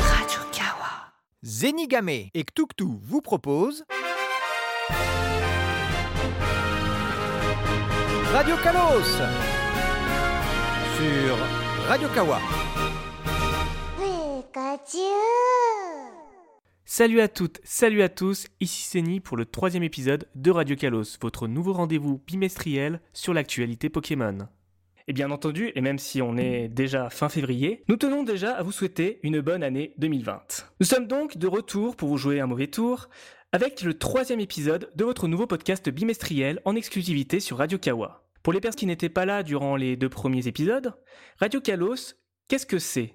Radio Kawa. Zenigame et Ktuktu vous proposent Radio Kalos sur Radio Kawa. Salut à toutes, salut à tous, ici Seni pour le troisième épisode de Radio Kalos, votre nouveau rendez-vous bimestriel sur l'actualité Pokémon. Et bien entendu, et même si on est déjà fin février, nous tenons déjà à vous souhaiter une bonne année 2020. Nous sommes donc de retour pour vous jouer un mauvais tour avec le troisième épisode de votre nouveau podcast bimestriel en exclusivité sur Radio Kawa. Pour les personnes qui n'étaient pas là durant les deux premiers épisodes, Radio Kalos, qu'est-ce que c'est?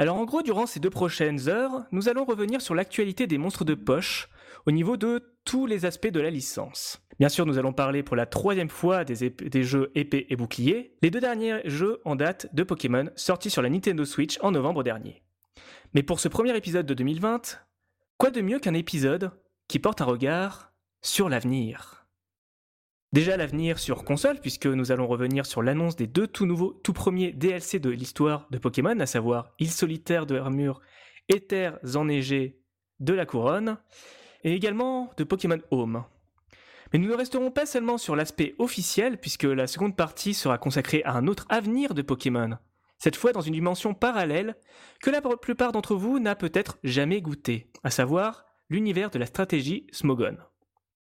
Alors en gros, durant ces deux prochaines heures, nous allons revenir sur l'actualité des monstres de poche au niveau de tous les aspects de la licence. Bien sûr, nous allons parler pour la troisième fois des, jeux épée et bouclier, les deux derniers jeux en date de Pokémon sortis sur la Nintendo Switch en novembre dernier. Mais pour ce premier épisode de 2020, quoi de mieux qu'un épisode qui porte un regard sur l'avenir? Déjà l'avenir sur console, puisque nous allons revenir sur l'annonce des deux tout nouveaux, tout premiers DLC de l'histoire de Pokémon, à savoir Île solitaire de Armure et Terres enneigées de la Couronne, et également de Pokémon Home. Mais nous ne resterons pas seulement sur l'aspect officiel, puisque la seconde partie sera consacrée à un autre avenir de Pokémon, cette fois dans une dimension parallèle que la plupart d'entre vous n'a peut-être jamais goûté, à savoir l'univers de la stratégie Smogon.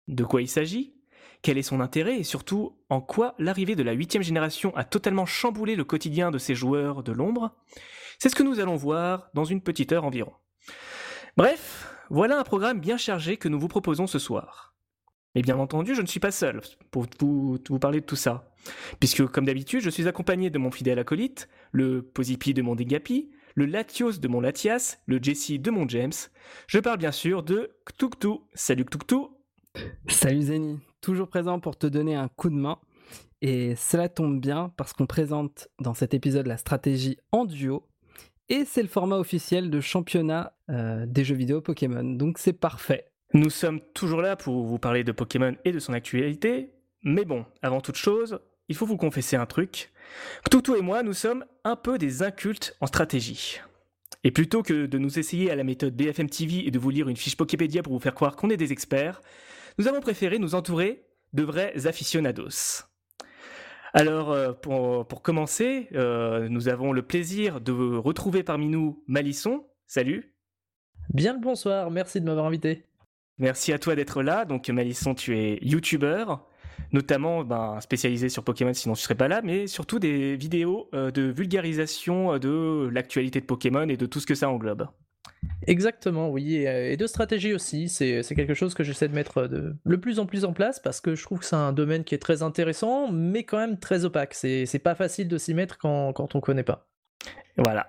De quoi il s'agit? Quel est son intérêt et surtout en quoi l'arrivée de la huitième génération a totalement chamboulé le quotidien de ces joueurs de l'ombre? C'est ce que nous allons voir dans une petite heure environ. Bref, voilà un programme bien chargé que nous vous proposons ce soir. Mais bien entendu, je ne suis pas seul pour vous, parler de tout ça. Puisque, comme d'habitude, je suis accompagné de mon fidèle acolyte, le Posipi de mon Dégapi, le Latios de mon Latias, le Jessie de mon James. Je parle bien sûr de Ktuktu. Salut Ktuktu Salut Zeni, toujours présent pour te donner un coup de main. Et cela tombe bien parce qu'on présente dans cet épisode la stratégie en duo. Et c'est le format officiel de championnat euh, des jeux vidéo Pokémon. Donc c'est parfait. Nous sommes toujours là pour vous parler de Pokémon et de son actualité. Mais bon, avant toute chose, il faut vous confesser un truc. Ktutu et moi, nous sommes un peu des incultes en stratégie. Et plutôt que de nous essayer à la méthode BFM TV et de vous lire une fiche Poképédia pour vous faire croire qu'on est des experts, nous avons préféré nous entourer de vrais aficionados. Alors, euh, pour, pour commencer, euh, nous avons le plaisir de retrouver parmi nous Malisson. Salut. Bien le bonsoir, merci de m'avoir invité. Merci à toi d'être là. Donc, Malisson, tu es youtubeur, notamment ben, spécialisé sur Pokémon, sinon tu serais pas là, mais surtout des vidéos euh, de vulgarisation de l'actualité de Pokémon et de tout ce que ça englobe. Exactement, oui, et, euh, et de stratégie aussi. C'est c'est quelque chose que j'essaie de mettre de, le plus en plus en place parce que je trouve que c'est un domaine qui est très intéressant, mais quand même très opaque. C'est c'est pas facile de s'y mettre quand, quand on connaît pas. Voilà.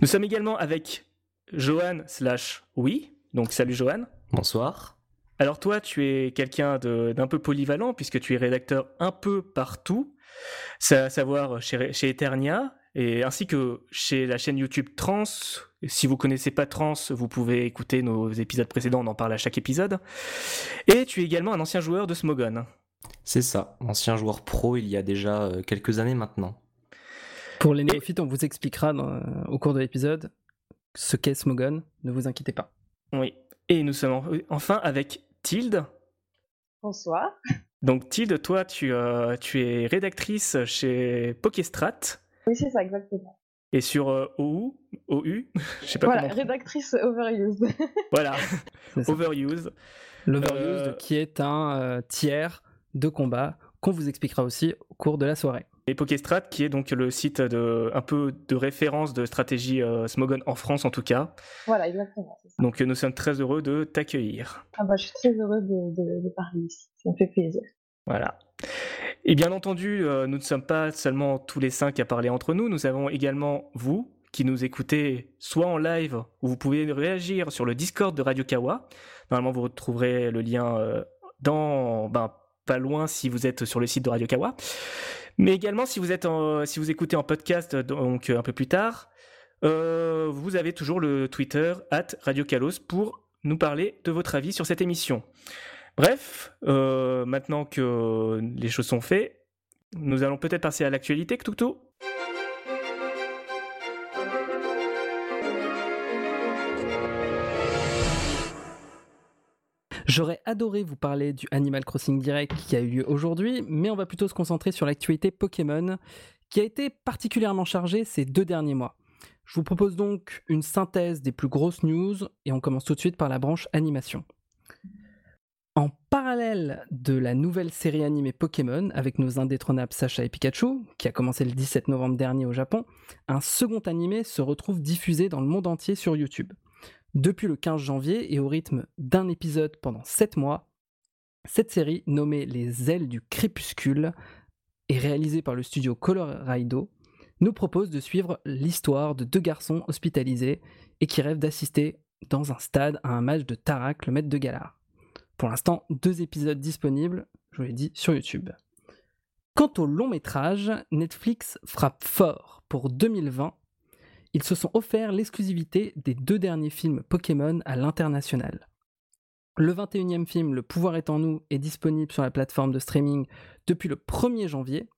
Nous sommes également avec Johan slash oui. Donc, salut Johan. Bonsoir. Alors toi, tu es quelqu'un de- d'un peu polyvalent puisque tu es rédacteur un peu partout, à savoir chez, chez Eternia et ainsi que chez la chaîne YouTube Trans. Si vous connaissez pas Trans, vous pouvez écouter nos épisodes précédents, on en parle à chaque épisode. Et tu es également un ancien joueur de Smogon. C'est ça, ancien joueur pro il y a déjà euh, quelques années maintenant. Pour les néophytes, on vous expliquera dans- au cours de l'épisode ce qu'est Smogon. Ne vous inquiétez pas. Oui. Et nous sommes en- enfin avec Tilde. Bonsoir. Donc Tilde, toi, tu, euh, tu es rédactrice chez Pokestrat Oui, c'est ça, exactement. et sur euh, OU, OU, je sais pas Voilà, comment. rédactrice overused. Voilà, C'est ça. Overuse. L'Overused Euh, qui est un euh, tiers de combat qu'on vous expliquera aussi au cours de la soirée. Et Pokestrat, qui est donc le site de, un peu de référence de stratégie euh, Smogon en France en tout cas. voilà, exactement. c'est ça. Donc euh, nous sommes très heureux de t'accueillir. Ah bah, je suis très heureuse de, de- de parler ici. Ça me fait plaisir. Voilà. Et bien entendu, euh, nous ne sommes pas seulement tous les cinq à parler entre nous, nous avons également vous qui nous écoutez soit en live où vous pouvez réagir sur le Discord de Radio Kawa. Normalement, vous retrouverez le lien euh, dans ben, pas loin si vous êtes sur le site de Radio Kawa. Mais également si vous êtes en- si vous écoutez en podcast donc euh, un peu plus tard, vous avez toujours le Twitter at Radio Kalos pour nous parler de votre avis sur cette émission. Bref, euh, maintenant que les choses sont faites, Nous allons peut-être passer à l'actualité, Ktuktu J'aurais adoré vous parler du Animal Crossing Direct qui a eu lieu aujourd'hui, mais on va plutôt se concentrer sur l'actualité Pokémon qui a été particulièrement chargée ces deux derniers mois. Je vous propose donc une synthèse des plus grosses news et on commence tout de suite par la branche animation. Parallèle de la nouvelle série animée Pokémon avec nos indétrônables Sacha et Pikachu, qui a commencé le 17 novembre dernier au Japon, un second animé se retrouve diffusé dans le monde entier sur YouTube. Depuis le 15 janvier et au rythme d'un épisode pendant 7 mois, cette série, nommée Les Ailes du Crépuscule, et réalisée par le studio Colorado, nous propose de suivre l'histoire de deux garçons hospitalisés et qui rêvent d'assister dans un stade à un match de Tarak, le maître de Galar. Pour l'instant, deux épisodes disponibles, je vous l'ai dit, sur YouTube. Quant au long métrage, Netflix frappe fort pour 2020. Ils se sont offerts l'exclusivité des deux derniers films Pokémon à l'international. Le 21e film Le pouvoir est en nous est disponible sur la plateforme de streaming depuis le 1er janvier,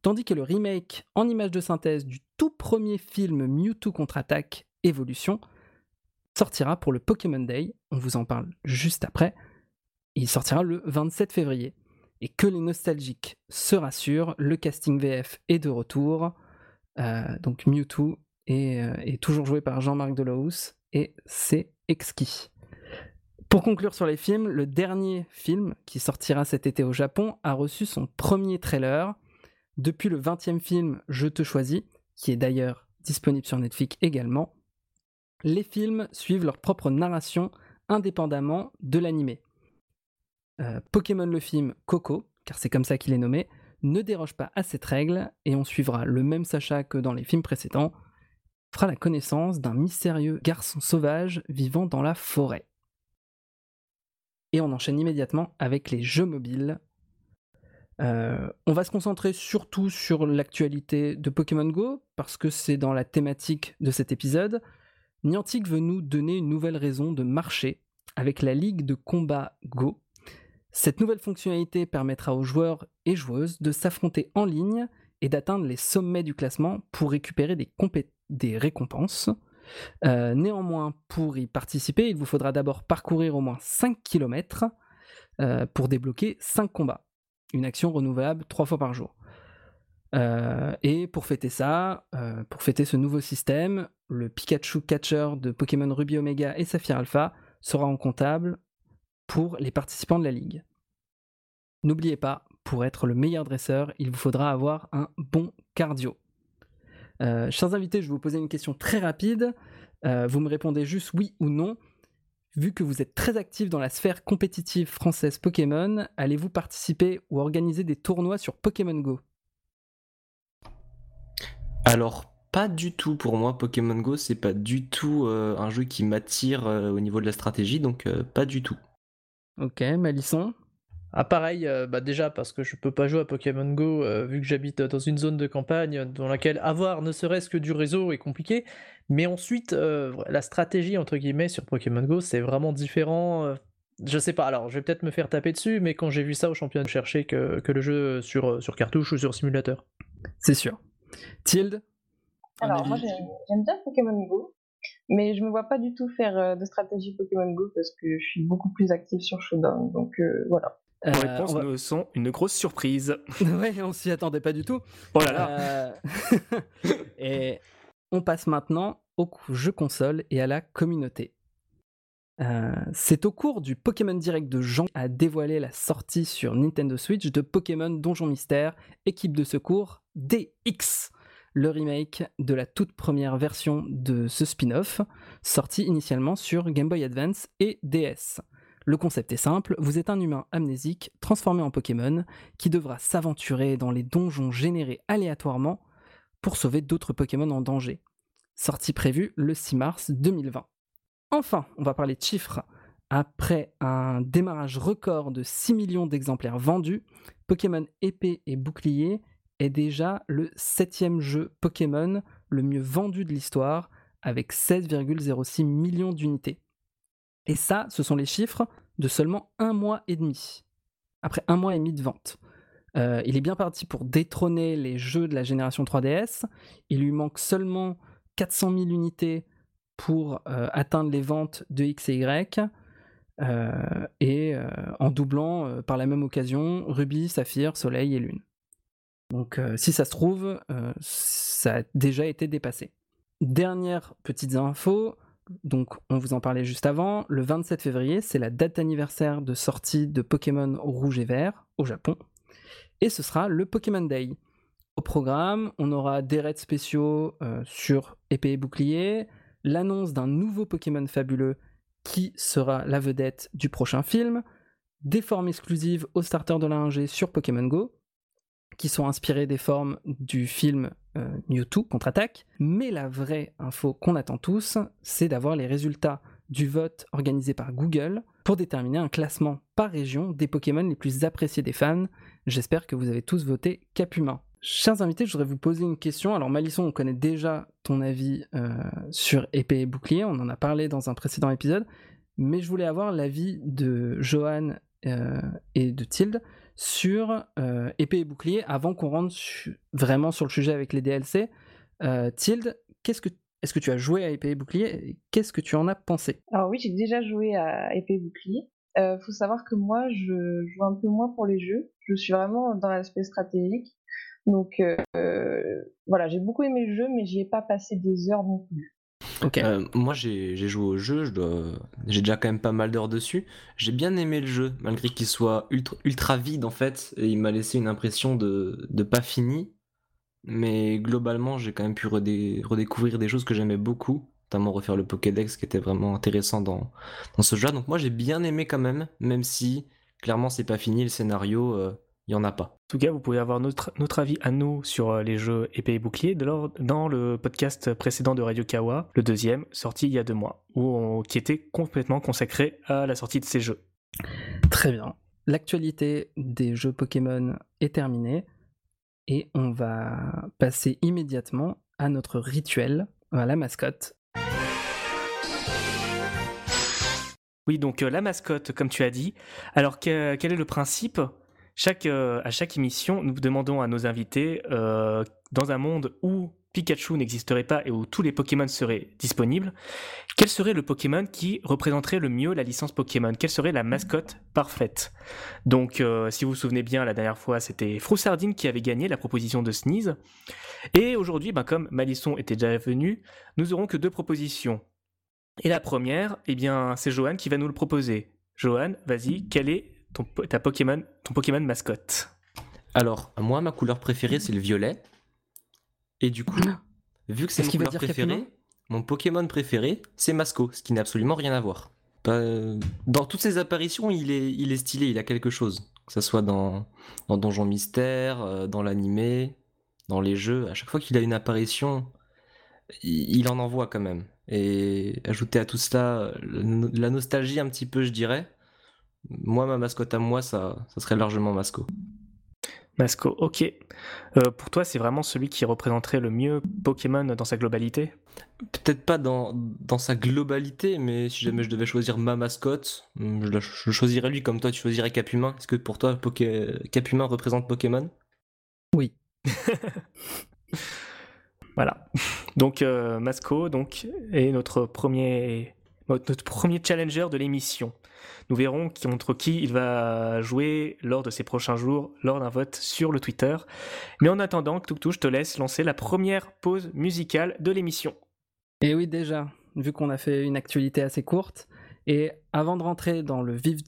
tandis que le remake en images de synthèse du tout premier film Mewtwo contre-attaque Evolution sortira pour le Pokémon Day, on vous en parle juste après, il sortira le 27 février. Et que les nostalgiques se rassurent, le casting VF est de retour. Euh, donc Mewtwo est, euh, est, toujours joué par Jean-Marc Delahousse et c'est exquis. Pour conclure sur les films, le dernier film qui sortira cet été au Japon a reçu son premier trailer. Depuis le 20e film Je te choisis, qui est d'ailleurs disponible sur Netflix également, les films suivent leur propre narration indépendamment de l'animé. Euh, Pokémon le film Coco, car c'est comme ça qu'il est nommé, ne déroge pas à cette règle et on suivra le même Sacha que dans les films précédents, fera la connaissance d'un mystérieux garçon sauvage vivant dans la forêt. Et on enchaîne immédiatement avec les jeux mobiles. Euh, on va se concentrer surtout sur l'actualité de Pokémon Go, parce que c'est dans la thématique de cet épisode. Niantic veut nous donner une nouvelle raison de marcher avec la ligue de combat Go, cette nouvelle fonctionnalité permettra aux joueurs et joueuses de s'affronter en ligne et d'atteindre les sommets du classement pour récupérer des, récompenses. Euh, néanmoins, pour y participer, il vous faudra d'abord parcourir au moins 5 km euh, pour débloquer 5 combats. Une action renouvelable 3 fois par jour. Euh, et pour fêter ça, pour fêter ce nouveau système, le Pikachu Catcher de Pokémon Ruby Omega et Saphir Alpha sera en comptable pour les participants de la ligue. N'oubliez pas, pour être le meilleur dresseur, il vous faudra avoir un bon cardio. Euh, chers invités, je vais vous poser une question très rapide. Euh, vous me répondez juste oui ou non. Vu que vous êtes très actif dans la sphère compétitive française Pokémon, allez-vous participer ou organiser des tournois sur Pokémon Go? Alors, pas du tout pour moi. Pokémon Go, c'est pas du tout euh, un jeu qui m'attire au niveau de la stratégie, donc pas du tout. Ok, Malisson ah pareil, euh, bah déjà parce que je peux pas jouer à Pokémon Go euh, vu que j'habite dans une zone de campagne dans laquelle avoir ne serait-ce que du réseau est compliqué. Mais ensuite, euh, la stratégie entre guillemets sur Pokémon Go c'est vraiment différent. je sais pas, alors je vais peut-être me faire taper dessus, mais quand j'ai vu ça au championnat, je cherchais que, que le jeu sur, sur cartouche ou sur simulateur. C'est sûr. Tilde Alors moi j'aime bien Pokémon Go. Mais je me vois pas du tout faire euh, de stratégie Pokémon Go parce que je suis beaucoup plus active sur Showdown. Donc euh, voilà. Vos euh, réponses nous sont une grosse surprise. ouais, on s'y attendait pas du tout. Oh là là. et on passe maintenant au jeu console et à la communauté. c'est au cours du Pokémon Direct de Jean a dévoilé la sortie sur Nintendo Switch de Pokémon Donjon Mystère, équipe de secours DX le remake de la toute première version de ce spin-off, sorti initialement sur Game Boy Advance et DS. Le concept est simple, vous êtes un humain amnésique transformé en Pokémon qui devra s'aventurer dans les donjons générés aléatoirement pour sauver d'autres Pokémon en danger. Sortie prévue le 6 mars 2020. Enfin, on va parler de chiffres. Après un démarrage record de 6 millions d'exemplaires vendus, Pokémon épée et bouclier est déjà le septième jeu Pokémon le mieux vendu de l'histoire, avec 16,06 millions d'unités. Et ça, ce sont les chiffres de seulement un mois et demi. Après un mois et demi de vente. Euh, il est bien parti pour détrôner les jeux de la génération 3DS. Il lui manque seulement 400 000 unités pour euh, atteindre les ventes de X et Y. Euh, et en doublant par la même occasion Ruby, Saphir, Soleil et Lune. Donc si ça se trouve, ça a déjà été dépassé. Dernière petite info, donc on vous en parlait juste avant, le 27 février, c'est la date anniversaire de sortie de Pokémon Rouge et Vert au Japon. Et ce sera le Pokémon Day. Au programme, on aura des raids spéciaux euh, sur épée et bouclier, l'annonce d'un nouveau Pokémon fabuleux qui sera la vedette du prochain film, des formes exclusives aux starters de la sur Pokémon Go, qui sont inspirées des formes du film euh, contre-attaque. Mais la vraie info qu'on attend tous, c'est d'avoir les résultats du vote organisé par Google pour déterminer un classement par région des Pokémon les plus appréciés des fans. J'espère que vous avez tous voté Capumin. Chers invités, je voudrais vous poser une question. Alors Malisson, on connaît déjà ton avis euh, sur épée et bouclier, on en a parlé dans un précédent épisode, mais je voulais avoir l'avis de Johan euh, et de Tilde sur euh, épée et bouclier avant qu'on rentre vraiment sur le sujet avec les DLC. Euh, Tilde, qu'est-ce que est-ce que tu as joué à épée et bouclier Qu'est-ce que tu en as pensé? Alors oui, j'ai déjà joué à épée et bouclier. Euh, faut savoir que moi, je joue un peu moins pour les jeux. Je suis vraiment dans l'aspect stratégique. Donc euh, voilà, j'ai beaucoup aimé le jeu, mais j'y ai pas passé des heures non plus. Euh, moi, j'ai joué au jeu, j'ai déjà quand même pas mal d'heures dessus. J'ai bien aimé le jeu, malgré qu'il soit ultra, ultra vide en fait, et il m'a laissé une impression de, pas fini. Mais globalement, j'ai quand même pu redécouvrir des choses que j'aimais beaucoup, notamment refaire le Pokédex qui était vraiment intéressant dans, ce jeu. Donc moi, j'ai bien aimé quand même, même si clairement c'est pas fini le scénario. Euh, il n'y en a pas. En tout cas, vous pouvez avoir notre, notre avis à nous sur euh, les jeux épée et bouclier dans le podcast précédent de Radio Kawa, le deuxième, sorti il y a deux mois, où qui était complètement consacré à la sortie de ces jeux. Très bien. L'actualité des jeux Pokémon est terminée et on va passer immédiatement à notre rituel, à la mascotte. Oui, donc euh, la mascotte, comme tu as dit. Alors, quel est le principe? Euh, à chaque émission, nous demandons à nos invités, euh, dans un monde où Pikachu n'existerait pas et où tous les Pokémon seraient disponibles, quel serait le Pokémon qui représenterait le mieux la licence Pokémon? Quelle serait la mascotte parfaite? Donc, euh, si vous vous souvenez bien, la dernière fois, c'était Froussardine qui avait gagné la proposition de Sneeze. Et aujourd'hui, ben, comme Malisson était déjà venu, nous aurons que deux propositions. Et la première, eh bien, c'est Johan qui va nous le proposer. Johan, vas-y, quel est ton, ta Pokémon, ton Pokémon mascotte Alors, moi, ma couleur préférée, c'est le violet. Et du coup, vu que c'est mon couleur préférée, mon Pokémon préféré, c'est Masco, ce qui n'a absolument rien à voir. Dans toutes ses apparitions, il est, il est stylé, il a quelque chose. Que ce soit dans, dans Donjon Mystère, euh, dans l'animé, dans les jeux. À chaque fois qu'il a une apparition, il en envoie quand même. Et ajouter à tout cela la nostalgie un petit peu, je dirais. Moi, ma mascotte à moi, ça, ça serait largement Masco. Masco, ok. Euh, pour toi, c'est vraiment celui qui représenterait le mieux Pokémon dans sa globalité? Peut-être pas dans, dans, sa globalité, mais si jamais je devais choisir ma mascotte, je, je choisirais lui comme toi, tu choisirais Capumin. Est-ce que pour toi, Poké... Capumin représente Pokémon? Oui. voilà. Donc, euh, Masco donc, est notre premier, notre premier challenger de l'émission. Nous verrons contre qui il va jouer lors de ces prochains jours, lors d'un vote sur le Twitter. Mais en attendant, Toutou, je te laisse lancer la première pause musicale de l'émission. Et oui, déjà, vu qu'on a fait une actualité assez courte, et avant de rentrer dans le vif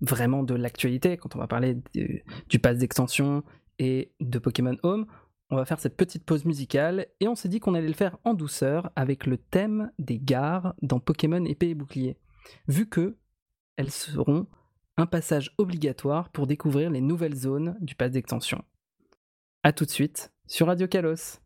vraiment de l'actualité, quand on va parler du, pass d'extension et de Pokémon Home, on va faire cette petite pause musicale et on s'est dit qu'on allait le faire en douceur avec le thème des gares dans Pokémon épée et bouclier. Vu que elles seront un passage obligatoire pour découvrir les nouvelles zones du pass d'extension. A tout de suite sur Radio Kalos.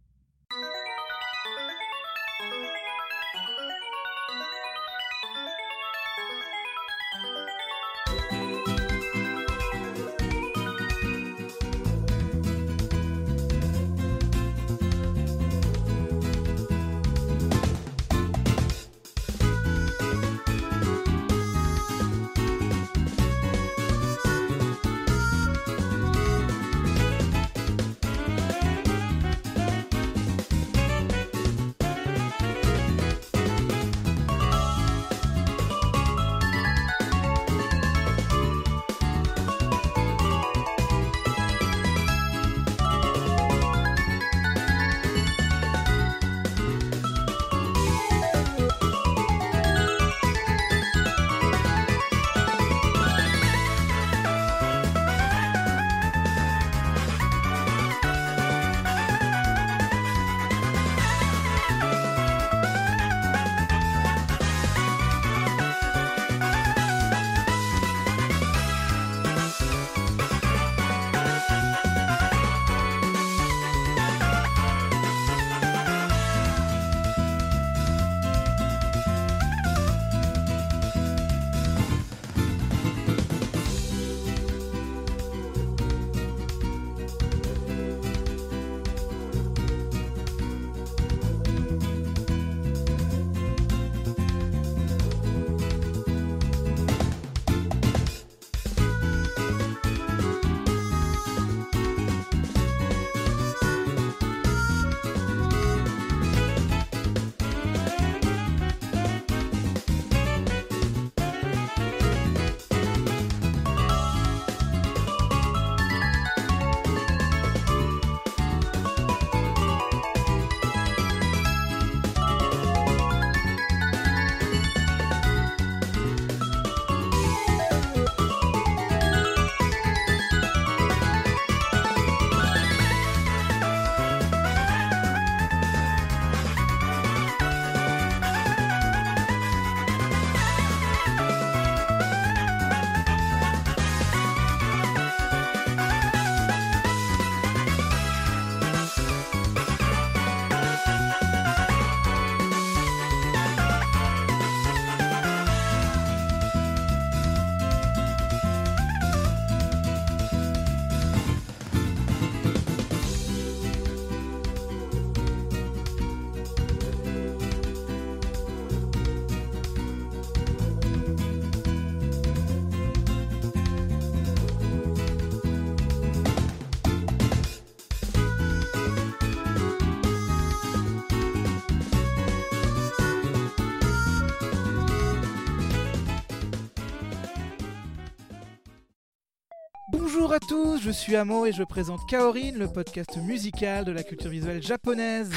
Tous, je suis Amo et je présente Kaorin, le podcast musical de la culture visuelle japonaise.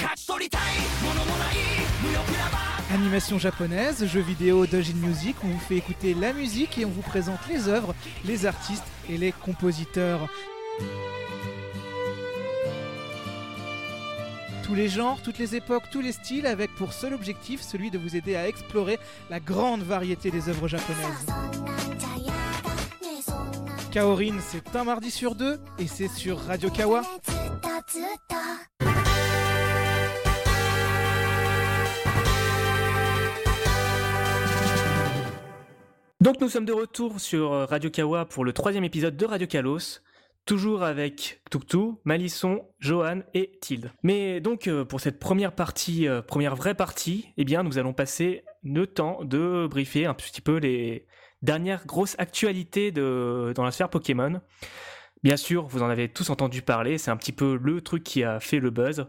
Animation japonaise, jeux vidéo Dojin Music, on vous fait écouter la musique et on vous présente les œuvres, les artistes et les compositeurs. Tous les genres, toutes les époques, tous les styles, avec pour seul objectif celui de vous aider à explorer la grande variété des œuvres japonaises. Kaorin, c'est un mardi sur deux et c'est sur Radio Kawa. Donc nous sommes de retour sur euh, Radio Kawa pour le troisième épisode de Radio Kalos, toujours avec Tuktu, Malisson, Johan et Tilde. Mais donc euh, pour cette première partie, euh, première vraie partie, eh bien nous allons passer le temps de briefer un petit peu les dernières grosses actualités de, dans la sphère Pokémon. Bien sûr, vous en avez tous entendu parler, c'est un petit peu le truc qui a fait le buzz.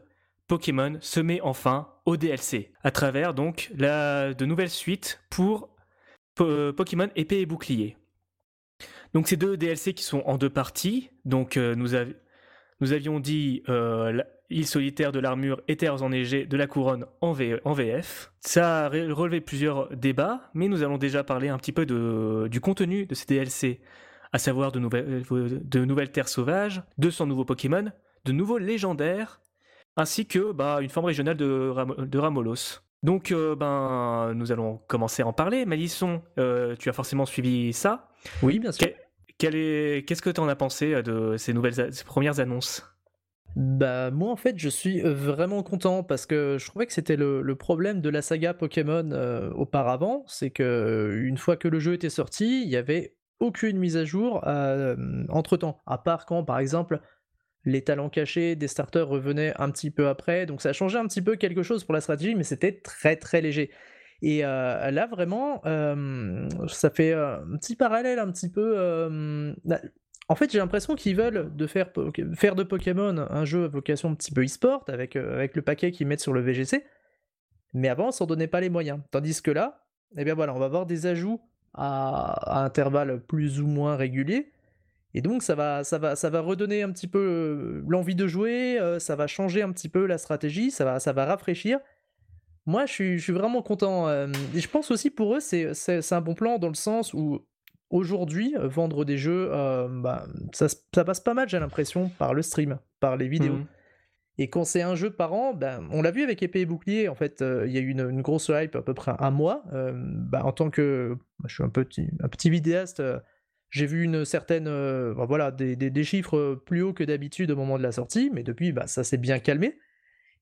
Pokémon se met enfin au DLC, à travers donc la, de nouvelles suites pour Pokémon épée et bouclier. Donc ces deux DLC qui sont en deux parties. Donc euh, nous, nous, avions dit euh, île solitaire de l'armure et terres enneigées de la couronne en, VF. Ça a relevé plusieurs débats, mais nous allons déjà parler un petit peu de, du contenu de ces DLC, à savoir de nouvelles, de nouvelles terres sauvages, 200 nouveaux Pokémon, de nouveaux légendaires, ainsi que bah, une forme régionale de, de Ramolos. Donc, euh, ben, nous allons commencer à en parler. Malisson, euh, tu as forcément suivi ça. Oui, bien sûr. Qu'est-ce que tu en as pensé euh, de ces nouvelles, ces premières annonces? Bah moi en fait je suis vraiment content parce que je trouvais que c'était le, problème de la saga Pokémon auparavant, c'est que une fois que le jeu était sorti, il y avait aucune mise à jour entre temps, à part quand par exemple les talents cachés des starters revenaient un petit peu après, donc ça changeait un petit peu quelque chose pour la stratégie, mais c'était très très léger. Et euh, là vraiment, euh, ça fait un petit parallèle un petit peu. Euh, bah, en fait, j'ai l'impression qu'ils veulent faire, de Pokémon un jeu à vocation un petit peu e-sport avec, avec le paquet qu'ils mettent sur le VGC, mais avant, on s'en donnait pas les moyens. Tandis que là, eh bien on va avoir des ajouts à, intervalles plus ou moins réguliers et donc ça va, ça va, ça va redonner un petit peu euh, l'envie de jouer, euh, ça va changer un petit peu la stratégie, ça va, rafraîchir. Moi, je suis, vraiment content. Euh, et je pense aussi pour eux, c'est, un bon plan dans le sens où aujourd'hui, vendre des jeux, bah, ça, ça, passe pas mal, j'ai l'impression, par le stream, par les vidéos. Mmh. Et quand c'est un jeu par an, ben, on l'a vu avec Épée et Bouclier, en fait, il y a eu une, grosse hype à peu près un mois. Ben, en tant que. Je suis un petit, un petit vidéaste j'ai vu une certaine, euh, voilà, des, chiffres plus hauts que d'habitude au moment de la sortie, mais depuis, bah, ça s'est bien calmé.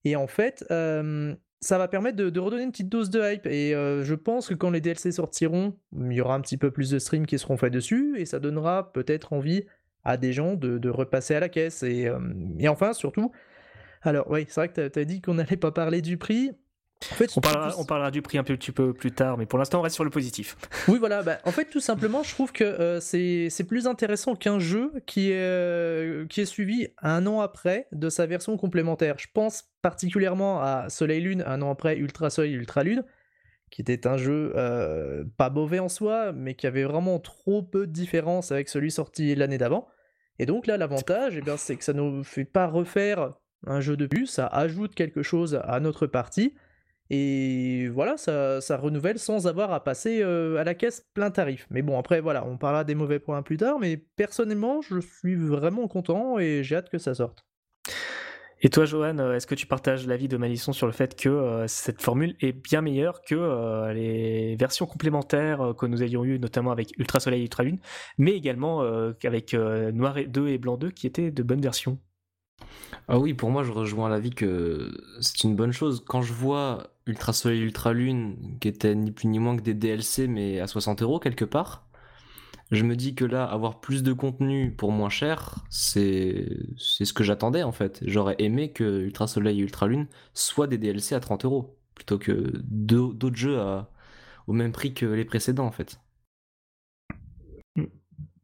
Et en fait, euh, ça va permettre de, redonner une petite dose de hype. Et euh, je pense que quand les DLC sortiront, il y aura un petit peu plus de streams qui seront faits dessus, et ça donnera peut-être envie à des gens de, repasser à la caisse. Et, et enfin, surtout, alors oui, c'est vrai que tu as, dit qu'on n'allait pas parler du prix on, parlera, du prix un petit peu plus tard, mais pour l'instant, on reste sur le positif. Oui, voilà. Bah, en fait, tout simplement, je trouve que euh, c'est plus intéressant qu'un jeu qui est, euh, qui est suivi un an après de sa version complémentaire. Je pense particulièrement à Soleil Lune, un an après Ultra Soleil Ultra Lune, qui était un jeu euh, pas mauvais en soi, mais qui avait vraiment trop peu de différence avec celui sorti l'année d'avant. Et donc là, l'avantage, eh c'est que ça ne nous fait pas refaire un jeu de plus, ça ajoute quelque chose à notre partie et voilà, ça, ça renouvelle sans avoir à passer euh, à la caisse plein tarif. Mais bon, après, voilà, on parlera des mauvais points plus tard, mais personnellement, je suis vraiment content et j'ai hâte que ça sorte. Et toi, Johan, euh, est-ce que tu partages l'avis de Malisson sur le fait que euh, cette formule est bien meilleure que les versions complémentaires que nous avions eues, notamment avec Ultra Soleil et Ultra Lune, mais également avec Noir 2 et Blanc 2 qui étaient de bonnes versions? Ah oui, pour moi, je rejoins l'avis que c'est une bonne chose. Quand je vois Ultra Soleil, Ultra Lune, qui était ni plus ni moins que des DLC, mais à 60 euros quelque part, je me dis que là, avoir plus de contenu pour moins cher, c'est ce que j'attendais en fait. J'aurais aimé que Ultra Soleil et Ultra Lune soient des DLC à 30 euros, plutôt que d'autres jeux au même prix que les précédents en fait.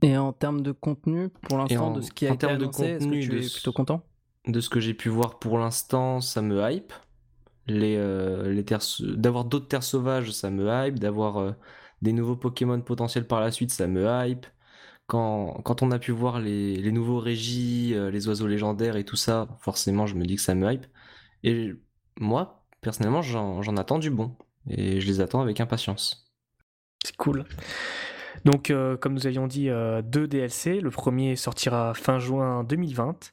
Et en termes de contenu, pour l'instant, de ce qui a été annoncé, est-ce que tu es plutôt content? De ce que j'ai pu voir pour l'instant, ça me hype. Les, euh, les terres, d'avoir d'autres terres sauvages, ça me hype. D'avoir euh, des nouveaux Pokémon potentiels par la suite, ça me hype. quand, on a pu voir les, les nouveaux régis, les oiseaux légendaires et tout ça, forcément, je me dis que ça me hype. Et moi, personnellement, j'en attends du bon. Et je les attends avec impatience. C'est cool. Donc, comme nous avions dit, deux DLC. Le premier sortira fin juin 2020.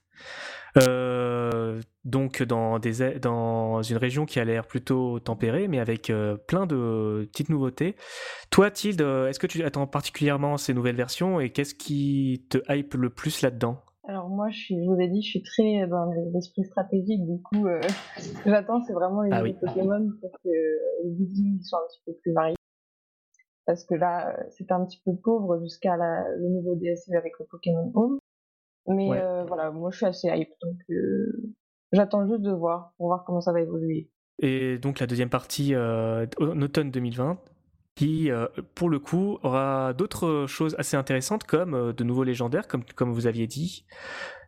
Euh, donc dans, des, dans une région qui a l'air plutôt tempérée, mais avec euh, plein de petites nouveautés. Toi, Tilde, est-ce que tu attends particulièrement ces nouvelles versions et qu'est-ce qui te hype le plus là-dedans? Alors moi, je, suis, je vous ai dit, je suis très dans l'esprit stratégique, du coup, euh, ce que j'attends, c'est vraiment les ah Pokémon pour que les buildings soient un petit peu plus variés. Parce que là, c'était un petit peu pauvre jusqu'à le nouveau DLC avec le Pokémon Home. Mais euh, voilà, moi je suis assez hype, donc euh, j'attends juste de voir, pour voir comment ça va évoluer. Et donc la deuxième partie euh, en automne 2020, qui pour le coup aura d'autres choses assez intéressantes comme de nouveaux légendaires, comme, comme vous aviez dit.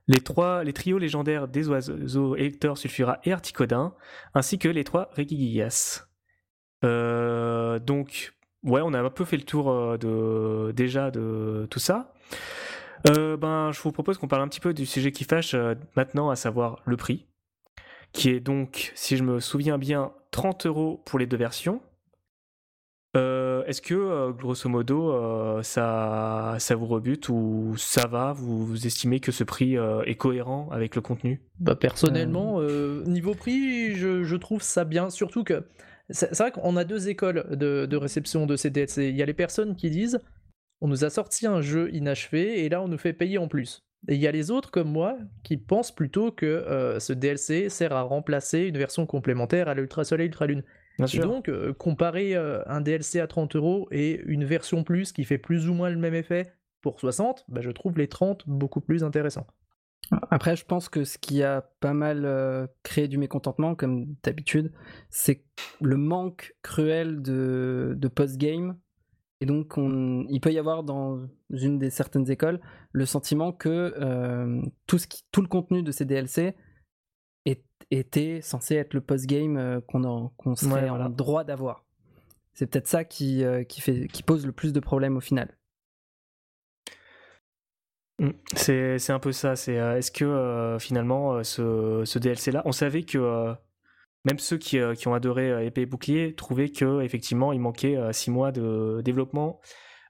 Les, trois, les trios légendaires des oiseaux Hector, Sulfura et Articodin, ainsi que les trois Regigigas. donc, ouais, on a un peu fait le tour de, déjà de tout ça. Euh, ben, je vous propose qu'on parle un petit peu du sujet qui fâche euh, maintenant, à savoir le prix, qui est donc, si je me souviens bien, 30 euros pour les deux versions. Euh, est-ce que, grosso modo, ça, ça vous rebute ou ça va? Vous, estimez que ce prix est cohérent avec le contenu? Bah, Personnellement, niveau prix, je, trouve ça bien, surtout que c'est vrai qu'on a deux écoles de, de réception de ces DLC. Il y a les personnes qui disent on nous a sorti un jeu inachevé et là on nous fait payer en plus. Et il y a les autres comme moi qui pensent plutôt que euh, ce DLC sert à remplacer une version complémentaire à l'Ultra Soleil Ultra Lune. et donc, euh, comparer euh, un DLC à 30 euros et une version plus qui fait plus ou moins le même effet pour 60, bah, je trouve les 30 beaucoup plus intéressants. Après, je pense que ce qui a pas mal créé du mécontentement, comme d'habitude, c'est le manque cruel de, de post-game et donc, il peut y avoir dans une des certaines écoles le sentiment que euh, tout, ce tout le contenu de ces DLC était censé être le post-game euh, qu'on serait en droit d'avoir. C'est peut-être ça qui, euh, qui, fait, qui pose le plus de problèmes au final. Mmh. C'est un peu ça. C'est est-ce que finalement ce, ce DLC-là, on savait que même ceux qui, euh, ont adoré euh, épée et bouclier trouvaient que effectivement il manquait 6 euh, mois de développement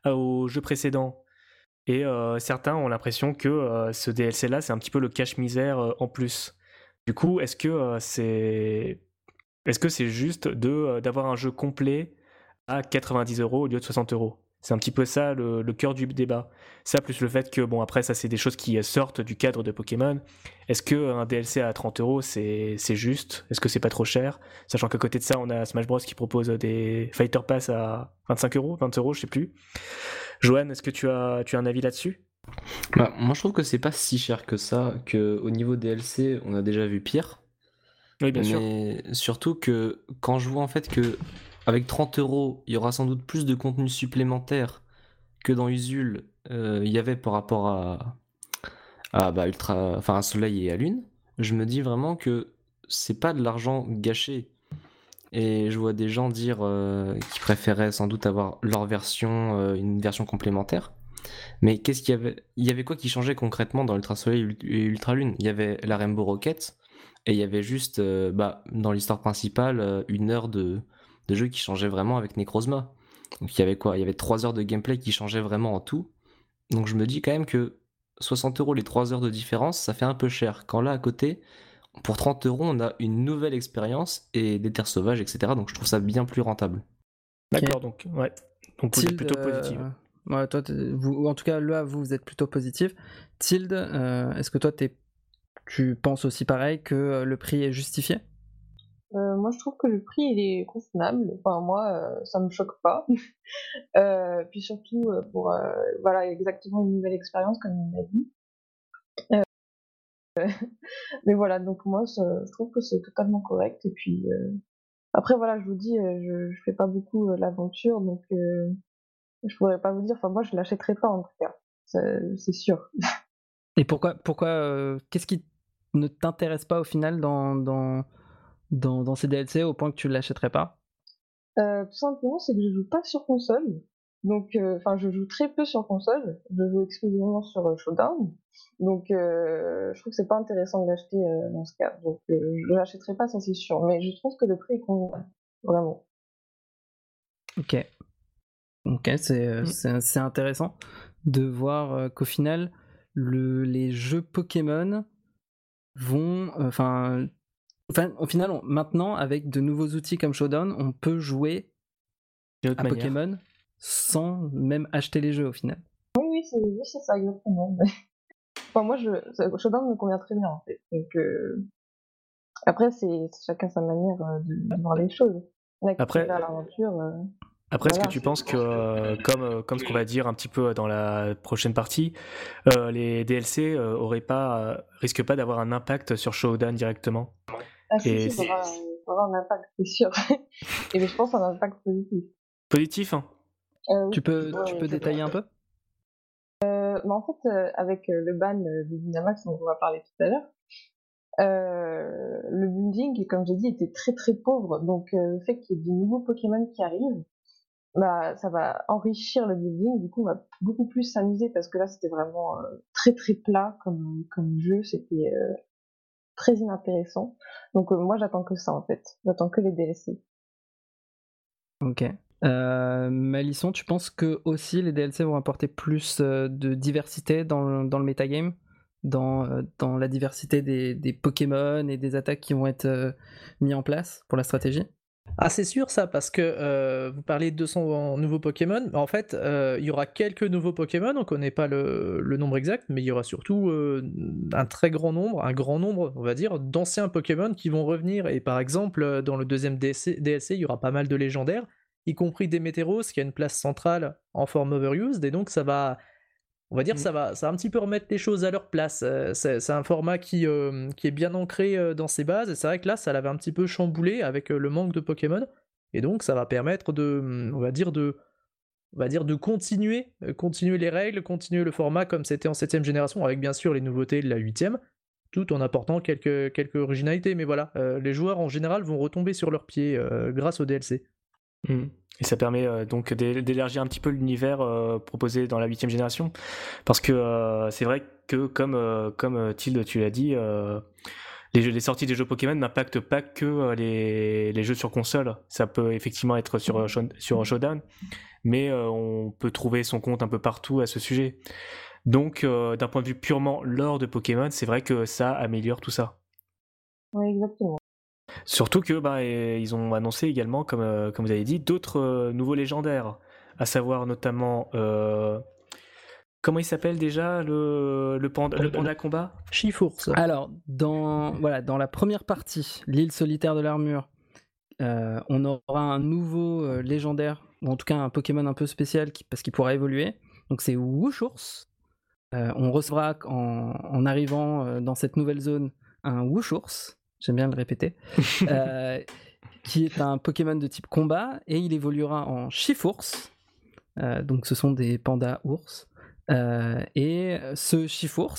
au jeu précédent. Et certains ont l'impression que ce DLC là c'est un petit peu le cache-misère en plus. Du coup, est-ce que c'est est-ce que c'est juste de d'avoir un jeu complet à 90 euros au lieu de 60 euros? C'est un petit peu ça le, cœur du débat. Ça, plus le fait que, bon, après, ça, c'est des choses qui sortent du cadre de Pokémon. Est-ce qu'un DLC à 30 euros, c'est juste? Est-ce que c'est pas trop cher? Sachant qu'à côté de ça, on a Smash Bros qui propose des Fighter Pass à 25 euros, 20 euros, je sais plus. Johan, est-ce que tu as, tu as un avis là-dessus? Bah, Moi, je trouve que c'est pas si cher que ça, qu'au niveau DLC, on a déjà vu pire. Oui, bien sûr. Mais surtout que quand je vois en fait que avec 30 euros, il y aura sans doute plus de contenu supplémentaire que dans Usul euh, il y avait par rapport à, bah, Ultra, enfin, à Soleil et à Lune. Je me dis vraiment que c'est pas de l'argent gâché. Et je vois des gens dire euh, qu'ils préféraient sans doute avoir leur version, euh, une version complémentaire. Mais qu'est-ce qu'il y avait Il y avait quoi qui changeait concrètement dans Ultra Soleil et Ultra Lune? Il y avait la Rainbow Rocket et il y avait juste, bah, dans l'histoire principale, une heure de, de jeu qui changeait vraiment avec Necrozma. Donc il y avait quoi? Il y avait 3 heures de gameplay qui changeaient vraiment en tout. Donc je me dis quand même que 60 euros les 3 heures de différence, ça fait un peu cher. Quand là à côté, pour 30 euros, on a une nouvelle expérience et des terres sauvages, etc. Donc je trouve ça bien plus rentable. D'accord, donc ouais. Donc vous êtes plutôt euh, positif. Ouais, toi, vous, en tout cas, là, vous, êtes plutôt positif. Tilde, euh, est-ce que toi, es, tu penses aussi pareil que euh, le prix est justifié? Euh, moi, je trouve que le prix, il est convenable. Enfin, moi, euh, ça me choque pas. euh, puis surtout, pour voilà, exactement une nouvelle expérience, comme il m'a dit. mais voilà, donc moi, je trouve que c'est totalement correct. Et puis, après, voilà, je vous dis, je, je fais pas beaucoup l'aventure, donc je pourrais pas vous dire. Enfin, moi, je l'achèterai pas en tout cas. C'est sûr. Et pourquoi, pourquoi, qu'est-ce qui ne t'intéresse pas au final dans dans, dans ces DLC au point que tu ne l'achèterais pas? Euh, Tout simplement, c'est que je joue pas sur console. Donc, enfin, je joue très peu sur console. Je joue exclusivement sur Showdown. Donc, je trouve que c'est pas intéressant de l'acheter dans ce cas. Donc, je l'achèterai pas, ça c'est sûr. Mais je trouve que le prix est convenable, vraiment. Ok. Ok, c'est mmh. intéressant de voir qu'au final, le, les jeux Pokémon vont, enfin, enfin, au final, maintenant avec de nouveaux outils comme Showdown, on peut jouer à Pokémon sans même acheter les jeux au final. Oui, oui, c'est ça exactement. enfin, moi, je, Showdown me convient très bien en fait. Donc, euh, après, c'est chacun sa manière euh, de, voir les choses. Après, l'aventure. Euh, après, est-ce que tu penses que, euh, comme, euh, comme ce qu'on va dire un petit peu dans la prochaine partie, euh, les DLC auraient pas, risquent pas d'avoir un impact sur Showdown directement? Ah si, ça aura, un impact, c'est sûr. Et je pense un impact positif. Positif hein Tu peux, tu peux détailler un peu? Bah, En fait, avec le ban de Dynamax dont on va parler tout à l'heure, le building, comme j'ai dit, était très très pauvre. Donc le fait qu'il y ait de nouveaux Pokémon qui arrivent, bah, ça va enrichir le building. Du coup, on va beaucoup plus s'amuser parce que là, c'était vraiment euh, très très plat comme, comme jeu. C'était euh, très inintéressant. Donc, euh, moi, j'attends que ça en fait. J'attends que les DLC. Ok. Malisson, tu penses que aussi les DLC vont apporter plus de diversité dans le, dans le metagame? Dans, dans la diversité des, des Pokémon et des attaques qui vont être mis en place pour la stratégie? Ah, c'est sûr ça, parce que euh, vous parlez de 200 nouveaux Pokémon. En fait, euh, il y aura quelques nouveaux Pokémon, on ne connaît pas le, nombre exact, mais il y aura surtout euh, un très grand nombre, un grand nombre, on va dire, d'anciens Pokémon qui vont revenir. Et par exemple, dans le deuxième DLC, il y aura pas mal de légendaires, y compris des qui a une place centrale en forme overused, et donc ça va on va dire que mmh. ça va, ça va un petit peu remettre les choses à leur place. Euh, c'est un format qui, euh, qui est bien ancré euh, dans ses bases, et c'est vrai que là, ça l'avait un petit peu chamboulé avec le manque de Pokémon, et donc ça va permettre de, on va dire, de, on va dire de continuer, continuer les règles, continuer le format comme c'était en 7ème génération, avec bien sûr les nouveautés de la 8ème, tout en apportant quelques, quelques originalités. Mais voilà, les joueurs en général vont retomber sur leurs pieds grâce au DLC. Mmh. Et ça permet euh, donc d'élargir un petit peu l'univers euh, proposé dans la huitième génération. Parce que euh, c'est vrai que, comme, comme Tilde, tu l'as dit, les, les, sorties des jeux Pokémon n'impactent pas que les, les, jeux sur console. Ça peut effectivement être sur, sur Showdown, mais on peut trouver son compte un peu partout à ce sujet. Donc, d'un point de vue purement lore de Pokémon, c'est vrai que ça améliore tout ça. Oui, exactement. Surtout que bah, ils ont annoncé également, comme, euh, comme vous avez dit, d'autres euh, nouveaux légendaires, à savoir notamment euh, comment il s'appelle déjà le, le, panda, le panda combat? Chifours. Alors dans voilà dans la première partie, l'île solitaire de l'armure, on aura un nouveau légendaire ou en tout cas un Pokémon un peu spécial qui, parce qu'il pourra évoluer. Donc c'est Wushours. on recevra en, en arrivant dans cette nouvelle zone un Wushours j'aime bien le répéter, euh, qui est un Pokémon de type combat et il évoluera en Chifours. Euh, donc ce sont des pandas ours. Euh, et ce Chifours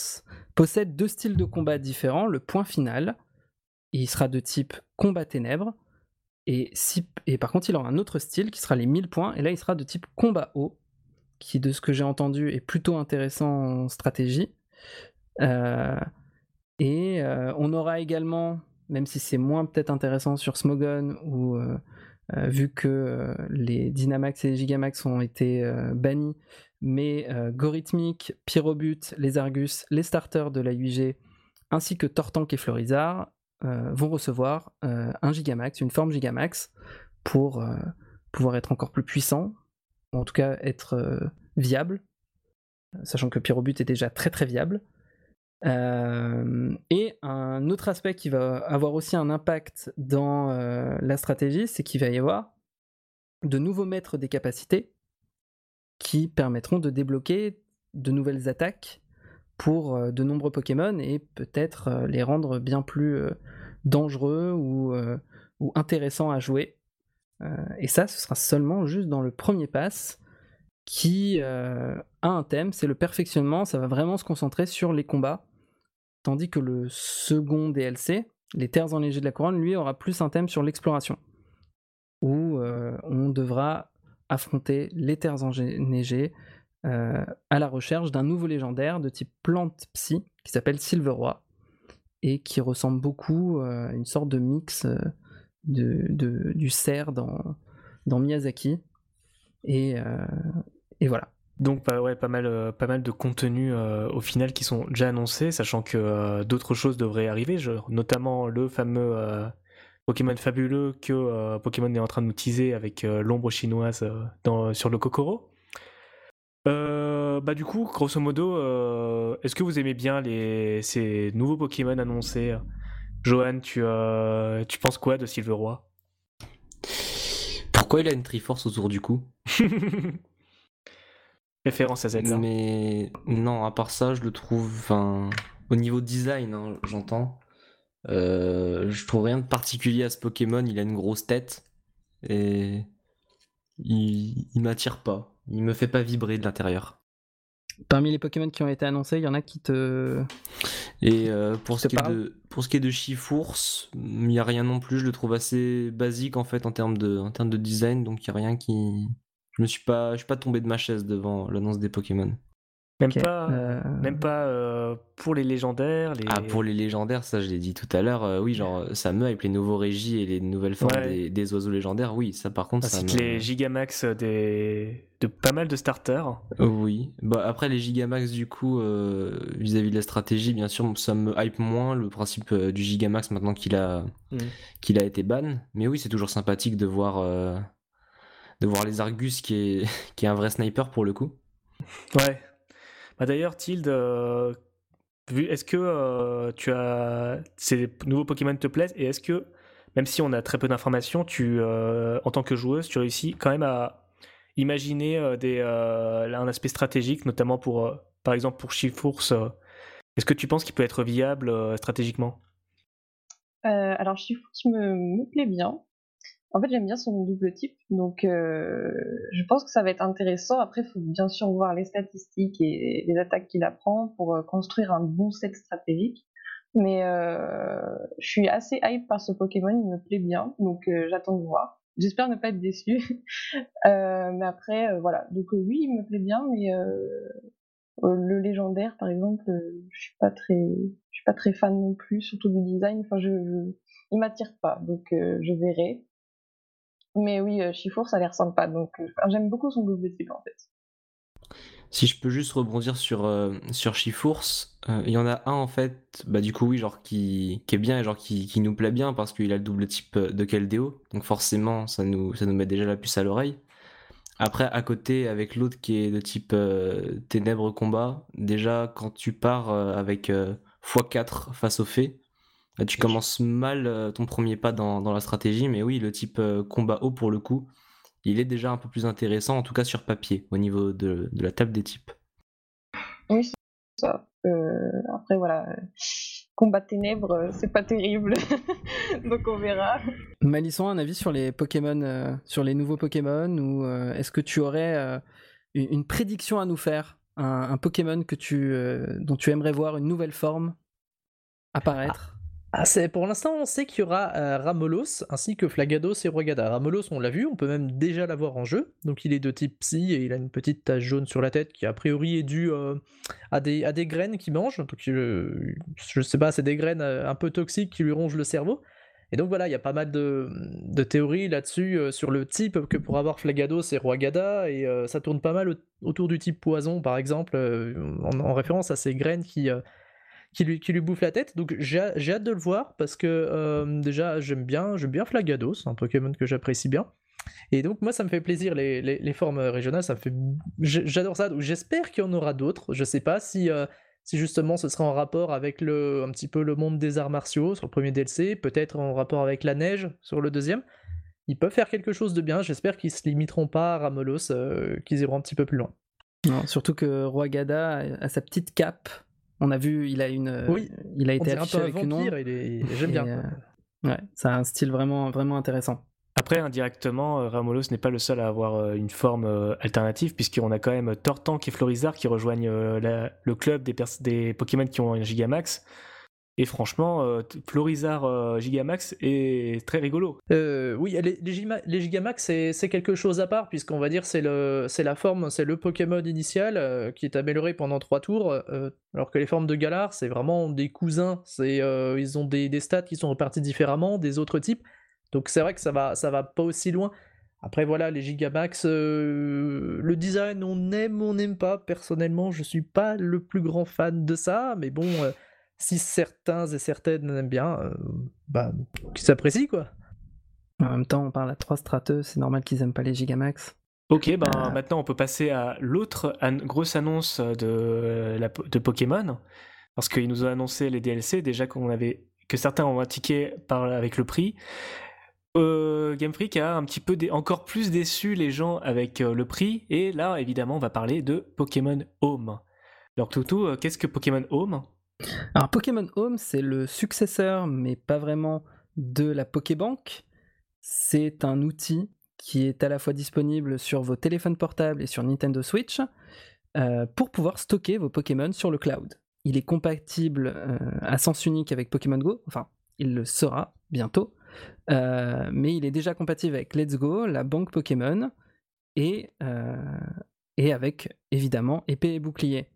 possède deux styles de combat différents. Le point final, il sera de type combat ténèbres. Et, si, et par contre, il aura un autre style qui sera les 1000 points. Et là, il sera de type combat haut, qui, de ce que j'ai entendu, est plutôt intéressant en stratégie. Et on aura également même si c'est moins peut-être intéressant sur Smogon, ou euh, euh, vu que euh, les Dynamax et les Gigamax ont été bannis, mais Gorithmic, Pyrobut, les Argus, les starters de la UIG, ainsi que Tortank et Florizard, vont recevoir un Gigamax, une forme Gigamax, pour pouvoir être encore plus puissant, ou en tout cas être viable, sachant que Pyrobut est déjà très très viable. Euh, et un autre aspect qui va avoir aussi un impact dans euh, la stratégie, c'est qu'il va y avoir de nouveaux maîtres des capacités qui permettront de débloquer de nouvelles attaques pour euh, de nombreux Pokémon et peut-être les rendre bien plus dangereux ou, ou, intéressants à jouer. et ça, ce sera seulement juste dans le premier pass qui a un thème, c'est le perfectionnement, ça va vraiment se concentrer sur les combats Tandis que le second DLC, Les Terres enneigées de la Couronne, lui aura plus un thème sur l'exploration. Où euh, on devra affronter les terres enneigées à la recherche d'un nouveau légendaire de type plante psy qui s'appelle Silveroi et qui ressemble beaucoup à une sorte de mix du cerf dans, Miyazaki. Et voilà. Donc bah ouais, pas mal, euh, pas mal de contenus euh, au final qui sont déjà annoncés, sachant que euh, d'autres choses devraient arriver, notamment le fameux Pokémon fabuleux que Pokémon est en train de nous teaser avec l'ombre chinoise dans, sur le Kokoro. bah du coup, grosso modo, est-ce que vous aimez bien les, ces nouveaux Pokémon annoncés? Johan, tu, tu penses quoi de Silveroi Pourquoi il a une Triforce autour du cou? Référence à Zelda. Mais non, à part ça, je le trouve. Enfin, au niveau design, hein, j'entends. Euh, je trouve rien de particulier à ce Pokémon. Il a une grosse tête et il, il m'attire pas. Il me fait pas vibrer de l'intérieur. Parmi les Pokémon qui ont été annoncés, il y en a qui te. Et euh, pour, ce qui est de, pour ce qui est de Chifours, il n'y a rien non plus. Je le trouve assez basique en fait en termes de, en termes de design, donc il n'y a rien qui, je me suis pas, je suis pas tombé de ma chaise devant l'annonce des Pokémon. Même pas, euh, même pas euh, pour les légendaires. Les... Ah, pour les légendaires, ça je l'ai dit tout à l'heure. Euh, oui, genre ça me avec les nouveaux régis et les nouvelles formes des, oiseaux légendaires. Oui, ça par contre. Ainsi ça les Gigamax des... de pas mal de starters. Oui. Bah, après, les Gigamax, du coup, vis-à-vis de la stratégie, bien sûr, ça me hype moins le principe du Gigamax maintenant qu'il a, mm. qu'il a été ban. Mais oui, c'est toujours sympathique de voir de voir les Argus qui est, qui est un vrai sniper pour le coup. Ouais. Bah D'ailleurs, Tilde, euh, est-ce que euh, tu as ces nouveaux Pokémon te plaisent? Et est-ce que, même si on a très peu d'informations, tu, euh, en tant que joueuse, tu réussis quand même à imaginer des, un aspect stratégique, notamment pour, par exemple, pour Shiforce Est-ce que tu penses qu'il peut être viable stratégiquement? Alors, Shiforce me, me plaît bien. En fait, j'aime bien son double type, donc euh, je pense que ça va être intéressant. Après, il faut bien sûr voir les statistiques et les attaques qu'il apprend pour euh, construire un bon set stratégique. Mais euh, je suis assez hype par ce Pokémon, il me plaît bien, donc j'attends de voir. J'espère ne pas être déçu. mais après, voilà. Donc oui, il me plaît bien, mais le légendaire, par exemple, je suis pas très, je suis pas très fan non plus, surtout du design. Enfin, je, je il m'attire pas, donc je verrai. Mais oui, euh, Chifour, ça a l'air sympa. Donc, euh, j'aime beaucoup son double type en fait. Si je peux juste rebondir sur, euh, sur Chifours, il y en a un en fait, bah du coup oui, genre qui, est bien et genre qui, nous plaît bien parce qu'il a le double type de Keldeo, donc forcément ça nous, met déjà la puce à l'oreille. Après, à côté, avec l'autre qui est de type Ténèbres Combat, déjà quand tu pars avec x4 face au fait, bah, tu commences mal euh, ton premier pas dans, la stratégie, mais oui, le type euh, combat haut pour le coup, il est déjà un peu plus intéressant, en tout cas sur papier, au niveau de, la table des types. Oui, c'est ça. Euh, après, voilà, combat ténèbres, c'est pas terrible, donc on verra. Malisson, un avis sur les Pokémon, sur les nouveaux Pokémon, ou est-ce que tu aurais une, prédiction à nous faire, un, Pokémon que tu, dont tu aimerais voir une nouvelle forme apparaître? ah, pour l'instant, on sait qu'il y aura euh, Ramolos ainsi que Flagados et Roigada. Ramolos, on l'a vu, on peut même déjà l'avoir en jeu. Donc, il est de type psy et il a une petite tache jaune sur la tête qui, a priori, est due euh, à, des, graines qu'il mange. Donc, je sais pas, c'est des graines euh, un peu toxiques qui lui rongent le cerveau. Et donc voilà, il y a pas mal de, théories là-dessus sur le type que pour avoir Flagados et Roigada, et ça tourne pas mal autour du type poison, par exemple, en, référence à ces graines qui, qui lui, qui lui bouffe la tête. Donc j'ai hâte de le voir parce que euh, déjà j'aime bien, j'aime bien Flagados, un Pokémon que j'apprécie bien. Et donc moi ça me fait plaisir les, les, formes régionales, ça fait j'adore ça. Donc j'espère qu'il y en aura d'autres. Je sais pas si euh, si justement ce sera en rapport avec le un petit peu le monde des arts martiaux sur le premier DLC, peut-être en rapport avec la neige sur le deuxième. Ils peuvent faire quelque chose de bien. J'espère qu'ils se limiteront pas à Ramolos, euh, qu'ils iront un petit peu plus loin. Surtout que Roi Gada a sa petite cape on a vu, il a une, oui, il a été affiché avec une ombre. J'aime bien. Euh, ouais, ça a un style vraiment, vraiment intéressant. Après, indirectement, euh, Ramolos n'est pas le seul à avoir euh, une forme alternative, puisqu'on a quand même Tortank et Florizard qui rejoignent le club des, des Pokémon qui ont un Gigamax. Et franchement, euh, Florizard euh, Gigamax est très rigolo. Euh, oui, les, Gigamax, c'est quelque chose à part, puisqu'on va dire c'est la forme, c'est le Pokémon initial qui est amélioré pendant trois tours, alors que les formes de Galar, c'est vraiment des cousins. ils ont des, stats qui sont repartis différemment des autres types. Donc c'est vrai que ça va, ça va pas aussi loin. Après voilà, les Gigamax, le design, on aime, on n'aime pas. Personnellement, je suis pas le plus grand fan de ça, mais bon si certains et certaines aiment bien, euh, bah, qu'ils s'apprécient quoi. En même temps, on parle à trois strateux, c'est normal qu'ils aiment pas les Gigamax. Ok, ben maintenant on peut passer à l'autre grosse annonce de, de Pokémon, parce qu'ils nous ont annoncé les DLC, déjà qu'on avait que certains ont indiqué par, avec le prix. Euh, Game Freak a un petit peu encore plus déçu les gens avec euh, le prix, et là évidemment on va parler de Pokémon Home. Alors Toutou, euh, qu'est-ce que Pokémon Home? Alors Pokémon Home, c'est le successeur, mais pas vraiment, de la Pokébank. C'est un outil qui est à la fois disponible sur vos téléphones portables et sur Nintendo Switch euh, pour pouvoir stocker vos Pokémon sur le cloud. Il est compatible euh, à sens unique avec Pokémon Go, enfin il le sera bientôt, euh, mais il est déjà compatible avec Let's Go, la banque Pokémon, et, et avec évidemment épée et bouclier.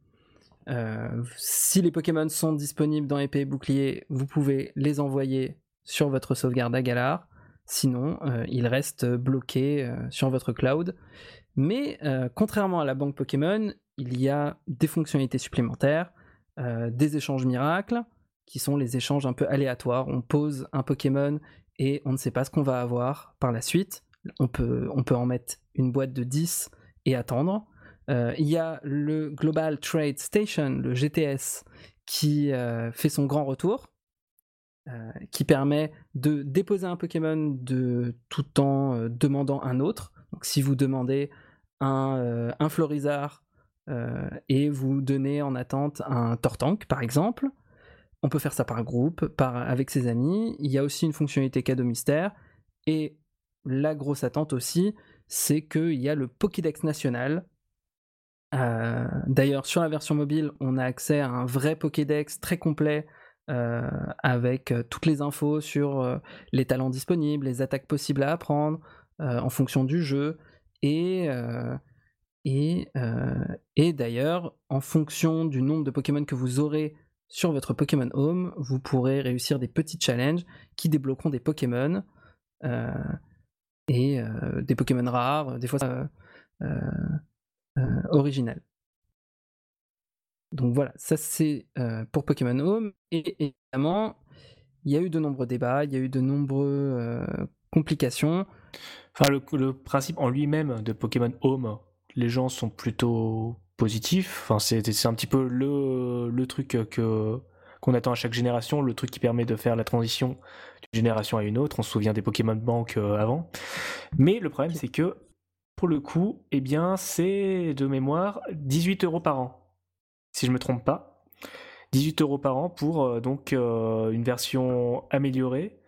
Euh, si les Pokémon sont disponibles dans épée et bouclier, vous pouvez les envoyer sur votre sauvegarde à Galar. Sinon, euh, ils restent bloqués euh, sur votre cloud. Mais contrairement à la banque Pokémon, il y a des fonctionnalités supplémentaires, des échanges miracles, qui sont les échanges un peu aléatoires. On pose un Pokémon et on ne sait pas ce qu'on va avoir par la suite. On peut, on peut en mettre une boîte de 10 et attendre. Euh, il y a le Global Trade Station, le GTS, qui euh, fait son grand retour, euh, qui permet de déposer un Pokémon de, tout en demandant un autre. Donc, si vous demandez un, un Florizard et vous donnez en attente un Tortank, par exemple, on peut faire ça par groupe, par, avec ses amis. Il y a aussi une fonctionnalité cadeau mystère. Et la grosse attente aussi, c'est qu'il y a le Pokédex national euh, d'ailleurs, sur la version mobile, on a accès à un vrai Pokédex très complet euh, avec euh, toutes les infos sur les talents disponibles, les attaques possibles à apprendre en fonction du jeu. Et, d'ailleurs, en fonction du nombre de Pokémon que vous aurez sur votre Pokémon Home, vous pourrez réussir des petits challenges qui débloqueront des Pokémon et des Pokémon rares. Des fois, original. Donc voilà, ça c'est euh, pour Pokémon Home. Et évidemment, il y a eu de nombreux débats, il y a eu de nombreuses euh, complications. Enfin, le, principe en lui-même de Pokémon Home, les gens sont plutôt positifs. Enfin, c'est un petit peu le, le truc que qu'on attend à chaque génération, le truc qui permet de faire la transition d'une génération à une autre. On se souvient des Pokémon Bank avant. Mais le problème, c'est que pour le coup, eh bien, c'est de mémoire 18 euros par an, si je me trompe pas. 18 euros par an pour euh, donc euh, une version améliorée.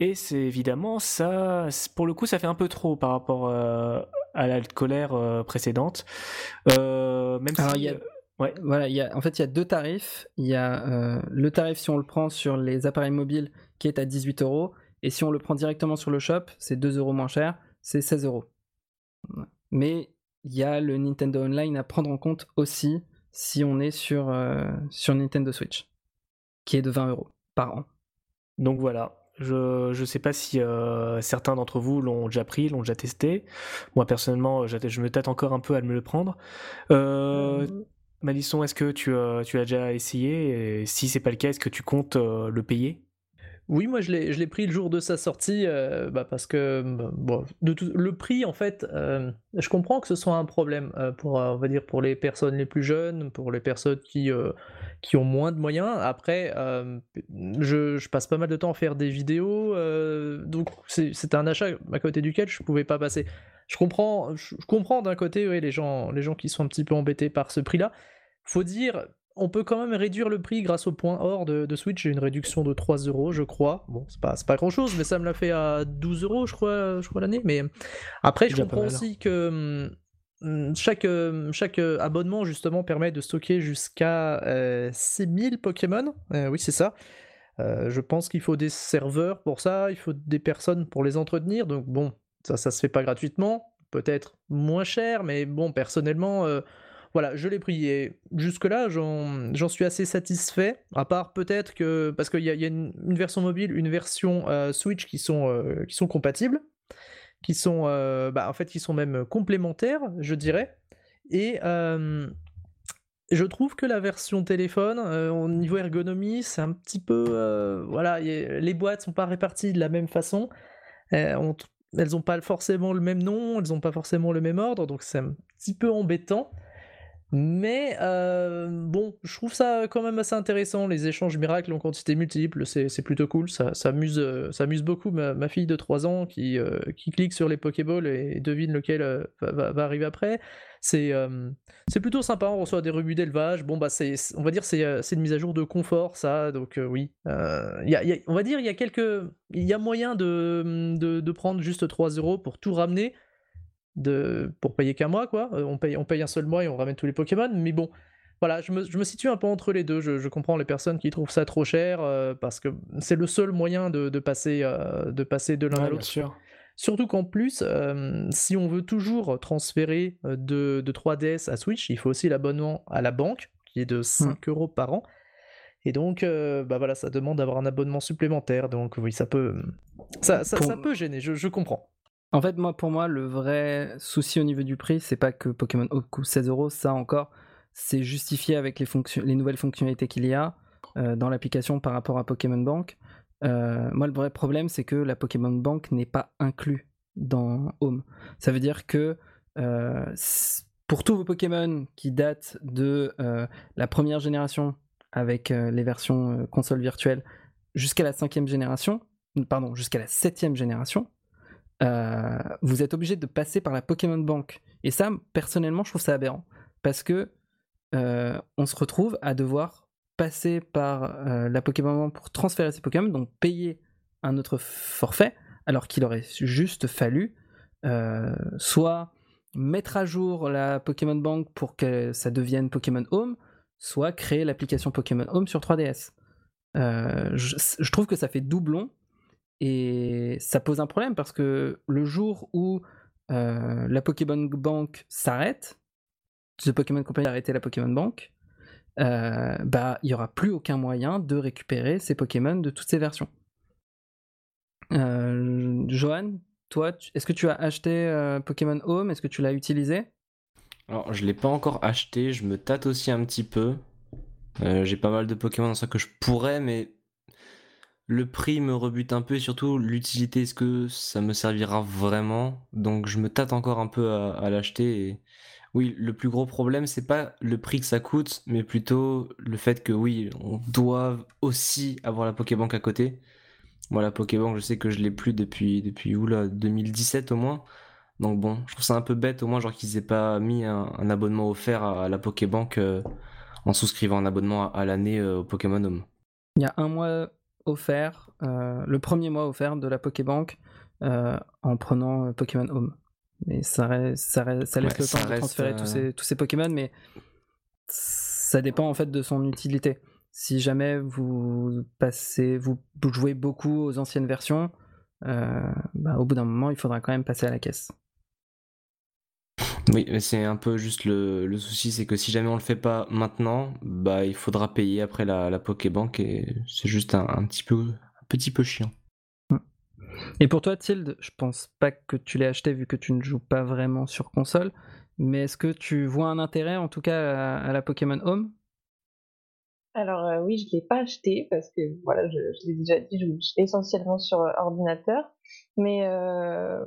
Et c'est évidemment ça, pour le coup, ça fait un peu trop par rapport euh, à la colère précédente. même si, ouais. voilà, y a, en fait, il y a deux tarifs. Il y a le tarif si on le prend sur les appareils mobiles qui est à 18 euros, et si on le prend directement sur le shop, c'est 2 euros moins cher, c'est 16 euros. Mais il y a le Nintendo Online à prendre en compte aussi si on est sur, euh, sur Nintendo Switch, qui est de 20 euros par an. Donc voilà, je ne sais pas si euh, certains d'entre vous l'ont déjà pris, l'ont déjà testé. Moi personnellement, je me tâte encore un peu à me le prendre. Euh, mmh. Malisson, est-ce que tu, tu as déjà essayé? Et si c'est pas le cas, est-ce que tu comptes le payer? Oui, moi je l'ai pris le jour de sa sortie euh, bah, parce que de le prix en fait, euh, je comprends que ce soit un problème euh, pour on va dire pour les personnes les plus jeunes, pour les personnes qui qui ont moins de moyens. Après, je, passe pas mal de temps à faire des vidéos, donc c'est un achat à côté duquel je pouvais pas passer. Je comprends, je, comprends d'un côté oui, les gens les gens qui sont un petit peu embêtés par ce prix-là. Faut dire on peut quand même réduire le prix grâce au point or de, Switch. J'ai une réduction de 3 euros, je crois. Bon, c'est pas, pas grand chose, mais ça me l'a fait à 12 euros, je crois, je crois l'année. Mais après, je comprends aussi que hum, chaque, chaque abonnement justement permet de stocker jusqu'à 6000 Pokémon. oui, c'est ça. je pense qu'il faut des serveurs pour ça, il faut des personnes pour les entretenir. Donc bon, ça, ça se fait pas gratuitement. Peut-être moins cher, mais bon, personnellement, voilà, je l'ai pris et jusque-là, j'en suis assez satisfait. À part peut-être que. Parce qu'il y a, une, version mobile, une version euh, Switch qui sont, euh, qui sont compatibles, qui sont, euh, bah, en fait, qui sont même complémentaires, je dirais. Et je trouve que la version téléphone, au niveau ergonomie, c'est un petit peu. voilà, les boîtes sont pas réparties de la même façon. elles n'ont pas forcément le même nom, elles n'ont pas forcément le même ordre, donc c'est un petit peu embêtant. Mais euh, bon, je trouve ça quand même assez intéressant. Les échanges miracles en quantité multiple, c'est plutôt cool. Ça, amuse, euh, ça amuse beaucoup ma, fille de 3 ans qui, euh, qui clique sur les Pokéballs et devine lequel va, arriver après. C'est plutôt sympa. On reçoit des rebuts d'élevage. Bon, bah, on va dire c'est une mise à jour de confort, ça. Donc, oui. On va dire il y a quelques. Il y a moyen de, de, de prendre juste 3 euros pour tout ramener de, pour payer qu'un mois, quoi. Euh, on paye, on paye un seul mois et on ramène tous les Pokémon, mais bon, voilà, je me, situe un peu entre les deux. Je, comprends les personnes qui trouvent ça trop cher euh, parce que c'est le seul moyen de, passer, euh, de passer de l'un à l'autre. Surtout qu'en plus, si on veut toujours transférer de, 3DS à Switch, il faut aussi l'abonnement à la banque, qui est de 5 mmh. euros par an. Et donc, bah voilà, ça demande d'avoir un abonnement supplémentaire. Donc oui, ça peut, ça, ça, peut gêner. Je, je comprends. En fait, moi, pour moi, le vrai souci au niveau du prix, c'est pas que Pokémon Home coûte 16 euros, ça encore, c'est justifié avec les, les nouvelles fonctionnalités qu'il y a euh, dans l'application par rapport à Pokémon Bank. Euh, moi, le vrai problème, c'est que la Pokémon Bank n'est pas inclus dans Home. Ça veut dire que euh, pour tous vos Pokémon qui datent de la première génération avec les versions console virtuelle jusqu'à la cinquième génération, pardon, jusqu'à la septième génération, euh, vous êtes obligé de passer par la Pokémon Bank. Et ça, personnellement, je trouve ça aberrant. Parce que euh, on se retrouve à devoir passer par euh, la Pokémon Bank pour transférer ses Pokémon, donc payer un autre forfait, alors qu'il aurait juste fallu soit mettre à jour la Pokémon Bank pour que ça devienne Pokémon Home, soit créer l'application Pokémon Home sur 3DS. Je, je, trouve que ça fait doublon et ça pose un problème parce que le jour où euh, la Pokémon Bank s'arrête, The Pokémon Company a arrêté la Pokémon Bank, euh, bah il n'y aura plus aucun moyen de récupérer ces Pokémon de toutes ces versions. Euh, Johan, toi, est-ce que tu as acheté Pokémon Home? Est-ce que tu l'as utilisé? Alors, je l'ai pas encore acheté, je me tâte aussi un petit peu. J'ai pas mal de Pokémon dans ça que je pourrais, mais le prix me rebute un peu et surtout l'utilité, est-ce que ça me servira vraiment? Donc je me tâte encore un peu à, l'acheter. Et... Oui, le plus gros problème, c'est pas le prix que ça coûte, mais plutôt le fait que oui, on doit aussi avoir la Pokébank à côté. Moi, la Pokébank, je sais que je l'ai plus depuis, depuis où là 2017 au moins. Donc bon, je trouve ça un peu bête au moins, genre qu'ils aient pas mis un, abonnement offert à, la Pokébank euh, en souscrivant un abonnement à, l'année euh, au Pokémon Home. Il y a un mois offert, euh, le premier mois offert de la Pokébank euh, en prenant euh, Pokémon Home. Mais ça, ça, laisse le temps de transférer tous, ces, tous ces Pokémon, mais ça dépend en fait de son utilité. Si jamais vous passez, vous jouez beaucoup aux anciennes versions, bah, au bout d'un moment, il faudra quand même passer à la caisse. Oui, mais c'est un peu juste le, souci, c'est que si jamais on le fait pas maintenant, bah il faudra payer après la, la Pokébank et c'est juste un, petit peu un petit peu chiant. Et pour toi, Tilde, je pense pas que tu l'aies acheté vu que tu ne joues pas vraiment sur console, mais est-ce que tu vois un intérêt en tout cas à, la Pokémon Home? Alors euh, oui, je l'ai pas acheté parce que voilà, je, l'ai déjà dit, je joue essentiellement sur ordinateur, mais euh,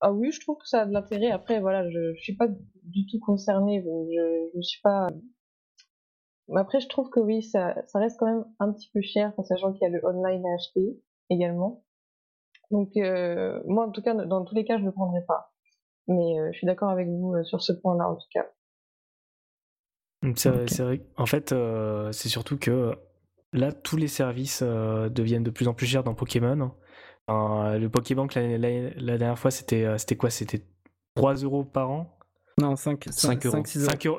ah oui, je trouve que ça a de l'intérêt. Après, voilà, je, je suis pas du tout concernée, je, suis pas. Après, je trouve que oui, ça, ça reste quand même un petit peu cher, en sachant qu'il y a le online à acheter également. Donc, euh, moi, en tout cas, dans tous les cas, je ne le prendrai pas. Mais euh, je suis d'accord avec vous euh, sur ce point-là, en tout cas. C'est vrai. En fait, c'est surtout que là, tous les services deviennent de plus en plus chers dans Pokémon le Pokébank la, la, dernière fois c'était euh, c'était quoi? C'était 3 euros par an? Non, 5, 5,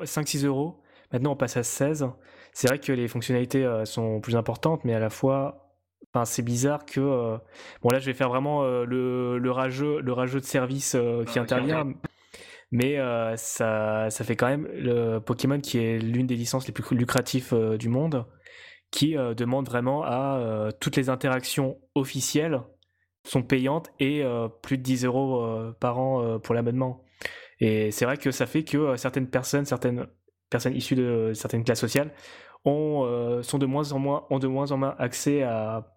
5 6 euros. Maintenant, on passe à 16. C'est vrai que les fonctionnalités sont plus importantes, mais à la fois, Enfin, c'est bizarre que. Bon, là, je vais faire vraiment le, le, rageux, le rageux de service qui intervient. Mais ça, ça fait quand même le Pokémon qui est l'une des licences les plus lucratives du monde, qui demande vraiment à toutes les interactions officielles sont payantes et plus de 10 euros par an pour l'abonnement. Et c'est vrai que ça fait que certaines personnes, certaines personnes issues de certaines classes sociales ont, sont de moins en moins, ont de moins en moins accès à,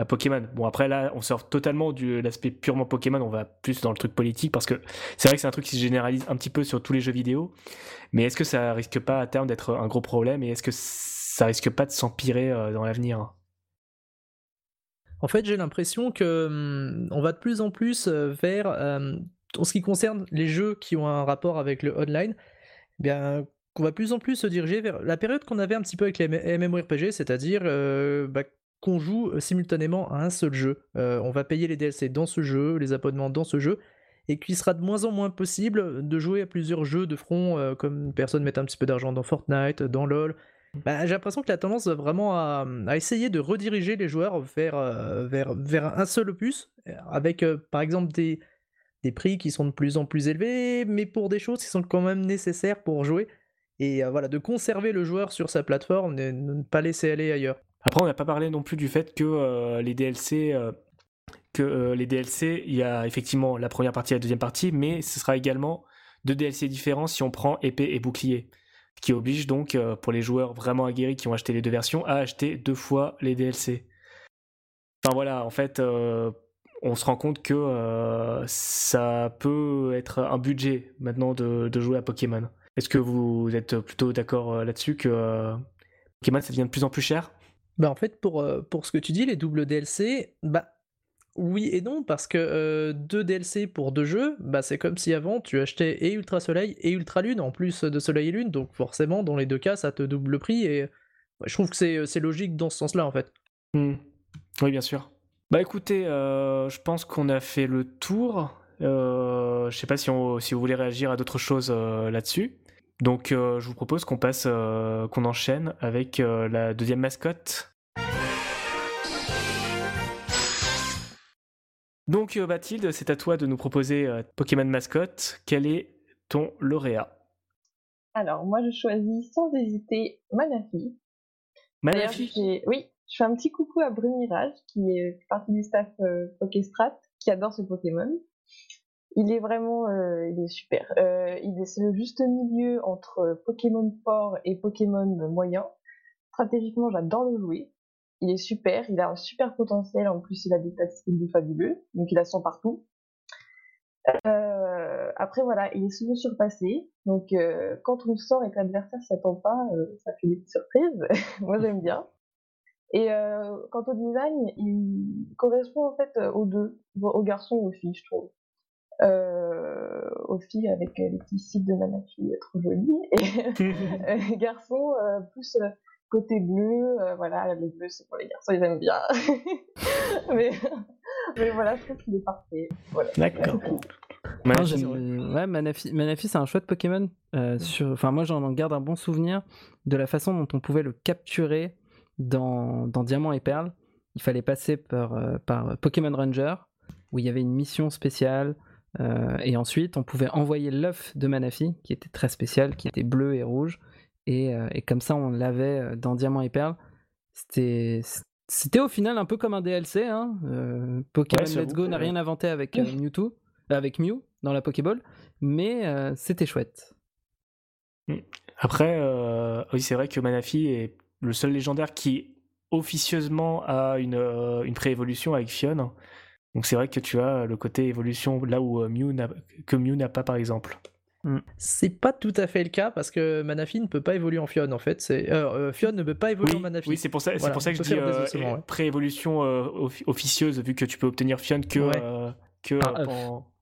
à Pokémon. Bon, après là, on sort totalement de l'aspect purement Pokémon, on va plus dans le truc politique parce que c'est vrai que c'est un truc qui se généralise un petit peu sur tous les jeux vidéo. Mais est-ce que ça risque pas à terme d'être un gros problème et est-ce que ça risque pas de s'empirer euh, dans l'avenir? En fait, j'ai l'impression que hum, on va de plus en plus euh, vers, euh, en ce qui concerne les jeux qui ont un rapport avec le online, eh bien qu'on va de plus en plus se diriger vers la période qu'on avait un petit peu avec les MMORPG, c'est-à-dire bah, qu'on joue simultanément à un seul jeu. on va payer les DLC dans ce jeu, les abonnements dans ce jeu, et qu'il sera de moins en moins possible de jouer à plusieurs jeux de front, comme personne met un petit peu d'argent dans Fortnite, dans LoL. Bah, j'ai l'impression que la tendance vraiment à, essayer de rediriger les joueurs vers, vers, vers un seul opus, avec par exemple des, des prix qui sont de plus en plus élevés, mais pour des choses qui sont quand même nécessaires pour jouer. Et voilà, de conserver le joueur sur sa plateforme, et ne pas laisser aller ailleurs. Après, on n'a pas parlé non plus du fait que euh, les DLC, euh, que euh, les DLC, il y a effectivement la première partie et la deuxième partie, mais ce sera également deux DLC différents si on prend épée et bouclier, qui oblige donc pour les joueurs vraiment aguerris qui ont acheté les deux versions à acheter deux fois les DLC. Enfin voilà, en fait, on se rend compte que ça peut être un budget maintenant de, jouer à Pokémon. Est-ce que vous êtes plutôt d'accord là-dessus que Pokémon ça devient de plus en plus cher? Bah en fait, pour, euh, pour ce que tu dis, les doubles DLC, bah oui et non, parce que euh, deux DLC pour deux jeux, bah c'est comme si avant tu achetais et Ultra Soleil et Ultra Lune en plus de Soleil et Lune, donc forcément dans les deux cas ça te double le prix et je trouve que c'est logique dans ce sens-là en fait. Mmh. Oui, bien sûr. Bah écoutez, euh, je pense qu'on a fait le tour. je sais pas si, on, si vous voulez réagir à d'autres choses là-dessus. Donc je vous propose qu'on passe, qu'on enchaîne avec la deuxième mascotte. Donc euh, Bathilde, c'est à toi de nous proposer euh, Pokémon mascotte. Quel est ton lauréat? Alors moi je choisis sans hésiter Manafi. Manafi? Oui, je fais un petit coucou à Brumirage qui est partie du staff euh, Pokéstrat, qui adore ce Pokémon. Il est vraiment, il est super. il est c'est le juste milieu entre Pokémon fort et Pokémon moyen. Stratégiquement, j'adore le jouer il est super, il a un super potentiel, en plus il a des statistiques fabuleux, donc il a son partout. Euh, après voilà, il est souvent surpassé, donc euh, quand on le sort et que l'adversaire s'attend pas, euh, ça fait des petites surprises, moi j'aime bien. Et quant au design, il correspond en fait aux deux, aux garçons et aux filles, je trouve. aux filles avec les petits sites de Manafi trop jolis, et garçons plus côté bleu, euh, voilà, le bleu c'est pour les garçons, ils aiment bien. mais, mais, voilà, je trouve qu'il est parfait. D'accord. Manafi, ouais, Manafi, c'est un chouette Pokémon. Euh, sur... Enfin, moi j'en garde un bon souvenir de la façon dont on pouvait le capturer dans, dans Diamant et Perle. Il fallait passer par, euh, par Pokémon Ranger, où il y avait une mission spéciale. et ensuite, on pouvait envoyer l'œuf de Manafi, qui était très spécial, qui était bleu et rouge. Euh, et, comme ça, on l'avait euh, dans Diamant et Perle. C'était, c'était au final un peu comme un DLC. Hein. Euh, Pokémon Let's Go n'a rien inventé avec Mewtwo, avec Mew dans la Pokéball, mais c'était chouette. Mm. Après, oui, c'est vrai que Manafi est le seul légendaire qui officieusement a une, une pré-évolution avec Fion. Donc c'est vrai que tu as le côté évolution là où Mew que Mew n'a pas par exemple. Mm. C'est pas tout à fait le cas parce que Manafi ne peut pas évoluer en Fion en fait. C'est euh, euh Fion ne peut pas évoluer en Manafi. Oui, c'est pour ça, c'est pour ça que je dis euh, pré-évolution euh, officieuse vu que tu peux obtenir Fion que, que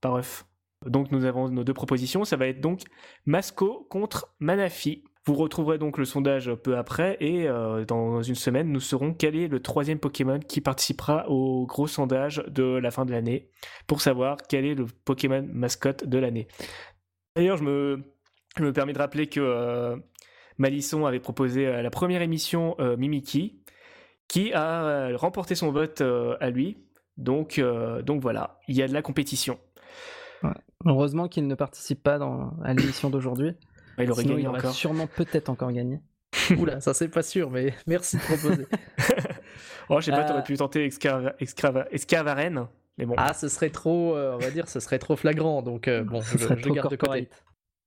par, œuf. Donc nous avons nos deux propositions. Ça va être donc Masco contre Manafi. Vous retrouverez donc le sondage peu après et dans une semaine nous saurons quel est le troisième Pokémon qui participera au gros sondage de la fin de l'année pour savoir quel est le Pokémon mascotte de l'année. D'ailleurs, je me, Je me permets de rappeler que Malisson avait proposé la première émission Mimiki, qui a remporté son vote à lui. Donc, donc voilà, il y a de la compétition. Heureusement qu'il ne participe pas dans, à l'émission d'aujourd'hui. il aurait gagné il aurait sûrement peut-être encore gagné. Oula, ça c'est pas sûr, mais merci de proposer. oh, je sais pas, t'aurais pu tenter Escavaren, mais bon. Ah, ce serait trop, on va dire, ce serait trop flagrant, donc bon, je, je garde de côté.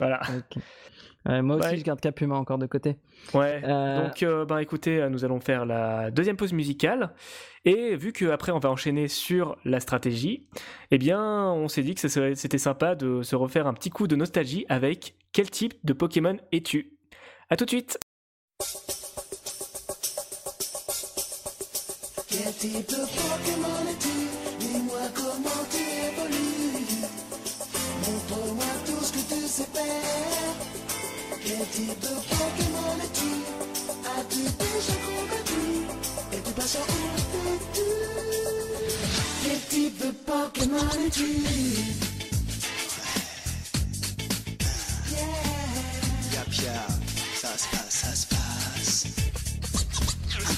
Voilà. moi aussi, je garde Capuma encore de côté. Ouais. Euh, donc, euh, ben, écoutez, euh, nous allons faire la deuxième pause musicale. Et vu qu'après, on va enchaîner sur la stratégie, eh bien, on s'est dit que c'était sympa de se refaire un petit coup de nostalgie avec quel type de Pokémon es-tu? À tout de suite Quel type de Pokémon es-tu? Quel type de Pokémon es-tu As-tu déjà combattu Et tu passes où es-tu Quel type de Pokémon es-tu Yeah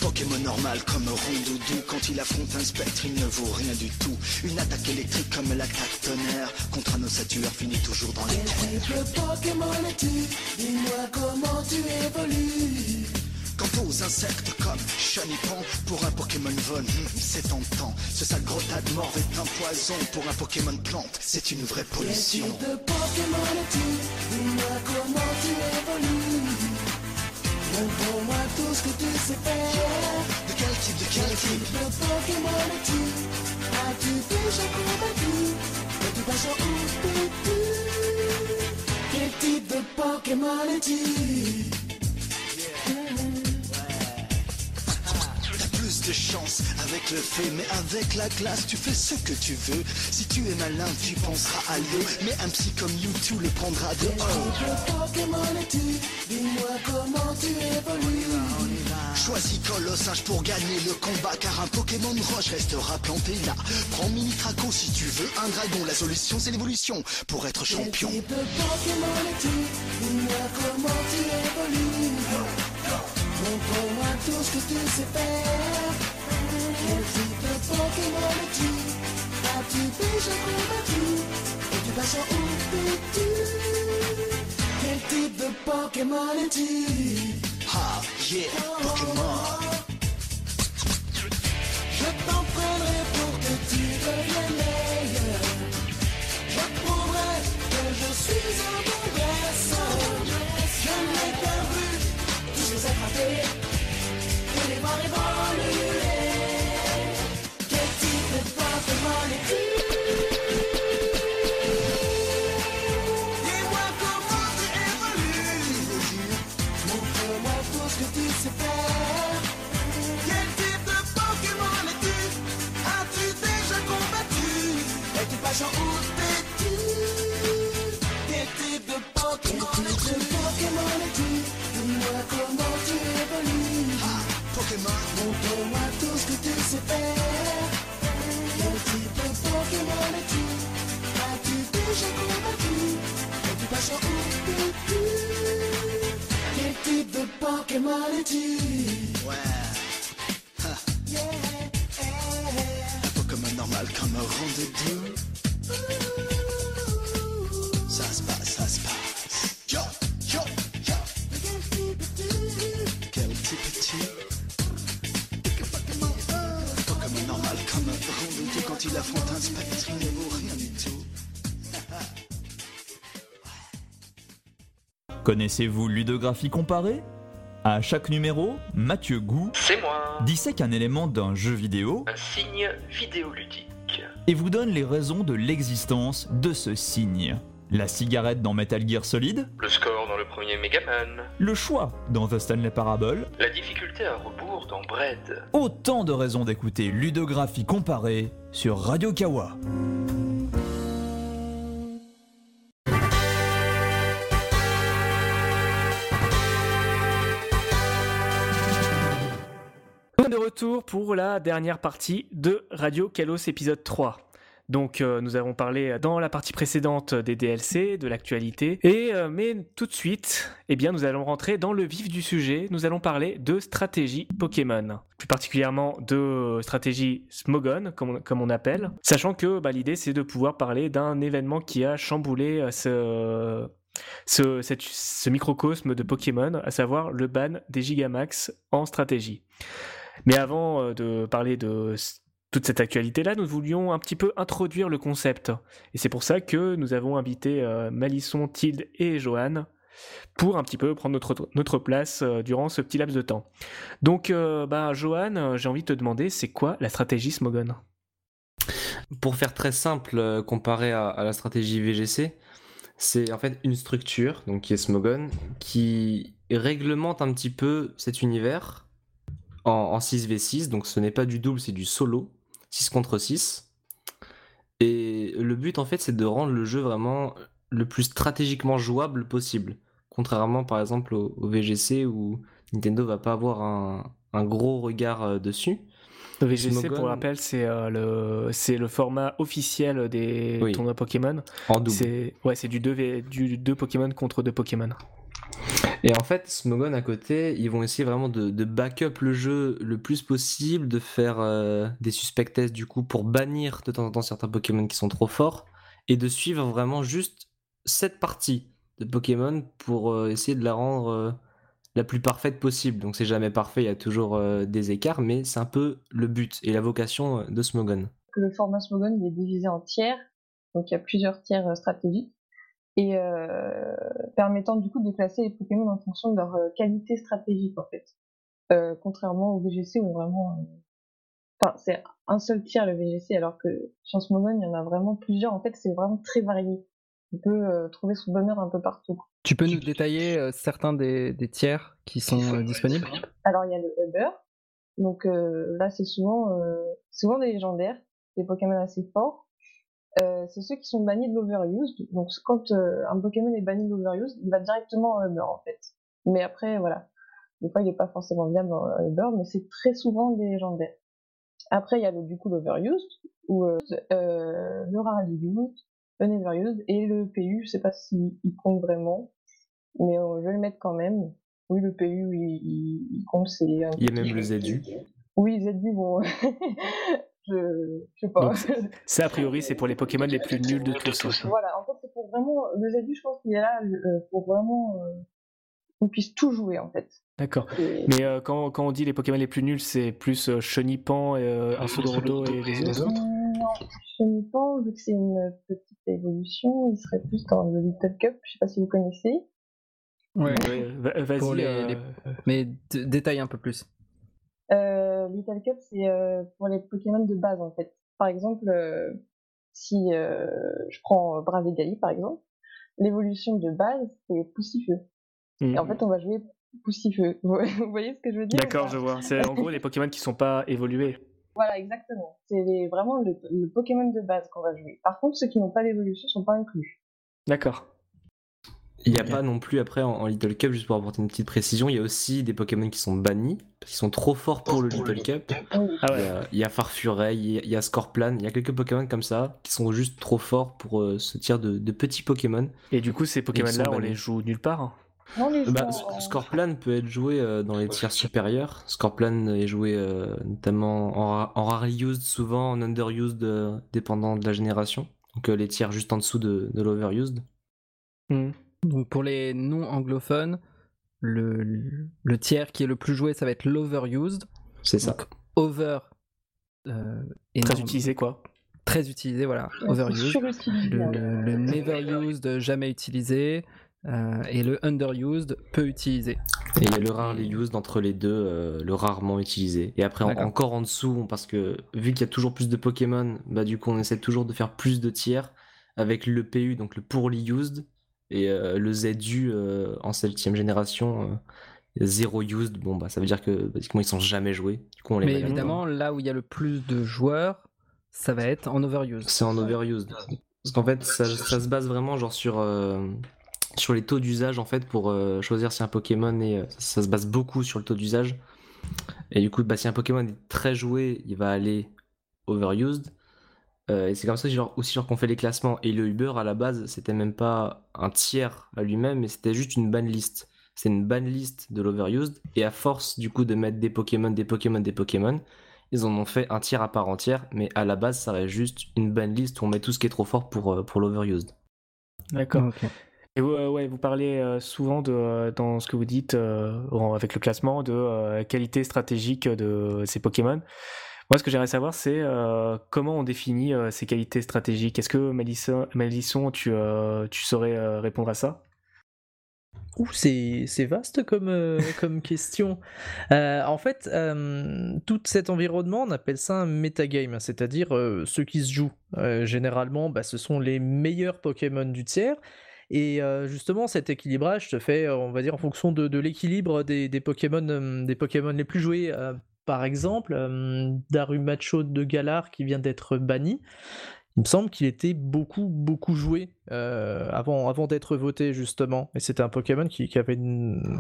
Pokémon normal comme Rondoudou. Quand il affronte un spectre il ne vaut rien du tout. Une attaque électrique comme l'attaque tonnerre Contre un ossature finit toujours dans les Quel type de Pokémon es-tu Dis-moi comment tu évolues. Quant aux insectes comme Chenipan Pour un Pokémon Von, hmm, c'est tentant. Ce sale gros tas de morve est un poison. Pour un Pokémon plante, c'est une vraie pollution Quel type de Pokémon es-tu Dis-moi comment tu évolues Montre-moi tout ce que tu sais faire. De quel type, de quel type de Pokémon es-tu? As-tu déjà combattu? Et tu passes où es-tu Quel type de Pokémon es-tu? De chance avec le feu, mais avec la glace, tu fais ce que tu veux. Si tu es malin, tu penseras à l'eau, mais un psy comme YouTube le prendra de haut. Pokémon es-tu? Dis-moi comment tu évolues. Choisis Colossage pour gagner le combat, car un Pokémon roche restera planté là. Prends Mini Traco si tu veux un dragon. La solution, c'est l'évolution pour être champion. Quel type de Pokémon es-tu? Dis-moi comment tu évolues. Montre-moi tout ce que tu sais faire. Quel type de Pokémon es-tu? As-tu déjà combattu? Et tu passes où es-tu Quel type de Pokémon es-tu? Ah, yeah, Pokémon. Je t'en prendrai pour que tu deviennes meilleur. Je prouverai que je suis un bon dresseur. Je n'ai pas. Quel type de Pokémon es-tu? Dis-moi comment tu évolues. Montre-moi tout ce que tu sais faire. Quel type de Pokémon es-tu? As-tu déjà combattu Et tu passes en où t'es-tu Quel type de Pokémon es-tu? Pokémon es-tu Dis-moi. Pokémon. Montre-moi tout ce que tu sais faire. Quel type de Pokémon es-tu As-tu déjà combattu Et tu passes où es-tu Quel type de Pokémon es-tu Ouais. Yeah. Un normal comme un rond rien du tout. Connaissez-vous ludographie comparée? À chaque numéro, Mathieu Gou C'est moi dissèque un élément d'un jeu vidéo Un signe vidéoludique. et vous donne les raisons de l'existence de ce signe. La cigarette dans Metal Gear Solid, Le score premier Megaman. le choix dans The Stanley Parable, La difficulté à rebours dans Bread. autant de raisons d'écouter ludographie comparée sur Radio Kawa. On est de retour pour la dernière partie de Radio Kalos épisode 3. Donc euh, nous avons parlé dans la partie précédente des DLC, de l'actualité, et euh, mais tout de suite, eh bien nous allons rentrer dans le vif du sujet. Nous allons parler de stratégie Pokémon, plus particulièrement de stratégie Smogon, comme, on appelle, sachant que bah, l'idée c'est de pouvoir parler d'un événement qui a chamboulé euh, ce ce, ce, microcosme de Pokémon, à savoir le ban des Gigamax en stratégie. Mais avant de parler de toute cette actualité-là, nous voulions un petit peu introduire le concept. Et c'est pour ça que nous avons invité euh, Malisson, Tilde et Johan pour un petit peu prendre notre, place euh, durant ce petit laps de temps. Donc, euh, bah, Johan, j'ai envie de te demander, c'est quoi la stratégie Smogon Pour faire très simple, comparé à, la stratégie VGC, c'est en fait une structure, donc qui est Smogon, qui réglemente un petit peu cet univers en 6v6, donc ce n'est pas du double, c'est du solo. 6 contre 6. Et le but, en fait, c'est de rendre le jeu vraiment le plus stratégiquement jouable possible. Contrairement, par exemple, au, VGC où Nintendo va pas avoir un, gros regard euh, dessus. Le VGC, pour rappel, c'est euh, le c'est le format officiel des tournois Pokémon. En double. C'est ouais, c'est du 2 du 2 Pokémon contre 2 Pokémon. Et en fait, Smogon à côté, ils vont essayer vraiment de, backup le jeu le plus possible, de faire euh, des suspect tests du coup pour bannir de temps en temps certains Pokémon qui sont trop forts, et de suivre vraiment juste cette partie de Pokémon pour euh, essayer de la rendre euh, la plus parfaite possible. Donc c'est jamais parfait, il y a toujours des écarts, mais c'est un peu le but et la vocation de Smogon. Le format Smogon est divisé en tiers, donc il y a plusieurs tiers stratégiques et euh, permettant du coup de classer les Pokémon en fonction de leur euh, qualité stratégique en fait. Euh, contrairement au VGC où vraiment, enfin c'est un seul tiers le VGC alors que sur Smogon il y en a vraiment plusieurs. En fait c'est vraiment très varié. On peut trouver son bonheur un peu partout. Tu peux nous détailler certains des, des, tiers qui sont disponibles Alors il y a le Uber. Donc là c'est souvent souvent des légendaires, des Pokémon assez forts euh, c'est ceux qui sont bannis de l'overuse. Donc quand euh, un Pokémon est banni de l'overuse, il va directement en Uber en fait. Mais après, voilà. Des fois, il n'est pas forcément viable en Uber, mais c'est très souvent des légendaires. Après, il y a le, du coup l'overuse, ou euh, le rare use, le neveruse, et le PU, je sais pas s'il compte vraiment, mais je vais le mettre quand même. Oui, le PU, il, il, compte, c'est... Il y a même le ZU. Oui, ZU, bon... Je, sais pas. ça, a priori, c'est pour les Pokémon les plus nuls de tous. Hein. Voilà, en fait, c'est pour vraiment. Le Zadu, je pense qu'il est là euh, pour vraiment euh, qu'on puisse tout jouer, en fait. D'accord. Mais euh, quand, quand, on dit les Pokémon les plus nuls, c'est plus euh, Chenipan, Sodorodo et les autres Non, Chenipan, vu que c'est une petite évolution, il serait plus dans le Little Cup. Je sais pas si vous connaissez. Ouais, vas-y. Mais détaille un peu plus. Euh, Little Cup, c'est euh, pour les Pokémon de base en fait. Par exemple, euh, si je prends Bravegali par exemple, l'évolution de base c'est Poussifeu. Et en mmh. fait, on va jouer Poussifeu. Vous voyez ce que je veux dire D'accord, je vois. C'est en gros les Pokémon qui sont pas évolués. Voilà, exactement. C'est vraiment le, le, Pokémon de base qu'on va jouer. Par contre, ceux qui n'ont pas d'évolution sont pas inclus. D'accord. Il n'y a pas non plus après en, Little Cup, juste pour apporter une petite précision, il y a aussi des Pokémon qui sont bannis, parce qu'ils sont trop forts pour le Little Cup. Ah il, y a, Farfuret, il y a Scorplan, il y a quelques Pokémon comme ça qui sont juste trop forts pour euh, ce tir de, petits Pokémon. Et du coup, ces Pokémon-là, on les joue nulle part bah, Scorplan peut être joué euh, dans les tiers supérieurs. Scorplan est joué euh, notamment en, en rarely used, souvent en underused, dépendant de la génération. Donc les tiers juste en dessous de, de l'overused. Hmm. Donc pour les non-anglophones, le, le, tiers qui est le plus joué, ça va être l'overused. C'est ça. over. Euh, très utilisé quoi Très utilisé, voilà. Overused. Le, le, never used, jamais utilisé. Euh, et le underused, peu utilisé. Et il y a le rarely used entre les deux, euh, le rarement utilisé. Et après, encore en dessous, parce que vu qu'il y a toujours plus de Pokémon, bah du coup, on essaie toujours de faire plus de tiers avec le PU, donc le poorly used, et euh, le ZU euh, en septième génération, euh, zéro used, bon bah ça veut dire que basiquement ils sont jamais joués. Du coup, on les Mais évidemment, là où il y a le plus de joueurs, ça va être en overused. C'est en overused. Parce qu'en fait, ça, se base vraiment genre sur, sur les taux d'usage en fait pour choisir si un Pokémon est. Ça, se base beaucoup sur le taux d'usage. Et du coup, bah, si un Pokémon est très joué, il va aller overused. Euh, et c'est comme ça genre, aussi genre qu'on fait les classements. Et le Uber à la base, c'était même pas un tiers à lui-même, mais c'était juste une ban list. C'est une ban list de l'overused. Et à force du coup de mettre des Pokémon, des Pokémon, des Pokémon, ils en ont fait un tiers à part entière. Mais à la base, ça reste juste une ban list où on met tout ce qui est trop fort pour, euh, pour l'overused. D'accord. Et vous, euh, ouais, vous parlez souvent de, dans ce que vous dites avec le classement de qualité stratégique de ces Pokémon. Moi, ce que j'aimerais savoir, c'est euh, comment on définit euh, ces qualités stratégiques. Est-ce que Malisson, tu, euh, tu saurais répondre à ça? Ouh, c'est, vaste comme, comme question. en fait, tout cet environnement, on appelle ça un metagame, c'est-à-dire ceux qui se jouent. généralement, bah, ce sont les meilleurs Pokémon du tiers. Et justement, cet équilibrage se fait, on va dire, en fonction de, l'équilibre des, des, Pokémon, des Pokémon les plus joués par exemple, Darumacho de Galar qui vient d'être banni, il me semble qu'il était beaucoup, beaucoup joué avant, avant d'être voté, justement. Et c'était un Pokémon qui, avait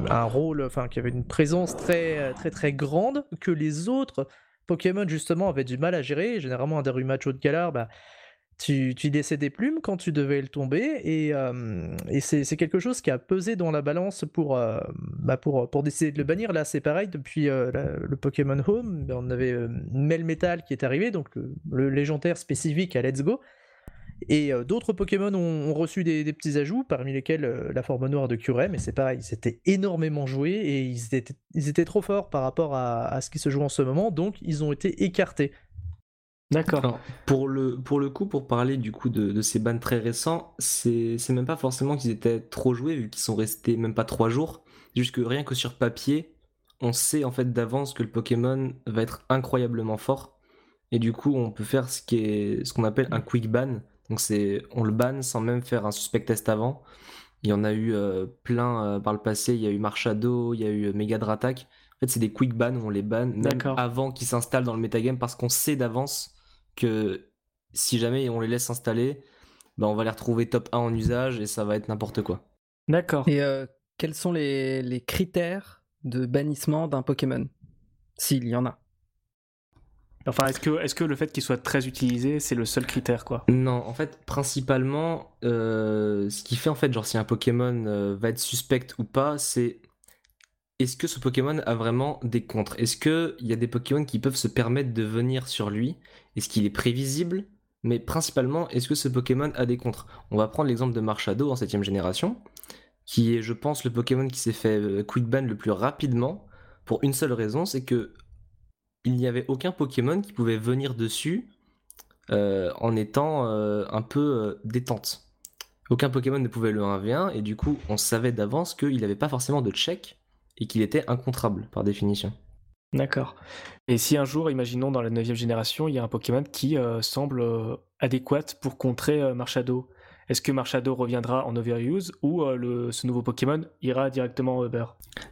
un rôle, enfin, qui avait une présence très, très, très grande que les autres Pokémon, justement, avaient du mal à gérer. Généralement, un Darumacho de Galar, bah, tu, tu laissais des plumes quand tu devais le tomber, et, euh, c'est quelque chose qui a pesé dans la balance pour, euh, bah pour, pour décider de le bannir. Là, c'est pareil, depuis euh, le Pokémon Home, on avait Melmetal qui est arrivé, donc le, légendaire spécifique à Let's Go, et d'autres Pokémon ont, reçu des, petits ajouts, parmi lesquels la forme noire de Curem, mais c'est pareil, c'était énormément joué, et ils étaient, ils étaient trop forts par rapport à, à ce qui se joue en ce moment, donc ils ont été écartés. D'accord. Pour le, pour le coup, pour parler du coup de, ces bans très récents, c'est même pas forcément qu'ils étaient trop joués vu qu'ils sont restés même pas trois jours. Juste que rien que sur papier, on sait en fait d'avance que le Pokémon va être incroyablement fort. Et du coup, on peut faire ce qui est ce qu'on appelle un quick ban. Donc c'est on le ban sans même faire un suspect test avant. Il y en a eu euh, plein euh, par le passé. Il y a eu Marshado, il y a eu Megadratak. En fait, c'est des quick bans où on les ban même avant qu'ils s'installent dans le metagame parce qu'on sait d'avance que si jamais on les laisse s'installer, bah on va les retrouver top 1 en usage et ça va être n'importe quoi. D'accord. Et euh, quels sont les, critères de bannissement d'un Pokémon? S'il y en a. Enfin, est-ce que, est que le fait qu'il soit très utilisé, c'est le seul critère, quoi? Non, en fait, principalement, euh, ce qui fait, en fait, genre, si un Pokémon euh, va être suspect ou pas, c'est est-ce que ce Pokémon a vraiment des contres? Est-ce qu'il y a des Pokémon qui peuvent se permettre de venir sur lui? Est-ce qu'il est prévisible? Mais principalement, est-ce que ce Pokémon a des contres? On va prendre l'exemple de Marshado en 7ème génération, qui est, je pense, le Pokémon qui s'est fait euh, quick ban le plus rapidement, pour une seule raison, c'est que il n'y avait aucun Pokémon qui pouvait venir dessus euh, en étant euh, un peu détente. Aucun Pokémon ne pouvait le 1v1, et du coup, on savait d'avance qu'il n'avait pas forcément de check et qu'il était incontrable par définition. D'accord. Et si un jour, imaginons dans la 9 génération, il y a un Pokémon qui euh, semble euh, adéquat pour contrer euh, Marshado, est-ce que Marshado reviendra en overuse ou le, ce nouveau Pokémon ira directement en Uber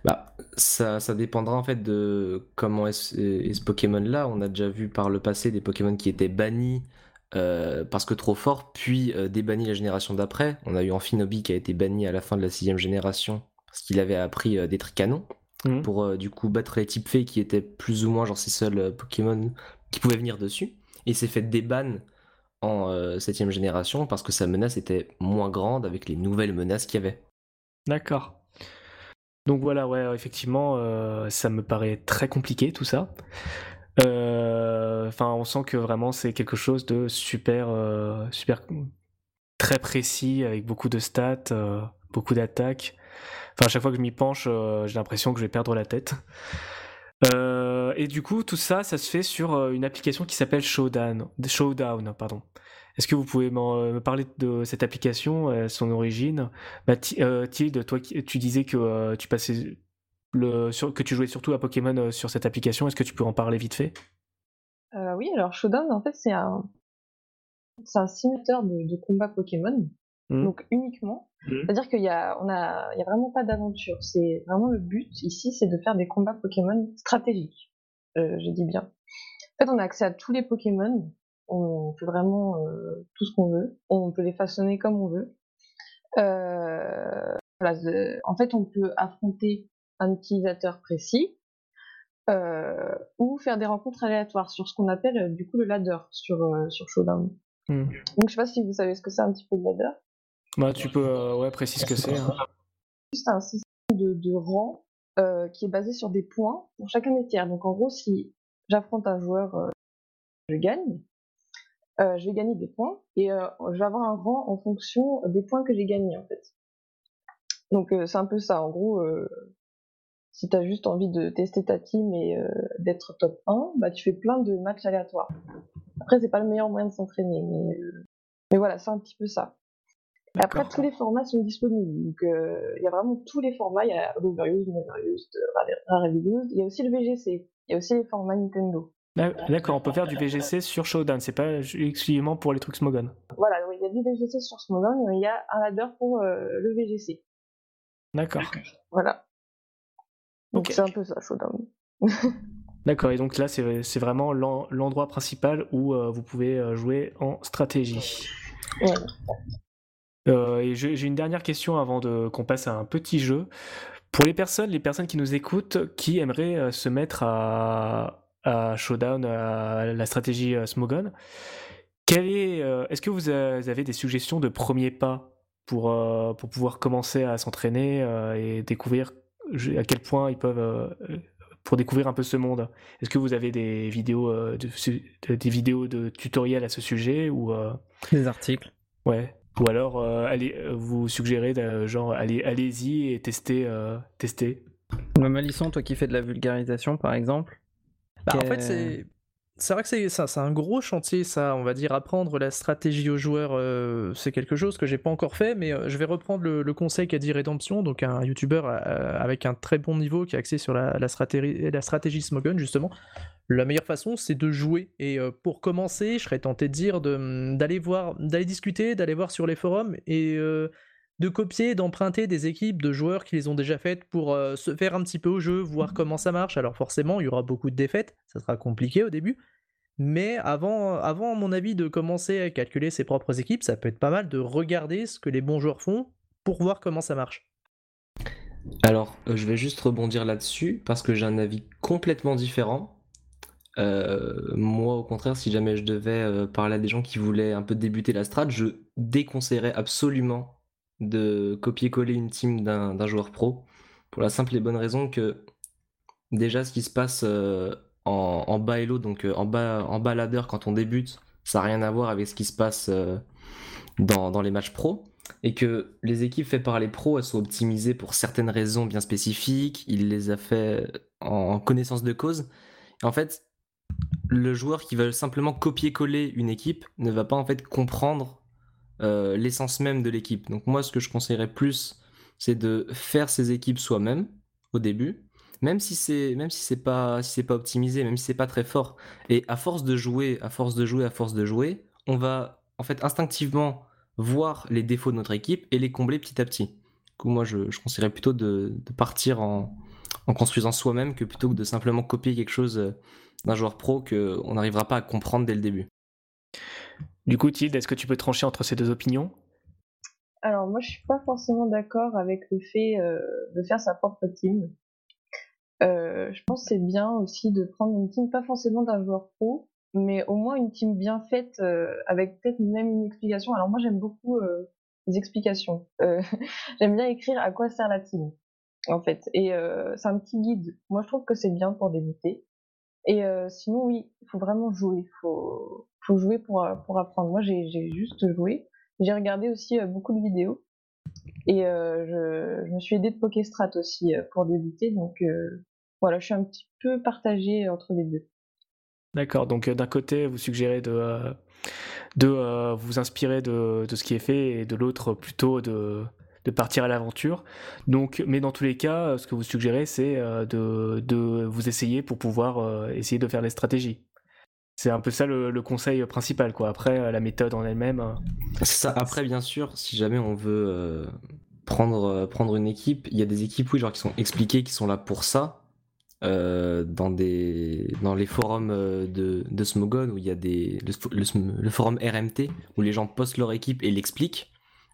bah, ça, ça, dépendra en fait de comment est ce, Pokémon-là. On a déjà vu par le passé des Pokémon qui étaient bannis parce que trop forts, puis débannis la génération d'après. On a eu Amphinobi qui a été banni à la fin de la sixième génération parce qu'il avait appris euh, des tricanons mhm. pour euh, du coup battre les types fées qui étaient plus ou moins genre ses seuls euh, Pokémon qui pouvaient venir dessus. Et il s'est fait déban en 7ème génération parce que sa menace était moins grande avec les nouvelles menaces qu'il y avait. D'accord. Donc voilà, ouais, effectivement, ça me paraît très compliqué tout ça. Enfin, on sent que vraiment c'est quelque chose de super, super, très précis avec beaucoup de stats, beaucoup d'attaques. Enfin, chaque fois que je m'y penche, euh, j'ai l'impression que je vais perdre la tête. Euh, et du coup, tout ça, ça se fait sur euh, une application qui s'appelle Showdown. Showdown, pardon. Est-ce que vous pouvez me parler de cette application, son origine? Bah, Tilde, toi, tu disais que tu passais que tu jouais surtout à Pokémon sur cette application. Est-ce que tu peux en parler vite fait? Oui, alors Showdown, en fait, c'est un, c'est un simulateur de combat Pokémon. Mmh. Donc uniquement. Mmh. C'est-à-dire qu'il y a, on a, il y a vraiment pas d'aventure. C'est vraiment le but ici, c'est de faire des combats Pokémon stratégiques. Euh, je dis bien. En fait, on a accès à tous les Pokémon. On peut vraiment euh, tout ce qu'on veut. On peut les façonner comme on veut. Euh, voilà, en fait, on peut affronter un utilisateur précis. ou faire des rencontres aléatoires sur ce qu'on appelle du coup le ladder sur, sur Showdown. Hmm. Donc je sais pas si vous savez ce que c'est un petit peu le ladder. Bah tu peux ouais préciser ce que c'est. Hein. Juste un système de, rang qui est basé sur des points pour chacun des tiers. Donc en gros si j'affronte un joueur, je gagne. je vais gagner des points et je vais avoir un rang en fonction des points que j'ai gagnés en fait. Donc c'est un peu ça. En gros, si tu as juste envie de tester ta team et d'être top 1, bah tu fais plein de matchs aléatoires. Après, c'est pas le meilleur moyen de s'entraîner, mais, mais voilà, c'est un petit peu ça. Après, tous les formats sont disponibles. Donc, il y a vraiment tous les formats. Il y a Overused, Neverused, Rareused. Il y a aussi le VGC. Il y a aussi les formats Nintendo. D'accord, on peut faire du VGC sur Showdown, c'est pas exclusivement pour les trucs Smogon. Voilà, il y a du VGC sur Smogon, mais il y a un ladder pour le VGC. D'accord. Voilà. Donc c'est un peu ça, Showdown. D'accord, et donc là c'est vraiment l'endroit principal où euh, vous pouvez euh, jouer en stratégie. Euh, et j'ai une dernière question avant qu'on passe à un petit jeu. Pour les personnes, les personnes qui nous écoutent, qui aimeraient se mettre à, à Showdown, à la stratégie Smogon, est, est-ce que vous avez des suggestions de premiers pas pour, pour pouvoir commencer à s'entraîner et découvrir à quel point ils peuvent pour découvrir un peu ce monde? Est-ce que vous avez des vidéos, euh, de, des vidéos de tutoriels à ce sujet ou euh, des articles Ouais. Ou alors euh, allez, vous suggérez genre allez, allez-y et testez, testez. Malisson, toi qui fais de la vulgarisation par exemple. Bah, en fait c'est c'est vrai que c'est ça, c'est un gros chantier, ça. On va dire apprendre la stratégie aux joueurs, euh, c'est quelque chose que j'ai pas encore fait, mais euh, je vais reprendre le, conseil qu'a dit Redemption, donc un YouTuber euh, avec un très bon niveau qui est axé sur la, stratégie, la stratégie justement. La meilleure façon, c'est de jouer. Et pour commencer, je serais tenté de dire d'aller voir, d'aller discuter, d'aller voir sur les forums et de copier, d'emprunter des équipes de joueurs qui les ont déjà faites pour se faire un petit peu au jeu, voir comment ça marche. Alors forcément, il y aura beaucoup de défaites, ça sera compliqué au début, mais avant, avant, à mon avis, de commencer à calculer ses propres équipes, ça peut être pas mal de regarder ce que les bons joueurs font pour voir comment ça marche. Alors, euh, je vais juste rebondir là-dessus parce que j'ai un avis complètement différent. Euh, moi, au contraire, si jamais je devais euh, parler à des gens qui voulaient un peu débuter la strat, je déconseillerais absolument de copier-coller une team d'un joueur pro pour la simple et bonne raison que déjà ce qui se passe en, bas elo, donc euh, en bas, en baladeur quand on débute, ça n'a rien à voir avec ce qui se passe euh, dans, les matchs pro. Et que les équipes faites par les pros, elles sont optimisées pour certaines raisons bien spécifiques. Il les a fait en, connaissance de cause. en fait, le joueur qui va simplement copier-coller une équipe ne va pas en fait comprendre euh, l'essence même de l'équipe. Donc moi, ce que je conseillerais plus, c'est de faire ses équipes soi-même au début, même si c'est même si c'est pas si c'est pas optimisé, même si c'est pas très fort. Et à force de jouer, à force de jouer, à force de jouer, on va en fait instinctivement voir les défauts de notre équipe et les combler petit à petit. Du coup, moi, je, conseillerais plutôt de, partir en, en construisant soi-même que plutôt que de simplement copier quelque chose euh, d'un joueur pro qu'on n'arrivera pas à comprendre dès le début. Du coup, Tilde, est-ce que tu peux trancher entre ces deux opinions? Alors moi, je suis pas forcément d'accord avec le fait euh, de faire sa propre team. Euh, je pense que c'est bien aussi de prendre une team, pas forcément d'un joueur pro, mais au moins une team bien faite, euh, avec peut-être même une explication. Alors moi j'aime beaucoup les explications. j'aime bien écrire à quoi sert la team, en fait. Et c'est un petit guide. Moi je trouve que c'est bien pour débuter. Et sinon oui, il faut vraiment jouer. Faut, faut jouer pour, pour apprendre. Moi j'ai juste joué. J'ai regardé aussi beaucoup de vidéos. Et je, je, me suis aidée de Pokestrat aussi pour débuter, donc voilà, je suis un petit peu partagée entre les deux. D'accord, donc euh, d'un côté, vous suggérez de, euh, euh, vous inspirer de, de, ce qui est fait et de l'autre plutôt de, de partir à l'aventure. Mais dans tous les cas, ce que vous suggérez, c'est de, de, vous essayer pour pouvoir essayer de faire les stratégies. C'est un peu ça le, conseil principal, quoi. Après, la méthode en elle-même. Ça. Après, bien sûr, si jamais on veut prendre, prendre une équipe, il y a des équipes, qui sont expliquées, qui sont là pour ça. Euh, dans, les forums euh, de, de Smogon où il y a des, le, forum RMT où les gens postent leur équipe et l'expliquent.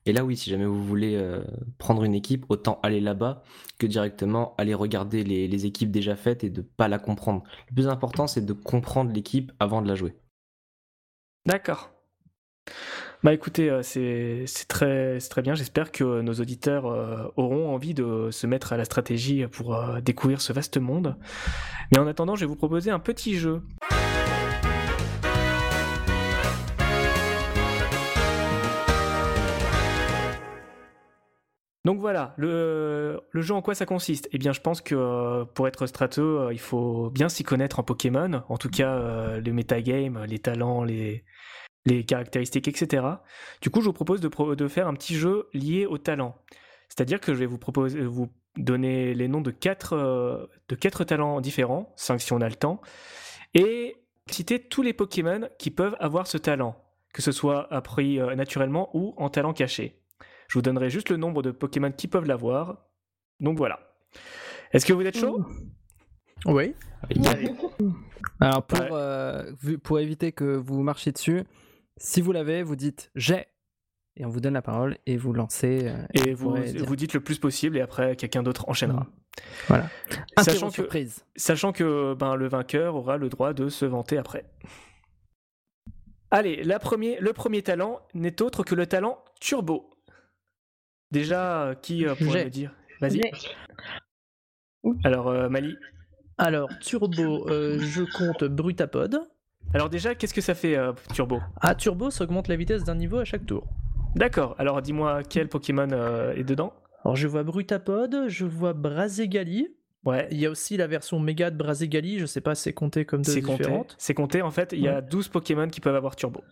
Et là, oui, si jamais vous voulez euh, prendre une équipe, autant aller là-bas que directement aller regarder les, équipes déjà faites et de pas la comprendre. Le plus important, c'est de comprendre l'équipe avant de la jouer. D'accord. Bah écoutez, euh, c'est très, bien. J'espère que nos auditeurs euh, auront envie de se mettre à la stratégie pour découvrir ce vaste monde. Mais en attendant, je vais vous proposer un petit jeu. Donc voilà, le, jeu en quoi ça consiste? Eh bien je pense que euh, pour être strato, euh, il faut bien s'y connaître en Pokémon, en tout cas euh, le metagame, les talents, les, caractéristiques, etc. Du coup je vous propose de, faire un petit jeu lié aux talents. C'est-à-dire que je vais vous proposer, vous donner les noms de quatre, de quatre talents différents, 5 si on a le temps, et citer tous les Pokémon qui peuvent avoir ce talent, que ce soit appris naturellement ou en talent caché. Je vous donnerai juste le nombre de Pokémon qui peuvent l'avoir. Donc voilà. Est-ce que vous êtes chaud? Oui. Alors pour, euh, pour éviter que vous marchiez dessus, si vous l'avez, vous dites j'ai et on vous donne la parole et vous lancez. Euh, et, vous, vous dites le plus possible et après quelqu'un d'autre enchaînera. Mm. Voilà. Sachant que, sachant que ben, le vainqueur aura le droit de se vanter après. Allez, la premier, le premier talent n'est autre que le talent turbo. Déjà, qui euh, pourrait me dire? Vas-y. Alors, euh, Mali Alors, Turbo, euh, je compte Brutapod. Alors déjà, qu'est-ce que ça fait, Turbo? Ah, Turbo, ça augmente la vitesse d'un niveau à chaque tour. D'accord, alors dis-moi quel Pokémon est dedans? Alors, je vois Brutapod, je vois Brazegali. Ouais. Il y a aussi la version méga de Brazegali, je sais pas, c'est compté comme deux différentes. C'est compté, en fait, il y a 12 Pokémon qui peuvent avoir Turbo.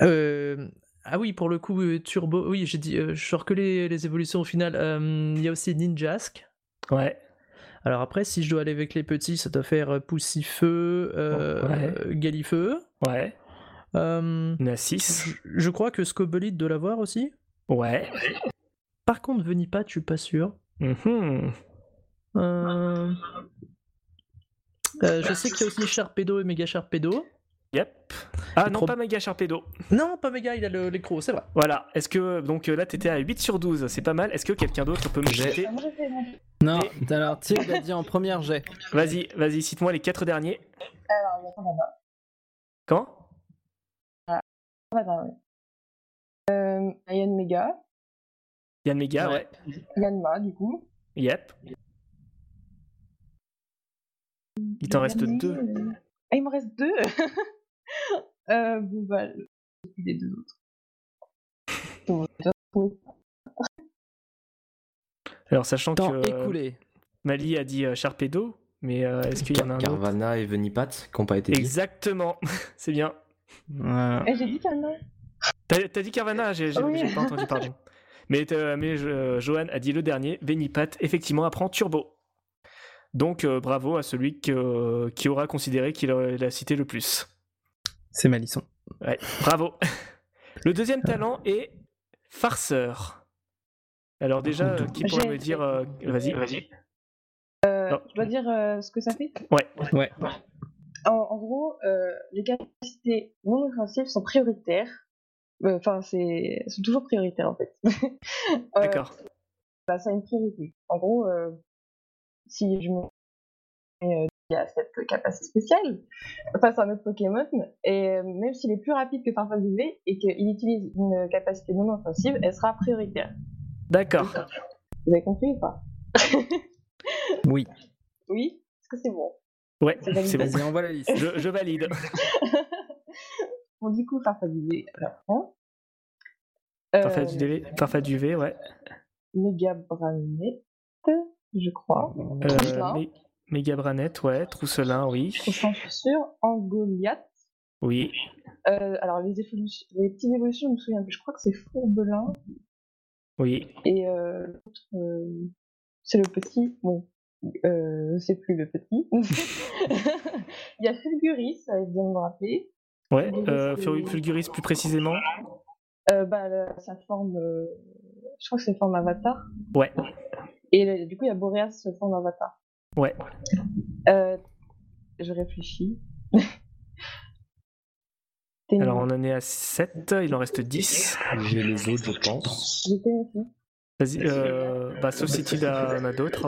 Euh, ah oui, pour le coup, euh, Turbo, oui, j'ai dit, euh, je que les, évolutions au final. Euh, il y a aussi Ninjask. Ouais. Alors après, si je dois aller avec les petits, ça doit faire Poussifeu, euh, Galifeu. Ouais. On a 6. Je, crois que Scobolite doit l'avoir aussi. Ouais. Par contre, Venipat, je suis pas sûr. Mm-hmm. je sais qu'il y a aussi Sharpedo et Mega Sharpedo. Yep. Ah non, pas méga Sharpedo. Non, pas méga, il a l'écro, c'est vrai. Voilà. Est-ce que, donc là, t'étais à 8 sur 12, c'est pas mal. Est-ce que quelqu'un d'autre peut me jeter Non, alors Thierry il a dit en première jet. Vas-y, vas-y, cite-moi les 4 derniers. Alors, il y a Comment? Ah, attends, Euh, Yann Mega. Yann Mega, ouais. Yann Ma, du coup. Yep. Il t'en reste deux. Ah, il me reste deux Euh, bon, bah, les deux autres. Alors, sachant Temps que écoulé. Mali a dit euh, Sharpedo, mais euh, est-ce qu'il y en a un Carvana et Venipat qui n'ont pas été dit Exactement, c'est bien. Eh, j'ai dit Carvana. T'as dit Carvana, j'ai pas entendu, pardon. Mais, mais Johan a dit le dernier, Venipat, effectivement, apprend Turbo. Donc bravo à celui qui aura considéré qu'il a cité le plus. C'est Malisson. Ouais, bravo. Le deuxième talent est farceur. Alors déjà, qui pourrait me dire... Euh, vas-y, vas-y. Euh, je dois dire euh, ce que ça fait Ouais. ouais. En, gros, les capacités non offensives sont prioritaires. Enfin, c'est sont toujours prioritaires en fait. D'accord. Bah, ça a une priorité. En gros, si je me a cette capacité spéciale face à un autre Pokémon, et euh, même s'il est plus rapide que Farfetch'd UV et qu'il utilise une capacité non offensive, elle sera prioritaire. D'accord. Vous avez compris ou pas? Oui. Oui? Est-ce que c'est bon? Ouais, c'est bon. Vas-y, envoie la liste. Je, valide. bon, du coup, Farfetch'd UV, Farfetch'd UV, ouais. Mega Branet, je crois. Euh, Branette, ouais. Trousselin, oui. Trousselin, je suis sûr. Angoliath. Oui. Euh, alors, les, évolutions, les petites évolutions, je me souviens plus. Je crois que c'est Fourbelin. Oui. Et euh, euh, c'est le petit. Bon, c'est plus le petit. Il y a Fulguris, ça vient de me rappeler. Ouais, Fulguris plus précisément bah, sa forme. je crois que c'est forme avatar. Ouais. Et du coup, il y a Boreas, forme avatar. Ouais. Euh, je réfléchis. Alors on en est à 7, il en reste 10. J'ai les autres, je pense. J'ai Ténéfix. Vas-y, euh, bah, sauf si tu en as d'autres.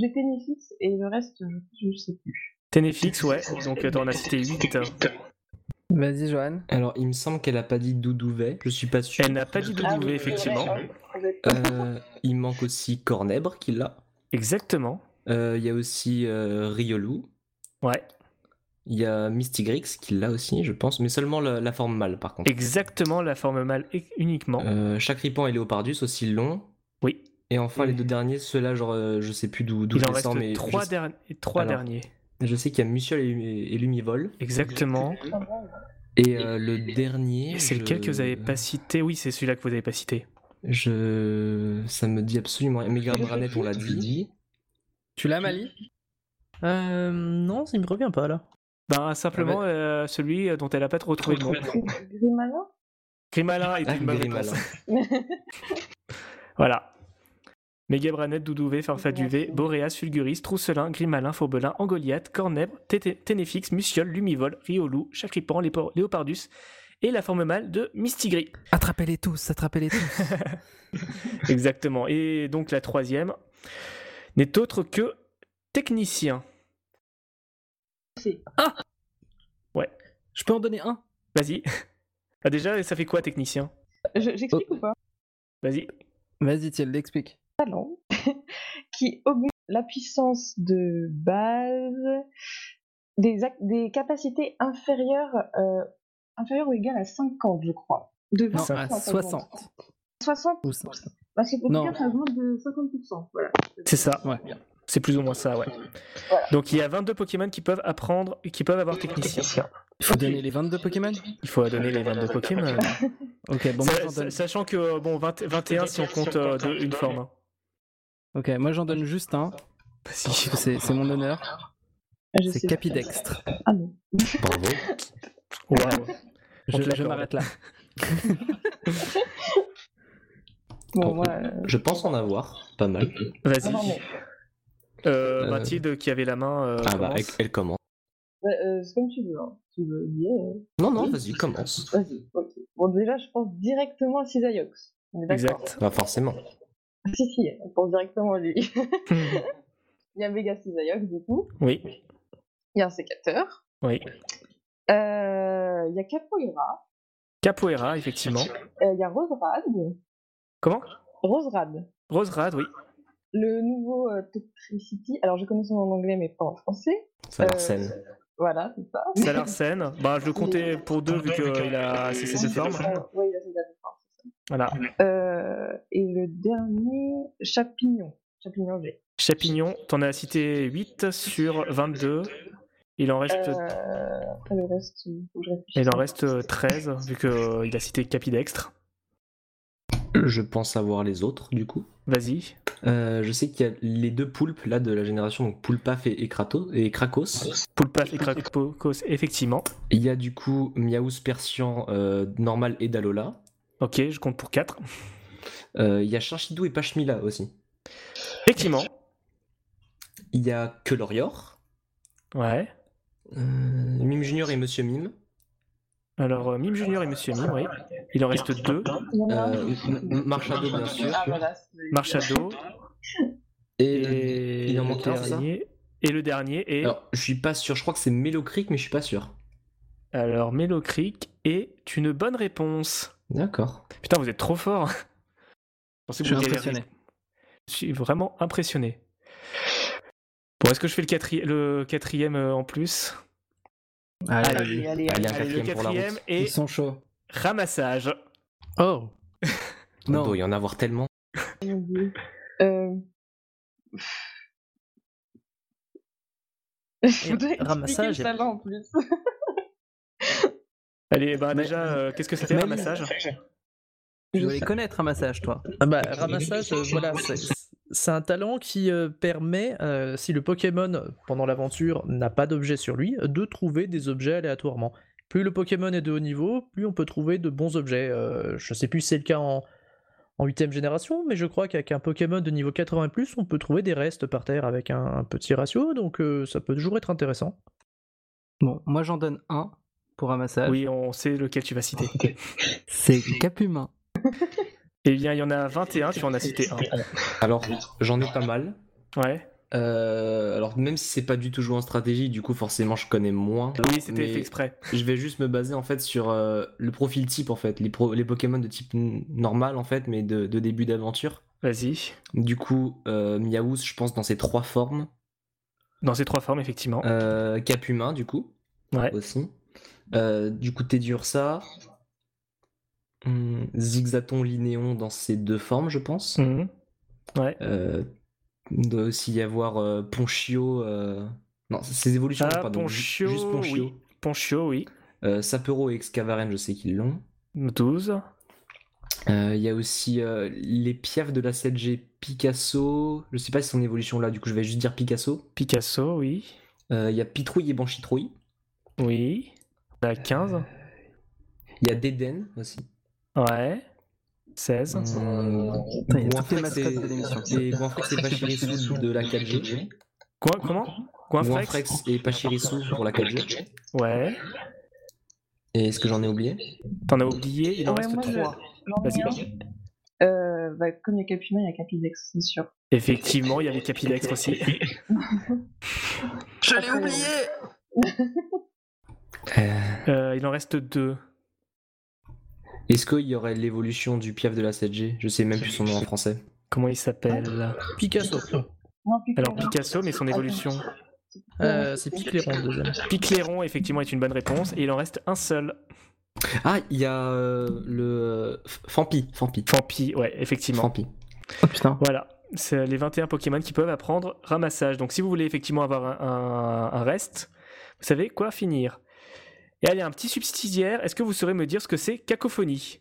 J'ai Ténéfix et le reste, je, je sais plus. Ténéfix, ouais, donc t'en as cité 8. Vas-y, Johan. Alors, il me semble qu'elle a pas dit Doudouvet, je suis pas sûr. Elle n'a pas dit Ah Doudouvet, oui, effectivement. Euh, il manque aussi Cornèbre qui l'a. Exactement. Euh, Il y a aussi euh, Riolu. Ouais, Il y a Mystigrix qui l'a aussi, je pense, mais seulement la, la forme mâle par contre. exactement la forme mâle et- uniquement. Euh, Chacripan et Léopardus aussi long. Oui. Et enfin, les deux derniers, ceux-là, genre, euh, je sais plus d'où je en les mais trois, je, derni- trois Alors. derniers. je sais qu'il y a Muciol et, et Lumivol. Exactement. Et euh, le dernier. C'est je- lequel que vous n'avez pas cité? Oui, c'est celui-là que vous n'avez pas cité. Je. Ça me dit absolument rien. Méga Branet, on l'a dit. Tu l'as, Mali? Euh, non, ça me revient pas là. Ben, simplement Ah euh, celui dont elle n'a pas trop trouvé le nom. Grimalin Grimalin est Ah, une bonne. Voilà. Mégabranet, Doudouvet, Farfaduvet, Boréas, Fulguris, Trousselin, Grimalin, Faurbelin, Angoliath, Cornèbre, Ténéfix, Muciol, Lumivol, Riolou, Chacripan, Lépo- Léopardus et la forme mâle de Mistigris. Attrapez-les tous, attrapez-les tous. Exactement. Et donc la troisième n'est autre que technicien. Je peux en donner un? Vas-y. Ah, déjà, ça fait quoi technicien? Je- J'explique ou pas? Vas-y. Vas-y, Thiel, l'explique. Talent qui augmente la puissance de base des, ac- des capacités inférieures, euh, inférieures ou égales à 50, je crois. De Non, 20%, à ça augmente. 60. 60 Ou ça. Parce que pour Non. dire, ça augmente de 50%. Voilà. C'est ça. Ouais. C'est plus ou moins ça, ouais. Voilà. Donc il y a 22 Pokémon qui peuvent apprendre, qui peuvent avoir technicien. Il faut donner les 22 Pokémon Il faut donner les 22 Pokémon. Ok, bon, moi Sa- j'en sa- donne... Sachant que, bon, 20 21 si on compte euh, deux- une forme. hein. Ok, moi j'en donne juste un. C'est c'est mon honneur. Je C'est Capidextre. Ah non. Bravo. Waouh. On Je, je m'arrête là. Bon, moi, euh, Je pense en avoir pas mal. Vas-y. mais, Euh, Euh, Mathilde qui avait la main. euh, ah bah, commence. elle, elle commence. ouais, euh, c'est comme tu veux. Hein. Tu veux dire. euh, Non, non, vas-y, commence. Vas-y. ok. Bon, déjà, je pense directement à Cisaiox. On est d'accord Exact. Bah, forcément. Si, si, on pense directement à lui. Il y a Vega Cisaiox, du coup. oui, Il y a un sécateur. oui. Euh, Il y a Capoeira. Capoeira, effectivement. Euh, Il y a Roserad. Comment? Roserad. Roserad, oui. Le nouveau euh, Toxtricity. Alors, je connais son nom en anglais, mais pas en français. Ça a l'air Euh, saine. Voilà, c'est ça. Salarsen. Bah, je le comptais pour deux vu qu'il a ses ses formes. Oui, il a ses deux formes, c'est ça. Voilà. Euh, et le dernier, Chapignon. Chapignon G. Chapignon, t'en as cité 8 sur 22. Il en reste, Euh, après le reste, il faut que je réfléchisse. il en reste 13 vu qu'il a cité Capidextre. Je pense avoir les autres, du coup. Vas-y. Euh, je sais qu'il y a les deux poulpes là de la génération, donc Poulpaf et, Kratos, et Krakos. Poulpaf et Krakos, effectivement. Il y a du coup Miaous Persian, euh, Normal et Dalola. Ok, je compte pour 4. Euh, il y a Charchidou et Pachmila aussi. Effectivement. Il y a Kelorior, Ouais. Mime Junior et Monsieur Mime. Alors, euh, Mime Junior et Monsieur Mime, oui. Il en reste deux. Euh, Marchado, bien sûr. Ah, voilà. Marchado. Et, Et, il en le manque un, c'est ça dernier. Et le dernier est. Alors, je suis pas sûr, je crois que c'est Mélocric, mais je suis pas sûr. Alors, Mélocreek est une bonne réponse. D'accord. Putain, vous êtes trop fort. Je pensais que Je suis. Je vraiment impressionné. Bon, est-ce que je fais le, quatri- le quatrième euh, en plus? Allez, Allez, allez, Allez, allez. Le quatrième pour la quatrième route. Ils est sont chauds. ramassage. Oh Il Non. doit y en avoir tellement. Euh... Ramassage, expliquer ça là en plus. Allez, bah Mais- déjà, euh, qu'est-ce que c'était Mais- ramassage? Tu dois les connaître, un massage, toi. Ah bah, ramassage, euh, voilà, c'est- un talent qui euh, permet, euh, si le Pokémon, pendant l'aventure, n'a pas d'objet sur lui, de trouver des objets aléatoirement. Plus le Pokémon est de haut niveau, plus on peut trouver de bons objets. Euh, je sais plus si c'est le cas en, en 8ème génération, mais je crois qu'avec un Pokémon de niveau 80 et plus, on peut trouver des restes par terre avec un, un petit ratio, donc euh, ça peut toujours être intéressant. Bon, moi j'en donne un. pour ramassage. Oui, on sait lequel tu vas citer. C'est Capumin. Eh bien, il y en a 21, tu en as cité un. Alors, j'en ai pas mal. Ouais. Euh, alors même si c'est pas du tout joué en stratégie, du coup forcément je connais moins. Oui, c'était fait exprès. Je vais juste me baser en fait sur euh, le profil type en fait, les, les Pokémon de type normal en fait, mais de, début d'aventure. Vas-y. Du coup, euh, je pense dans ces trois formes. Dans ces trois formes, effectivement. Euh, Capumin, du coup. Ouais. Aussi. du coup, Tedursa. Hum, Zigzaton, Linéon dans ces deux formes, je pense. Mmh. Ouais doit aussi y avoir euh, Ponchio. Euh, non, ces évolutions, ah, pardon. Ponchio, juste Ponchio. Oui. Ponchio, oui. Euh, Sapero et Excavaren, je sais qu'ils l'ont. 12. Il y a aussi les piafs de la 7G Picasso. Je sais pas si son évolution là, du coup je vais juste dire Picasso. Picasso, oui. Il y a Pitrouille et Banchitrouille. Oui. La 15. Il y a Deden aussi. Ouais. 16. Mmh. Et Guanfrex et Pachirissou de la 4G. Quoi Comment? Guanfrex et Pachirissou pour la 4G. Ouais. Et est-ce que j'en ai oublié? T'en as oublié? Il en reste 3. Vas-y. Euh, bah, comme il y a Capumin, il y a Capidex, c'est sûr. Effectivement, il y avait Capidex aussi. Je l'ai oublié euh, Il en reste 2. Est-ce qu'il y aurait l'évolution du piaf de la 7G Je sais même plus son nom en français. Comment il s'appelle? Picasso. Alors Picasso, mais son évolution euh, C'est Picléron, deuxième. Picléron, effectivement, est une bonne réponse. Et il en reste un seul. Ah, il y a euh, le. Fampi. Fampi. Fampi, ouais, effectivement. Fampi. Oh putain. Voilà. C'est les 21 Pokémon qui peuvent apprendre ramassage. Donc si vous voulez effectivement avoir un reste, vous savez quoi finir. Et allez, un petit subsidiaire, est-ce que vous saurez me dire ce que c'est cacophonie?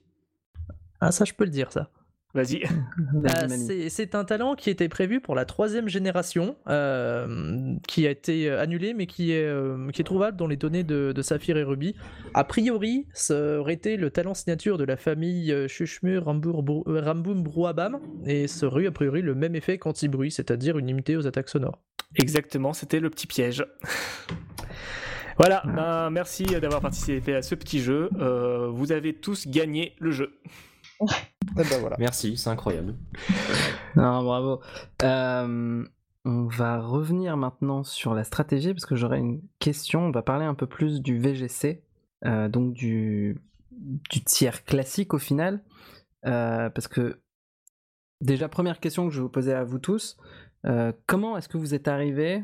Ah, ça, je peux le dire, ça. Vas-y. Bah, c'est un talent qui était prévu pour la troisième génération, euh, qui a été euh, annulé, mais qui est, euh, qui est trouvable dans les données de, Saphir et Ruby. A priori, ça aurait été le talent signature de la famille Chuchmur Ramboum Brouabam, et ça aurait eu a priori le même effet qu'anti-bruit, c'est-à-dire une limitée aux attaques sonores. Exactement, c'était le petit piège. Voilà, ben, merci d'avoir participé à ce petit jeu. Euh, vous avez tous gagné le jeu. Eh ben voilà. Merci, c'est incroyable. Non, bravo. Euh, on va revenir maintenant sur la stratégie parce que j'aurais une question. On va parler un peu plus du VGC, euh, donc du, du tiers classique au final. parce que déjà, première question que je vais vous poser à vous tous. comment est-ce que vous êtes arrivé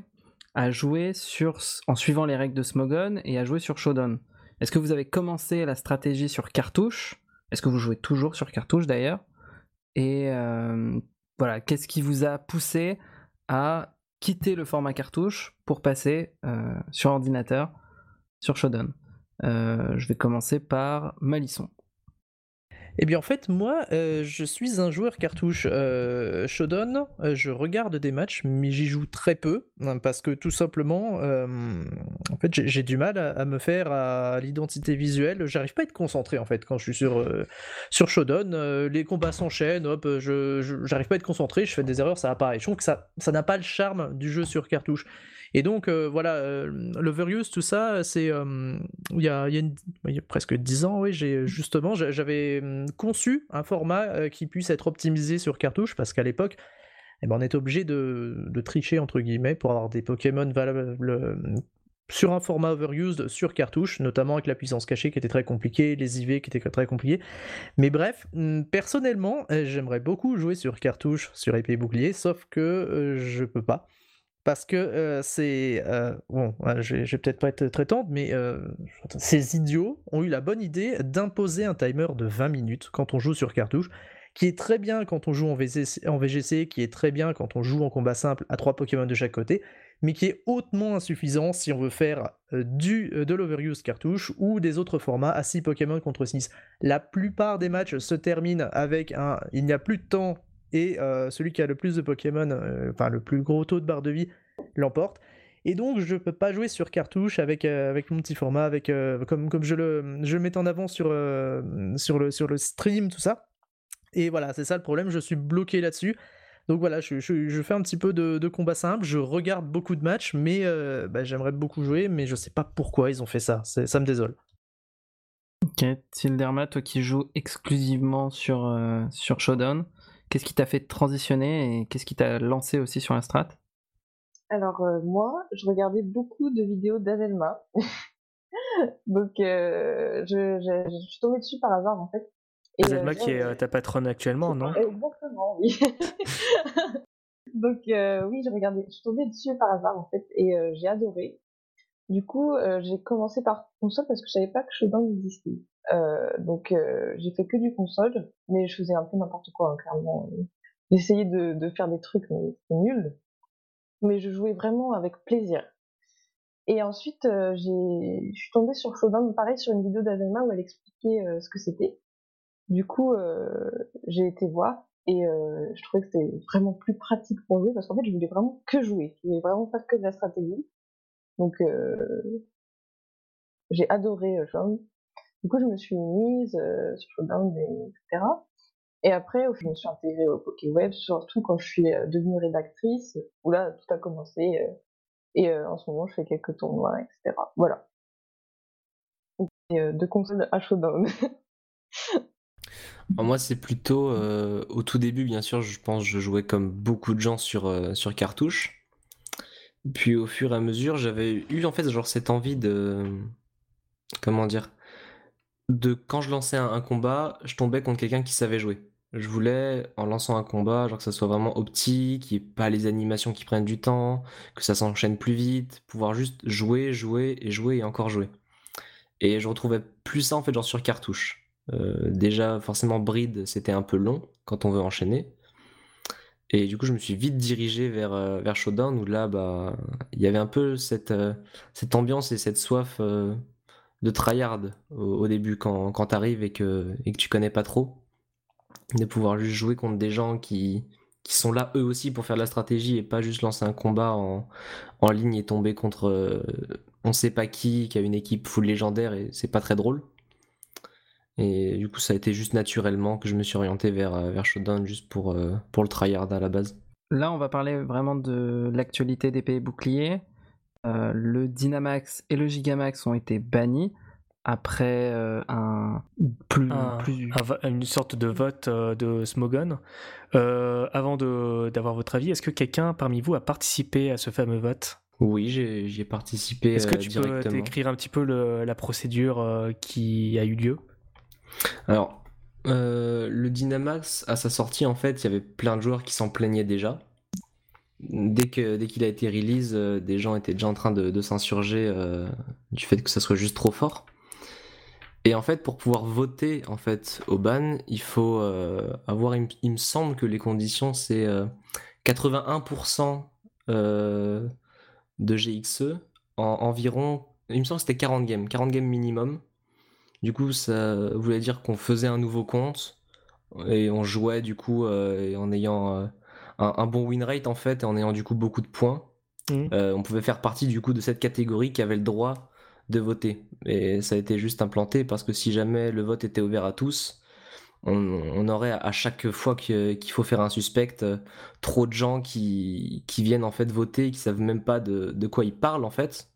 à jouer sur, en suivant les règles de Smogon et à jouer sur Shodan. Est-ce que vous avez commencé la stratégie sur cartouche? Est-ce que vous jouez toujours sur cartouche d'ailleurs? Et euh, voilà, qu'est-ce qui vous a poussé à quitter le format cartouche pour passer euh, sur ordinateur, sur Shodan euh, Je vais commencer par Malisson. Eh bien en fait moi euh, je suis un joueur cartouche euh, euh, je regarde des matchs mais j'y joue très peu hein, parce que tout simplement en fait j'ai du mal à, me faire à l'identité visuelle, j'arrive pas à être concentré en fait quand je suis sur, sur les combats s'enchaînent, hop, je, j'arrive pas à être concentré, je fais des erreurs, ça apparaît. Je trouve que ça n'a pas le charme du jeu sur cartouche. Et donc, euh, voilà, euh, l'Overuse, tout ça, c'est. Euh, il, y a, presque 10 ans, oui, justement, j'avais conçu un format qui puisse être optimisé sur cartouche, parce qu'à l'époque, eh ben, on est obligé de, tricher, entre guillemets, pour avoir des Pokémon valables sur un format overused sur cartouche, notamment avec la puissance cachée qui était très compliquée, les IV qui étaient très compliqués. Mais bref, personnellement, j'aimerais beaucoup jouer sur cartouche, sur épée bouclier, sauf que je peux pas parce que c'est bon, je, vais peut-être pas être très tendre, mais ces idiots ont eu la bonne idée d'imposer un timer de 20 minutes quand on joue sur cartouche, qui est très bien quand on joue en VGC, en VGC, qui est très bien quand on joue en combat simple à trois Pokémon de chaque côté, mais qui est hautement insuffisant si on veut faire du de l'overuse cartouche ou des autres formats à 6 Pokémon contre 6. La plupart des matchs se terminent avec un il n'y a plus de temps et euh, celui qui a le plus de Pokémon, euh, enfin le plus gros taux de barre de vie, l'emporte. Et donc je peux pas jouer sur cartouche avec, euh, avec mon petit format, avec, comme, comme je, le, je mets en avant sur, sur, le, sur le stream, tout ça. Et voilà, c'est ça le problème, je suis bloqué là-dessus. Donc voilà, je, je, fais un petit peu de, de, combat simple, je regarde beaucoup de matchs, mais bah, j'aimerais beaucoup jouer, mais je sais pas pourquoi ils ont fait ça, ça me désole. Ok, Tilderma, toi qui joues exclusivement sur, euh, sur Showdown, qu'est-ce qui t'a fait transitionner et qu'est-ce qui t'a lancé aussi sur la strat? Alors euh, moi, je regardais beaucoup de vidéos d'Azelma. Donc euh, je, je, je, suis tombée dessus par hasard en fait. Azelma qui est ta patronne actuellement, non? Exactement, oui. Donc oui, je regardais, je suis tombée dessus par hasard en fait et j'ai adoré. Du coup, euh, j'ai commencé par console parce que je savais pas que Shodan existait. Euh, donc euh, j'ai fait que du console, mais je faisais un peu n'importe quoi, hein, clairement. J'essayais de, de, faire des trucs, mais c'était nul. Mais je jouais vraiment avec plaisir. Et ensuite, euh, je suis tombée sur Shodan, pareil, sur une vidéo d'Azema où elle expliquait euh, ce que c'était. Du coup, j'ai été voir et je trouvais que c'était vraiment plus pratique pour jouer parce qu'en fait, je voulais vraiment que jouer. Je voulais vraiment pas que de la stratégie. Donc, euh, j'ai adoré Showdown. Du coup, je me suis mise euh, sur Showdown, etc. Et après, je me suis intégrée au PokéWeb, surtout quand je suis devenue rédactrice, où là, tout a commencé. et en ce moment, je fais quelques tournois, etc. Voilà. de console à Showdown. moi, c'est plutôt au tout début, bien sûr, je pense je jouais comme beaucoup de gens sur, sur cartouche. Puis au fur et à mesure, j'avais eu en fait genre cette envie de comment dire de quand je lançais un, combat, je tombais contre quelqu'un qui savait jouer. Je voulais en lançant un combat, genre que ça soit vraiment optique, qu'il ait pas les animations qui prennent du temps, que ça s'enchaîne plus vite, pouvoir juste jouer, jouer et jouer et encore jouer. Et je retrouvais plus ça en fait genre sur cartouche. Euh, déjà forcément Bride c'était un peu long quand on veut enchaîner. Et du coup, je me suis vite dirigé vers, euh, vers Showdown où là, bah, il y avait un peu cette, euh, ambiance et cette soif euh, de tryhard au, début quand, quand tu arrives et que, et que tu connais pas trop. De pouvoir juste jouer contre des gens qui, qui sont là eux aussi pour faire de la stratégie et pas juste lancer un combat en, en ligne et tomber contre on sait pas qui, qui a une équipe full légendaire et c'est pas très drôle. Et du coup, ça a été juste naturellement que je me suis orienté vers, euh, vers Showdown juste pour, euh, pour le tryhard à la base. Là, on va parler vraiment de l'actualité des pays boucliers. Euh, le Dynamax et le Gigamax ont été bannis après un plus, une sorte de vote de Smogon. avant d'avoir votre avis, est-ce que quelqu'un parmi vous a participé à ce fameux vote? Oui, j'y ai, participé. Est-ce que tu peux décrire un petit peu la procédure qui a eu lieu? Alors, euh, le Dynamax, à sa sortie, en fait, il y avait plein de joueurs qui s'en plaignaient déjà. Dès qu'il dès qu'il a été release, euh, des gens étaient déjà en train de, s'insurger euh, du fait que ça soit juste trop fort. Et en fait, pour pouvoir voter en au ban, il faut avoir, il, me semble que les conditions c'est 81% de GXE en environ, il me semble que c'était 40 games, 40 games minimum. Du coup, ça voulait dire qu'on faisait un nouveau compte et on jouait du coup euh, en ayant euh, un, bon win rate en fait et en ayant du coup beaucoup de points. Mmh. Euh, on pouvait faire partie du coup de cette catégorie qui avait le droit de voter. Et ça a été juste implanté parce que si jamais le vote était ouvert à tous, on, aurait à chaque fois qu'il faut faire un suspect trop de gens qui, viennent en fait voter qui savent même pas de, de quoi ils parlent en fait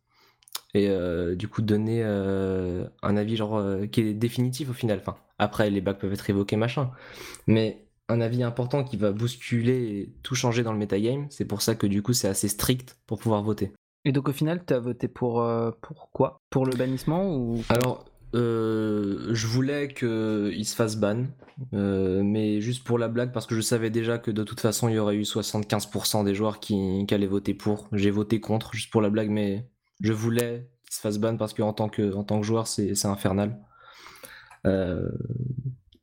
et euh, du coup donner euh, un avis genre euh, qui est définitif au final. Enfin, après les bacs peuvent être évoqués machin, mais un avis important qui va bousculer et tout changer dans le metagame. C'est pour ça que du coup c'est assez strict pour pouvoir voter. Et donc au final, tu as voté pour, pour quoi? Pour le bannissement ou? Alors, je voulais qu'il se fasse ban, mais juste pour la blague, parce que je savais déjà que de toute façon il y aurait eu 75% des joueurs qui, qui allaient voter pour. J'ai voté contre, juste pour la blague, mais je voulais qu'il se fasse ban parce qu'en tant que, en tant que joueur, c'est infernal. Euh,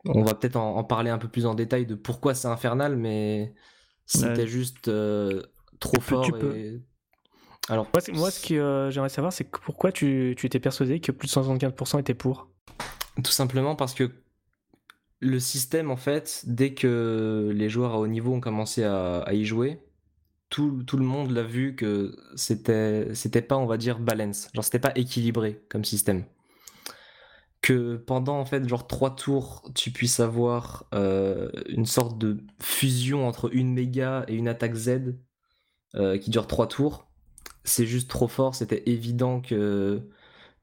on va peut-être en, parler un peu plus en détail de pourquoi c'est infernal, mais c'était juste euh, trop fort. Alors, moi, ce que euh, j'aimerais savoir, c'est pourquoi tu, étais persuadé que plus de 75% étaient pour? Tout simplement parce que le système, en fait, dès que les joueurs à haut niveau ont commencé à y jouer, tout, le monde l'a vu que c'était c'était pas on va dire balance. Genre c'était pas équilibré comme système que pendant en fait genre trois tours tu puisses avoir euh, une sorte de fusion entre une méga et une attaque Z euh, qui dure trois tours c'est juste trop fort c'était évident que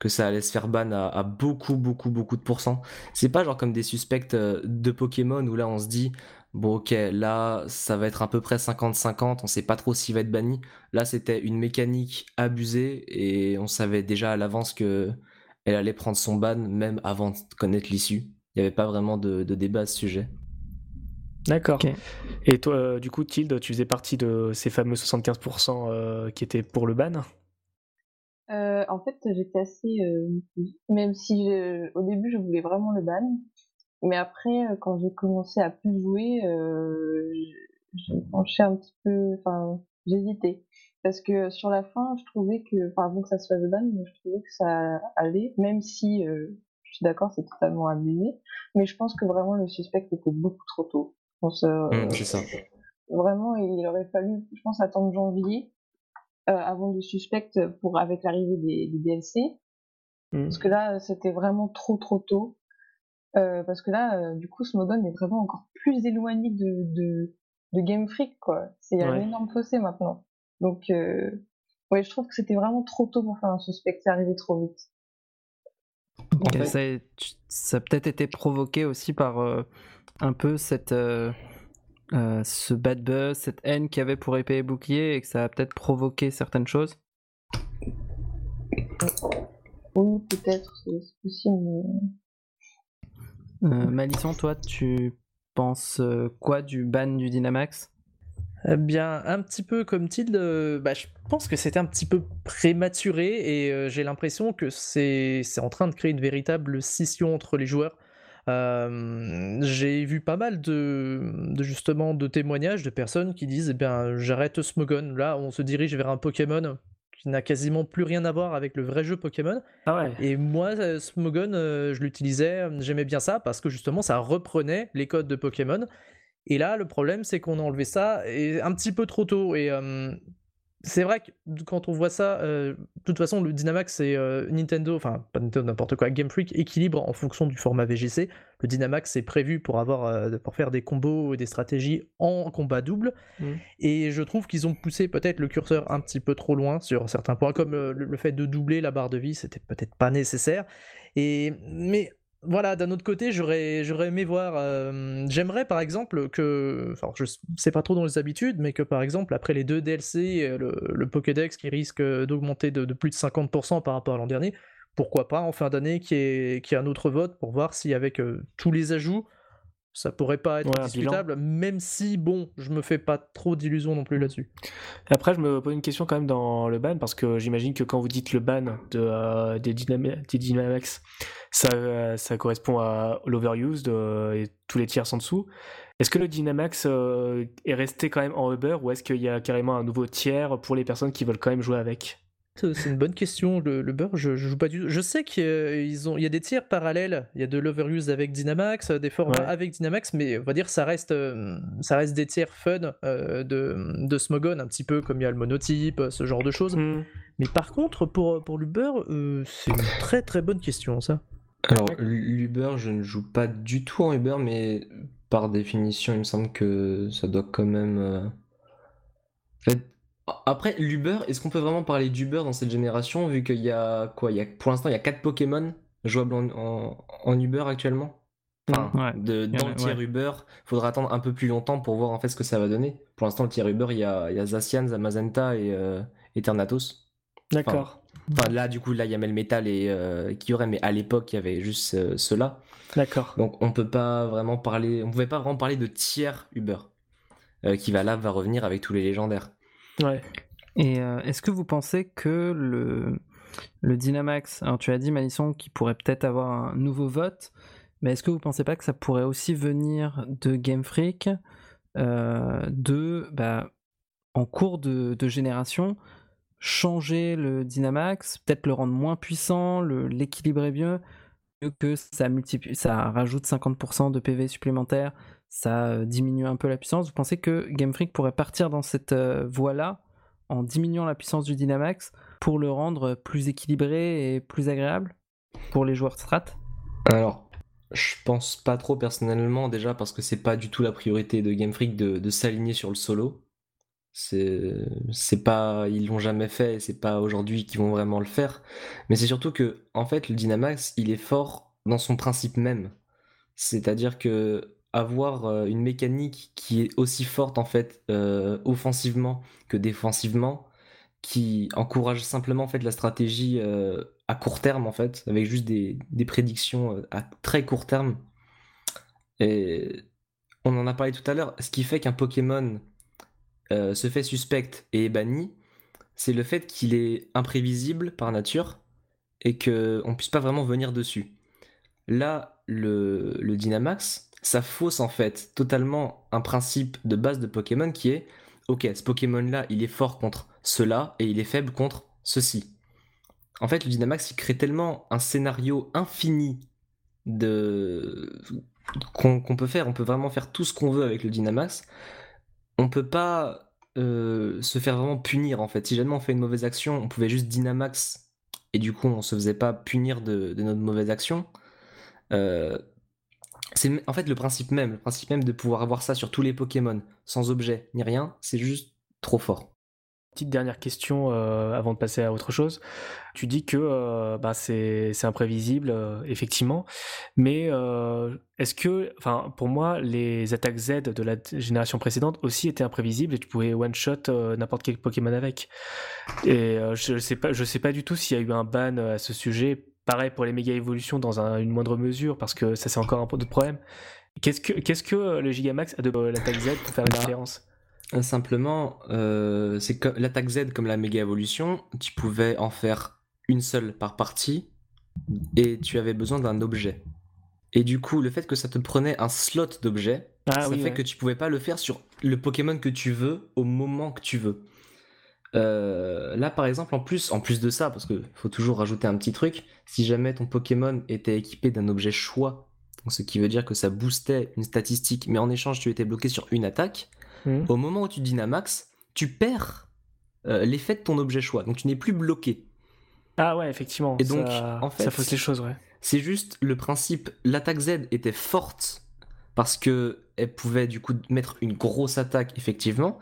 ça allait se faire ban à, beaucoup, beaucoup, beaucoup de pourcents. C'est pas genre comme des suspects euh, de Pokémon où là on se dit, bon ok, là ça va être à peu près 50-50, on sait pas trop s'il va être banni. Là c'était une mécanique abusée et on savait déjà à l'avance que elle allait prendre son ban même avant de connaître l'issue. Il n'y avait pas vraiment de, débat à ce sujet. D'accord. Et toi, euh, du coup, Tilde, tu faisais partie de ces fameux 75% euh, qui étaient pour le ban? Euh, en fait, j'étais assez même si au début je voulais vraiment le ban, mais après quand j'ai commencé à plus jouer, j'ai penché un petit peu, enfin j'hésitais parce que sur la fin je trouvais que, enfin avant que ça soit le ban, je trouvais que ça allait, même si je suis d'accord c'est totalement abusé, mais je pense que vraiment le suspect était beaucoup trop tôt. Mmh, c'est ça. Vraiment, il aurait fallu, je pense, attendre janvier euh, avant de suspecte pour avec l'arrivée des, DLC. Mmh. Parce que là, c'était vraiment trop trop tôt. Euh, parce que là, euh, du coup, Smogon est vraiment encore plus éloigné de, de, de Game Freak, quoi. C'est un énorme fossé maintenant. Donc, ouais, je trouve que c'était vraiment trop tôt pour faire un suspect, c'est arrivé trop vite. ça, ça, a peut-être été provoqué aussi par un peu cette, euh, ce bad buzz, cette haine qu'il y avait pour épée et bouclier et que ça a peut-être provoqué certaines choses Oui, peut-être, c'est possible. Euh, Malisson, toi, tu penses euh, quoi du ban du Dynamax? Eh bien, un petit peu comme Tilde, bah, je pense que c'était un petit peu prématuré et j'ai l'impression que c'est en train de créer une véritable scission entre les joueurs. Euh, j'ai vu pas mal de, justement de témoignages de personnes qui disent eh bien j'arrête Smogon. Là, on se dirige vers un Pokémon qui n'a quasiment plus rien à voir avec le vrai jeu Pokémon. Ah Et moi, euh, Smogon, euh, je l'utilisais, j'aimais bien ça parce que justement ça reprenait les codes de Pokémon. Et là, le problème, c'est qu'on a enlevé ça et un petit peu trop tôt. Et c'est vrai que quand on voit ça, euh, de toute façon, le Dynamax, c'est euh, Nintendo, enfin, pas Nintendo, n'importe quoi, Game Freak équilibre en fonction du format VGC. Le Dynamax, c'est prévu pour, avoir, euh, pour faire des combos et des stratégies en combat double. Mm. Et je trouve qu'ils ont poussé peut-être le curseur un petit peu trop loin sur certains points, comme le, fait de doubler la barre de vie, c'était peut-être pas nécessaire. Et, mais voilà, d'un autre côté, j'aurais, aimé voir. Euh, j'aimerais par exemple que. Enfin, je sais pas trop dans les habitudes, mais que par exemple, après les deux DLC, euh, le, Pokédex qui risque d'augmenter de, plus de 50% par rapport à l'an dernier, pourquoi pas en fin d'année qui est qui ait un autre vote pour voir si avec euh, tous les ajouts, ça pourrait pas être discutable, même si, bon, je me fais pas trop d'illusions non plus là-dessus. Après, je me pose une question quand même dans le ban, parce que j'imagine que quand vous dites le ban de, euh, des, Dynamax, ça, euh, ça correspond à l'overuse et tous les tiers en dessous. Est-ce que le Dynamax euh, est resté quand même en Uber, ou est-ce qu'il y a carrément un nouveau tiers pour les personnes qui veulent quand même jouer avec? C'est une bonne question. Le, beurre, je, joue pas du tout. Je sais qu'il ont, il y a des tirs parallèles. Il y a de l'overuse avec Dynamax, des formats avec Dynamax, mais on va dire ça reste, euh, ça reste des tirs fun euh, de, de Smogon, un petit peu comme il y a le monotype, ce genre de choses. Mm. Mais par contre, pour, pour l'Uber, euh, c'est une très très bonne question, ça. Alors, l'Uber, je ne joue pas du tout en Uber, mais par définition, il me semble que ça doit quand même. Après, l'Uber, est-ce qu'on peut vraiment parler d'Uber dans cette génération, vu qu'il y a quoi il y a, Pour l'instant, il y a 4 Pokémon jouables en, Uber actuellement? Enfin, de, dans le tiers Uber, faudra attendre un peu plus longtemps pour voir en fait ce que ça va donner. Pour l'instant, le tiers Uber, il y a, il y a Zacian, Zamazenta et euh, Eternatos. D'accord. Enfin, là, du coup, là, il y a Melmetal et euh, aurait mais à l'époque, il y avait juste euh, cela. D'accord. Donc, on peut pas vraiment parler, on pouvait pas vraiment parler de tiers Uber, euh, qui va là, va revenir avec tous les légendaires. Ouais. Et euh, est-ce que vous pensez que le, le Dynamax, alors tu as dit Malisson qu'il pourrait peut-être avoir un nouveau vote, mais est-ce que vous pensez pas que ça pourrait aussi venir de Game Freak, euh, de, bah, en cours de, génération, changer le Dynamax, peut-être le rendre moins puissant, l'équilibrer mieux, que ça, multiplie, ça rajoute 50% de PV supplémentaires, ça euh, diminue un peu la puissance. Vous pensez que Game Freak pourrait partir dans cette euh, voie-là en diminuant la puissance du Dynamax pour le rendre plus équilibré et plus agréable pour les joueurs strat? Alors, je pense pas trop personnellement déjà parce que c'est pas du tout la priorité de Game Freak de, s'aligner sur le solo. C'est pas ils l'ont jamais fait, c'est pas aujourd'hui qu'ils vont vraiment le faire. Mais c'est surtout que en fait le Dynamax il est fort dans son principe même. C'est-à-dire que avoir euh, une mécanique qui est aussi forte en fait euh, offensivement que défensivement, qui encourage simplement en fait la stratégie euh, à court terme en fait, avec juste des, prédictions à très court terme. On en a parlé tout à l'heure. Ce qui fait qu'un Pokémon se fait suspect et est banni, c'est le fait qu'il est imprévisible par nature et qu'on puisse pas vraiment venir dessus. Là, le, le Dynamax, ça fausse en fait totalement un principe de base de Pokémon qui est ok, ce Pokémon-là, il est fort contre cela et il est faible contre ceci. En fait, le Dynamax, il crée tellement un scénario infini de qu'on peut faire. On peut vraiment faire tout ce qu'on veut avec le Dynamax. On peut pas euh, se faire vraiment punir en fait. Si jamais on fait une mauvaise action, on pouvait juste Dynamax et du coup on se faisait pas punir de, notre mauvaise action. Euh, c'est en fait le principe même, le principe même de pouvoir avoir ça sur tous les Pokémon, sans objet ni rien, c'est juste trop fort. Petite dernière question euh, avant de passer à autre chose. Tu dis que euh, bah, c'est imprévisible, euh, effectivement, mais est-ce que, enfin, pour moi, les attaques Z de la génération précédente aussi étaient imprévisibles et tu pouvais one-shot n'importe quel Pokémon avec? Et je sais pas, je sais pas du tout s'il y a eu un ban à ce sujet Pareil pour les méga évolutions dans une moindre mesure, parce que ça c'est encore un peu de problème. Qu'est-ce que, qu'est-ce que le Gigamax a de l'attaque Z pour faire la bah, différence? euh, Simplement, euh, c'est que l'attaque Z comme la méga évolution, tu pouvais en faire une seule par partie et tu avais besoin d'un objet. Et du coup, le fait que ça te prenait un slot d'objet, ah ça fait que tu pouvais pas le faire sur le Pokémon que tu veux au moment que tu veux. Euh, là, par exemple, en plus, en plus de ça, parce qu'il faut toujours rajouter un petit truc, si jamais ton Pokémon était équipé d'un objet choix, ce qui veut dire que ça boostait une statistique, mais en échange, tu étais bloqué sur une attaque, mmh. au moment où tu Dynamax, tu perds euh, l'effet de ton objet choix, donc tu n'es plus bloqué. Ah ouais, effectivement. Et donc, ça, en fait, ça fausse les choses, ouais. C'est juste le principe, l'attaque Z était forte parce que elle pouvait du coup mettre une grosse attaque effectivement,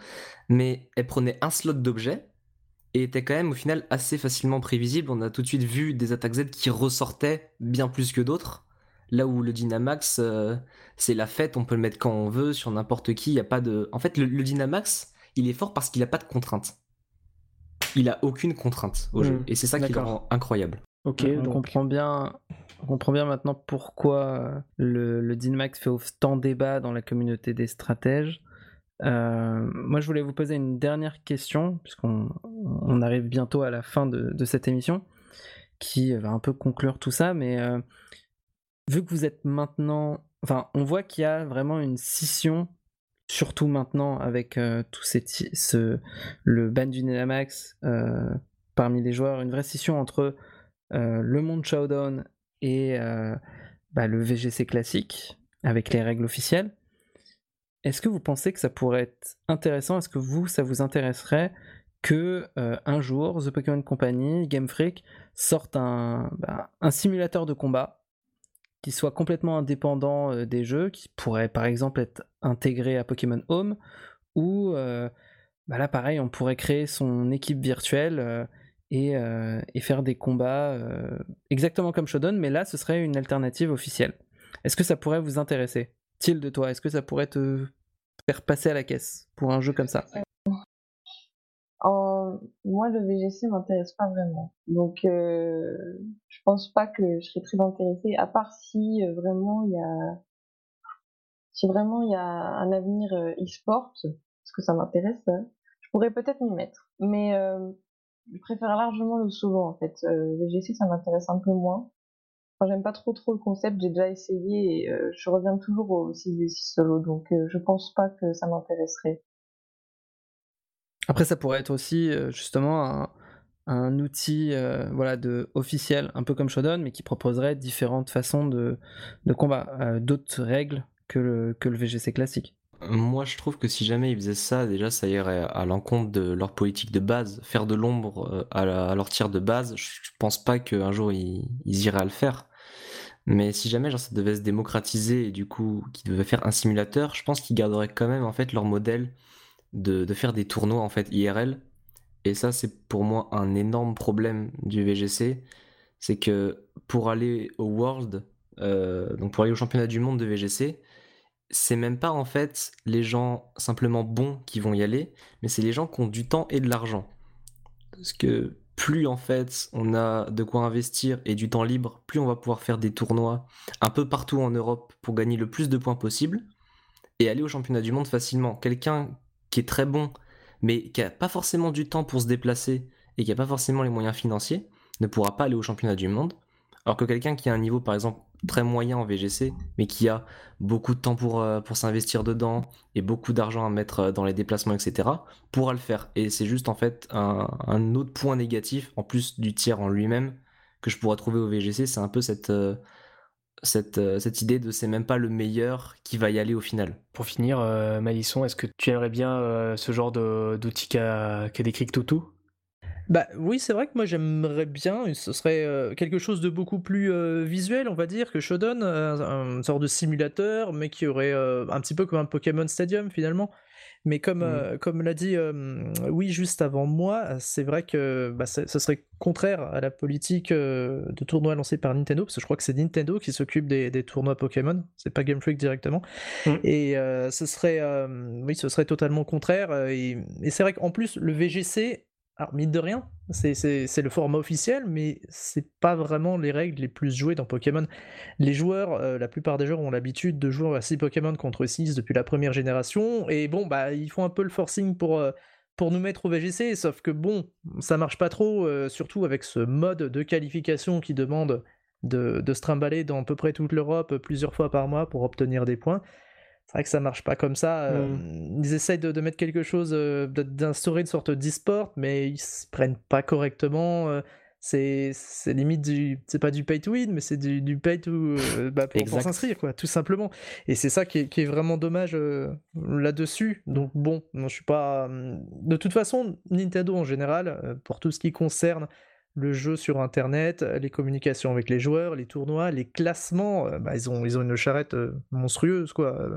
mais elle prenait un slot d'objet et était quand même au final assez facilement prévisible. On a tout de suite vu des attaques Z qui ressortaient bien plus que d'autres. Là où le Dynamax, euh, c'est la fête, on peut le mettre quand on veut, sur n'importe qui. Il y a pas de. En fait, le, Dynamax, il est fort parce qu'il n'a pas de contrainte. Il a aucune contrainte au jeu, hmm. et c'est ça qui le rend incroyable. Ok, on comprend bien. On comprend bien maintenant pourquoi le, le Dynamax fait autant débat dans la communauté des stratèges. Euh, moi, je voulais vous poser une dernière question, puisqu'on on arrive bientôt à la fin de, cette émission, qui va un peu conclure tout ça, mais euh, vu que vous êtes maintenant... Enfin, on voit qu'il y a vraiment une scission, surtout maintenant avec euh, tout ces ce, le ban du Dynamax parmi les joueurs, une vraie scission entre le monde Showdown et bah, le VGC classique, avec les règles officielles. Est-ce que vous pensez que ça pourrait être intéressant? Est-ce que vous, ça vous intéresserait que euh, un jour The Pokémon Company, Game Freak sorte un, bah, un simulateur de combat qui soit complètement indépendant euh, des jeux, qui pourrait par exemple être intégré à Pokémon Home, ou euh, bah là pareil, on pourrait créer son équipe virtuelle et, et, faire des combats exactement comme Shodown, mais là ce serait une alternative officielle. Est-ce que ça pourrait vous intéresser de toi? Est-ce que ça pourrait te faire passer à la caisse pour un jeu comme ça? Moi, le VGC m'intéresse pas vraiment. Donc, euh, je pense pas que je serais très intéressée, à part si euh, vraiment il y a. Si vraiment il y a un avenir euh, e-sport, parce que ça m'intéresse, hein, je pourrais peut-être m'y mettre. Mais je préfère largement le solo en fait. VGC, ça m'intéresse un peu moins j'aime pas trop trop le concept, j'ai déjà essayé et euh, je reviens toujours au 6v6 solo, donc euh, je pense pas que ça m'intéresserait. Après, ça pourrait être aussi euh, justement un, outil voilà, de, officiel, un peu comme Shodown, mais qui proposerait différentes façons de, de combat, d'autres règles que le, que le VGC classique. Moi, je trouve que si jamais ils faisaient ça, déjà, ça irait à l'encontre de leur politique de base. Faire de l'ombre à, leur tir de base, je pense pas qu'un jour ils, iraient à le faire. Mais si jamais genre, ça devait se démocratiser et du coup qu'ils devaient faire un simulateur, je pense qu'ils garderaient quand même en fait leur modèle de, de, faire des tournois en fait IRL. Et ça, c'est pour moi un énorme problème du VGC. C'est que pour aller au World, euh, donc pour aller au championnat du monde de VGC, c'est même pas en fait les gens simplement bons qui vont y aller, mais c'est les gens qui ont du temps et de l'argent. Parce que plus en fait on a de quoi investir et du temps libre, plus on va pouvoir faire des tournois un peu partout en Europe pour gagner le plus de points possible et aller au championnat du monde facilement. Quelqu'un qui est très bon, mais qui a pas forcément du temps pour se déplacer et qui a pas forcément les moyens financiers, ne pourra pas aller au championnat du monde. Alors que quelqu'un qui a un niveau par exemple très moyen en VGC, mais qui a beaucoup de temps pour, euh, pour s'investir dedans et beaucoup d'argent à mettre euh, dans les déplacements, etc., pourra le faire. Et c'est juste en fait un, autre point négatif, en plus du tiers en lui-même, que je pourrais trouver au VGC, c'est un peu cette, euh, cette, cette, idée de c'est même pas le meilleur qui va y aller au final. Pour finir, Malisson, est-ce que tu aimerais bien ce genre d'outil qu'a décrit Toutou bah oui, c'est vrai que moi j'aimerais bien, ce serait euh, quelque chose de beaucoup plus euh, visuel, on va dire, que Shodan, un, un, sort de simulateur, mais qui aurait euh, un petit peu comme un Pokémon Stadium finalement. Mais comme, mmh. comme l'a dit oui juste avant moi, c'est vrai que bah, ce serait contraire à la politique de tournoi lancée par Nintendo, parce que je crois que c'est Nintendo qui s'occupe des, des, tournois Pokémon, c'est pas Game Freak directement. Mmh. Et ce serait, oui, ce serait totalement contraire. et c'est vrai qu'en plus le VGC alors, mine de rien, c'est le format officiel, mais c'est pas vraiment les règles les plus jouées dans Pokémon. Les joueurs, euh, la plupart des joueurs ont l'habitude de jouer à 6 Pokémon contre 6 depuis la première génération, et bon, bah, ils font un peu le forcing pour, euh, nous mettre au VGC, sauf que bon, ça marche pas trop, euh, surtout avec ce mode de qualification qui demande de, de se trimballer dans à peu près toute l'Europe plusieurs fois par mois pour obtenir des points. C'est vrai que ça marche pas comme ça. Euh, mmh. Ils essayent de, mettre quelque chose, euh, d'instaurer une sorte d'e-sport, mais ils se prennent pas correctement. Euh, c'est limite du. C'est pas du pay to win, mais c'est du, du, pay to. Bah, pour, s'inscrire, quoi, tout simplement. Et c'est ça qui est, qui est, vraiment dommage là-dessus. Donc bon, je suis pas. De toute façon, Nintendo en général, pour tout ce qui concerne le jeu sur internet, les communications avec les joueurs, les tournois, les classements, euh, bah, ils, ont, ils ont une charrette euh, monstrueuse quoi.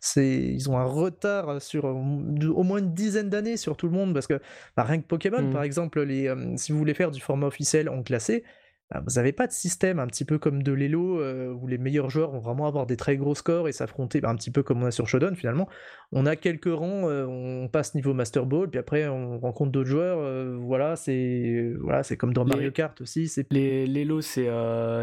C'est, ils ont un retard sur au moins une dizaine d'années sur tout le monde parce que bah, rien que Pokémon mmh. par exemple, les, euh, si vous voulez faire du format officiel en classé, vous n'avez pas de système un petit peu comme de l'Elo euh, où les meilleurs joueurs vont vraiment avoir des très gros scores et s'affronter bah, un petit peu comme on a sur Shodown finalement. On a quelques rangs, euh, on passe niveau Master Ball, puis après on rencontre d'autres joueurs. Euh, voilà, c'est voilà, c'est comme dans Mario Kart aussi. C'est l'Elo, c'est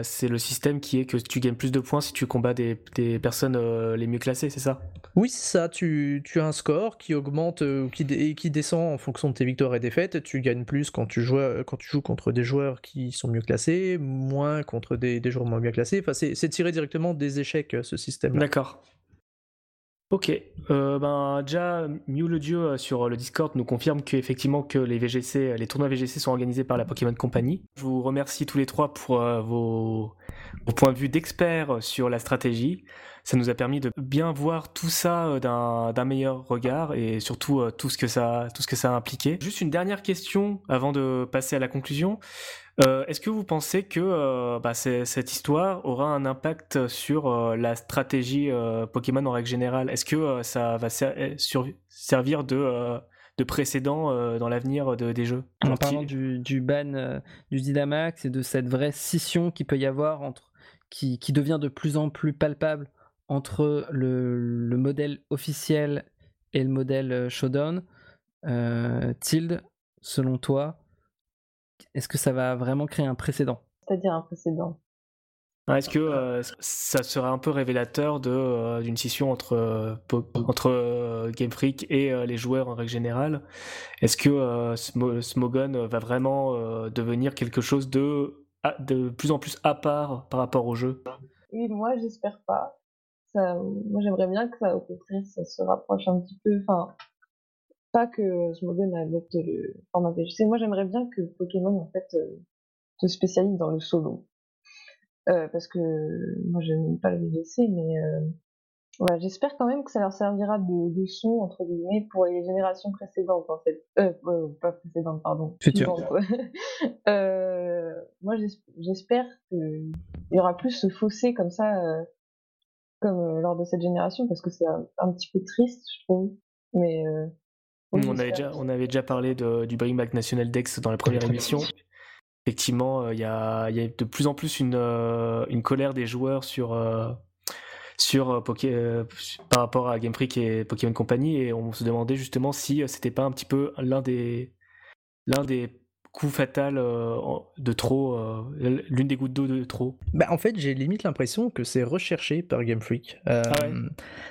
c'est le système qui est que tu gagnes plus de points si tu combats des, des personnes les mieux classées, c'est ça? Oui, c'est ça. Tu, tu, as un score qui augmente ou qui, et qui descend en fonction de tes victoires et défaites. Tu gagnes plus quand tu joues quand tu joues contre des joueurs qui sont mieux classés moins contre des, des moins bien classés. Enfin, c'est tiré directement des échecs, ce système. D'accord. Ok, euh, ben déjà Mew le Dieu euh, sur le Discord nous confirme qu'effectivement que les VGC, les tournois VGC sont organisés par la Pokémon Company. Je vous remercie tous les trois pour euh, vos, vos, points de vue d'experts sur la stratégie. Ça nous a permis de bien voir tout ça d'un meilleur regard et surtout tout ce que ça tout ce que ça a impliqué. Juste une dernière question avant de passer à la conclusion. Euh, est-ce que vous pensez que euh, bah, cette histoire aura un impact sur euh, la stratégie Pokémon en règle générale? Est-ce que ça va servir de, de précédent dans l'avenir des jeux? En parlant du, du ban du Dynamax et de cette vraie scission qu'il peut y avoir entre qui, qui, devient de plus en plus palpable entre le, le modèle officiel et le modèle Showdown, Tilde, selon toi, est-ce que ça va vraiment créer un précédent? C'est-à-dire un précédent est-ce que euh, ça serait un peu révélateur euh, d'une scission entre, euh, entre Game Freak et les joueurs en règle générale? Est-ce que Smogon va vraiment devenir quelque chose de, de plus en plus à part par rapport au jeu? Oui, moi j'espère pas. moi j'aimerais bien que ça, au contraire, ça se rapproche un petit peu. Enfin, pas que Smogon adopte le format VGC. Moi, j'aimerais bien que Pokémon, en fait, euh, se spécialise dans le solo. Euh, parce que moi, je n'aime pas le VGC, mais euh, voilà, j'espère quand même que ça leur servira de leçon, entre guillemets, pour les générations précédentes, en fait. Euh, pas précédentes, pardon. Futur. moi, j'espère qu'il y aura plus ce fossé comme ça, comme lors de cette génération, parce que c'est un, un, petit peu triste, je trouve. Mais on, avait déjà, on avait déjà parlé du Bring Back National Dex dans la première émission. Effectivement, il y, a, y, a, de plus en plus une, une colère des joueurs sur, sur Poké, par rapport à Game Freak et Pokémon Company et on se demandait justement si c'était pas un petit peu l'un des l'un des coup fatal euh, de trop, euh, l'une des gouttes d'eau de trop bah, En fait, j'ai limite l'impression que c'est recherché par Game Freak. Euh, ah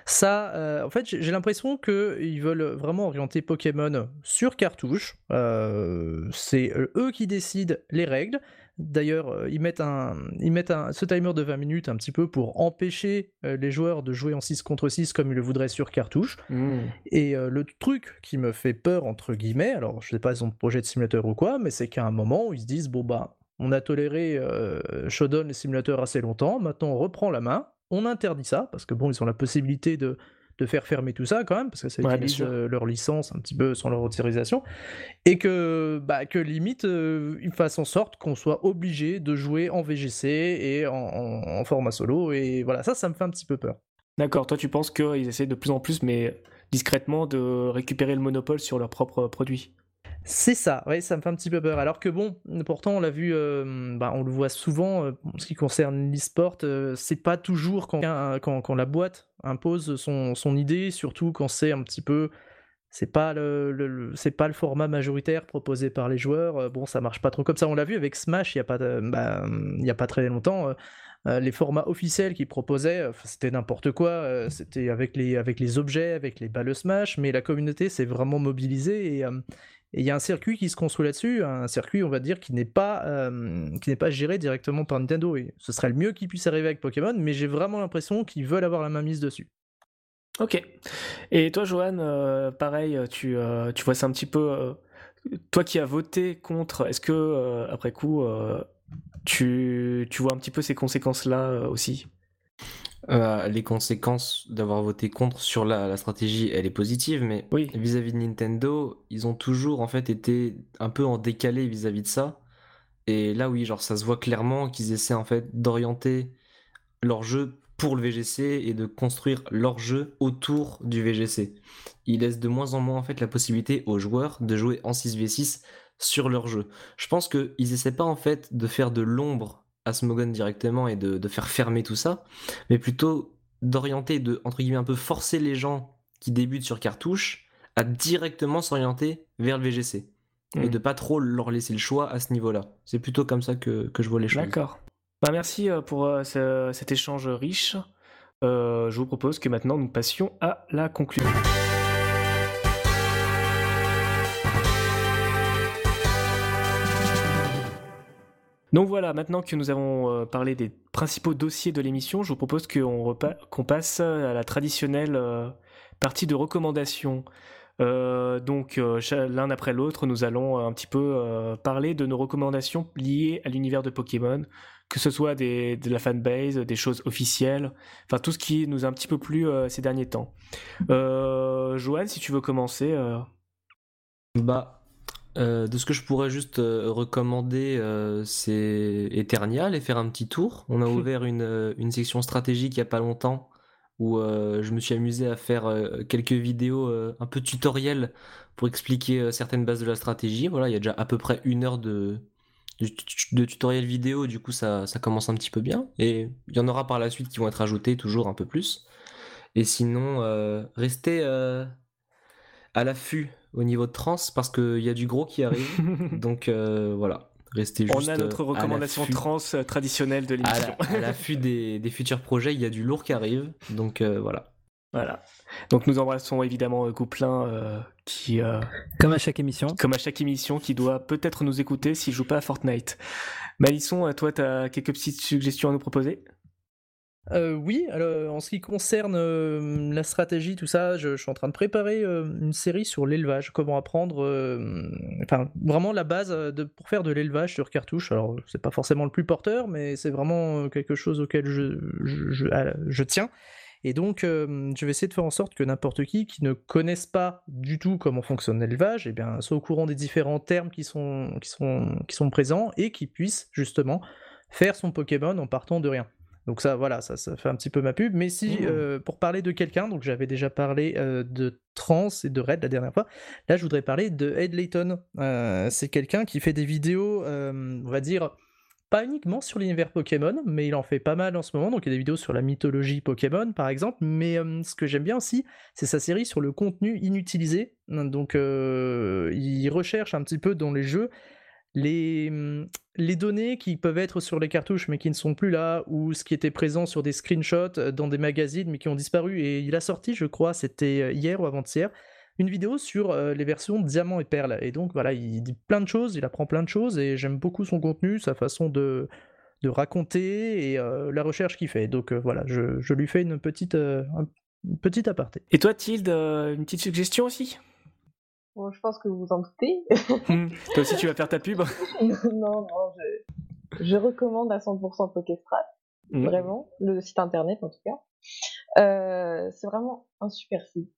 ça, en fait, j'ai l'impression qu'ils veulent vraiment orienter Pokémon sur cartouche. c'est eux qui décident les règles. D'ailleurs, euh, ils mettent, un, ils mettent un, ce timer de 20 minutes un petit peu pour empêcher euh, les joueurs de jouer en 6 contre 6 comme ils le voudraient sur cartouche. Mmh. Et euh, le truc qui me fait peur, entre guillemets, alors je sais pas si c'est projet de simulateur ou quoi, mais c'est qu'à un moment où ils se disent, bon bah, on a toléré euh, Shodown les simulateurs assez longtemps, maintenant on reprend la main, on interdit ça, parce que bon, ils ont la possibilité de de faire fermer tout ça quand même, parce que ça utilise euh, leur licence un petit peu sans leur autorisation, et que, bah, que limite, euh, ils fassent en sorte qu'on soit obligé de jouer en VGC et en, format solo, et voilà, ça, ça me fait un petit peu peur. D'accord, toi tu penses qu'ils essaient de plus en plus, mais discrètement, de récupérer le monopole sur leurs propres produits c'est ça, ouais, ça me fait un petit peu peur. Alors que bon, pourtant on l'a vu, euh, bah, on le voit souvent euh, en ce qui concerne l'e-sport, euh, c'est pas toujours quand, la boîte impose son, idée, surtout quand c'est un petit peu, c'est pas le, pas le format majoritaire proposé par les joueurs. bon, ça marche pas trop comme ça. On l'a vu avec Smash il y a pas, bah, très longtemps. les formats officiels qu'ils proposaient, c'était n'importe quoi. c'était avec les, avec les objets, avec les balles Smash, mais la communauté s'est vraiment mobilisée et, et il y a un circuit qui se construit là-dessus, un circuit, on va dire, qui n'est pas, euh, géré directement par Nintendo. Et ce serait le mieux qui puisse arriver avec Pokémon, mais j'ai vraiment l'impression qu'ils veulent avoir la main mise dessus. Ok. Et toi, Johan, euh, pareil, tu, euh, tu vois ça un petit peu. toi qui as voté contre, est-ce que, après coup, tu, tu vois un petit peu ces conséquences-là aussi? Euh, les conséquences d'avoir voté contre sur la, stratégie, elle est positive, mais vis-à-vis de Nintendo, ils ont toujours en fait été un peu en décalé vis-à-vis de ça. Et là, oui, genre ça se voit clairement qu'ils essaient en fait d'orienter leur jeu pour le VGC et de construire leur jeu autour du VGC. Ils laissent de moins en moins en fait la possibilité aux joueurs de jouer en 6v6 sur leur jeu. Je pense qu'ils essaient pas en fait de faire de l'ombre à Smogon directement et de, faire fermer tout ça, mais plutôt d'orienter, de entre guillemets un peu forcer les gens qui débutent sur cartouche à directement s'orienter vers le VGC et hmm. de pas trop leur laisser le choix à ce niveau-là. C'est plutôt comme ça que, je vois les choses. D'accord. Bah merci euh, pour euh, cet échange riche. Euh, je vous propose que maintenant nous passions à la conclusion. Donc voilà, maintenant que nous avons euh, parlé des principaux dossiers de l'émission, je vous propose qu'on passe à la traditionnelle euh, partie de recommandations. Euh, donc l'un après l'autre, nous allons un petit peu parler de nos recommandations liées à l'univers de Pokémon, que ce soit de la fanbase, des choses officielles, enfin tout ce qui nous a un petit peu plu ces derniers temps. Joanne, si tu veux commencer. Bah, euh, de ce que je pourrais juste euh, recommander, euh, c'est Eternial et faire un petit tour. On a ouvert une, une section stratégique il n'y a pas longtemps où je me suis amusé à faire quelques vidéos un peu tutoriels pour expliquer certaines bases de la stratégie. Voilà, il y a déjà à peu près une heure de, de, tutoriel vidéo, du coup ça, ça, commence un petit peu bien. Et il y en aura par la suite qui vont être ajoutés toujours un peu plus. Et sinon, restez à l'affût au niveau de trans parce qu'il y a du gros qui arrive. donc euh, voilà, restez juste. On a notre euh, recommandation trans euh, traditionnelle de l'émission. À l'affût des, des, futurs projets, il y a du lourd qui arrive. Donc voilà. Voilà. Donc nous embrassons évidemment Couplin qui... comme à chaque émission. Comme à chaque émission, qui doit peut-être nous écouter s'il joue pas à Fortnite. Malisson, toi, tu as quelques petites suggestions à nous proposer? Euh, oui, alors, en ce qui concerne euh, la stratégie, tout ça, je, suis en train de préparer euh, une série sur l'élevage, comment apprendre, enfin vraiment la base pour faire de l'élevage sur cartouche. Alors c'est pas forcément le plus porteur, mais c'est vraiment quelque chose auquel je, je, tiens. Et donc je vais essayer de faire en sorte que n'importe qui qui ne connaisse pas du tout comment fonctionne l'élevage, eh bien soit au courant des différents termes qui sont, qui sont, qui sont présents et qui puisse justement faire son Pokémon en partant de rien. Donc ça, voilà, ça, ça fait un petit peu ma pub. Mais si, mmh. pour parler de quelqu'un, donc j'avais déjà parlé de Trans et de Red la dernière fois, là je voudrais parler de Ed Layton. c'est quelqu'un qui fait des vidéos, on va dire, pas uniquement sur l'univers Pokémon, mais il en fait pas mal en ce moment. Donc il y a des vidéos sur la mythologie Pokémon, par exemple. Mais ce que j'aime bien aussi, c'est sa série sur le contenu inutilisé. Donc il recherche un petit peu dans les jeux les, les données qui peuvent être sur les cartouches mais qui ne sont plus là, ou ce qui était présent sur des screenshots dans des magazines mais qui ont disparu. Et il a sorti, je crois, c'était hier ou avant-hier, une vidéo sur euh, les versions diamant et perle. Et donc voilà, il dit plein de choses, il apprend plein de choses, et j'aime beaucoup son contenu, sa façon de, de raconter et euh, la recherche qu'il fait. Donc euh, voilà, je, je, lui fais une petite, une petite aparté. Et toi, Tilde, une petite suggestion aussi? Bon, Je pense que vous en doutez. Hmm. toi aussi, tu vas faire ta pub Non, non, je, je, recommande à 100% Pokestrat. Hmm. Vraiment, le site internet en tout cas. c'est vraiment un super site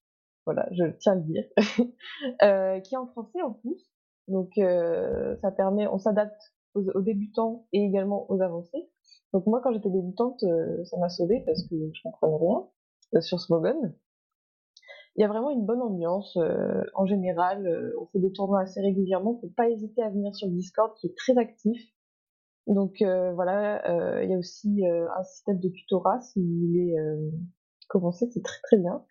voilà, je tiens à le dire, euh, qui est en français en plus. Donc euh, ça permet, on s'adapte aux, débutants et également aux avancés. Donc moi quand j'étais débutante, euh, ça m'a sauvé parce que je comprenais rien sur Smogon. Il y a vraiment une bonne ambiance en général. on fait des tournois assez régulièrement. Faut pas hésiter à venir sur le Discord qui est très actif. Donc voilà, il y a aussi un système de tutorat si vous voulez commencer, c'est très très bien.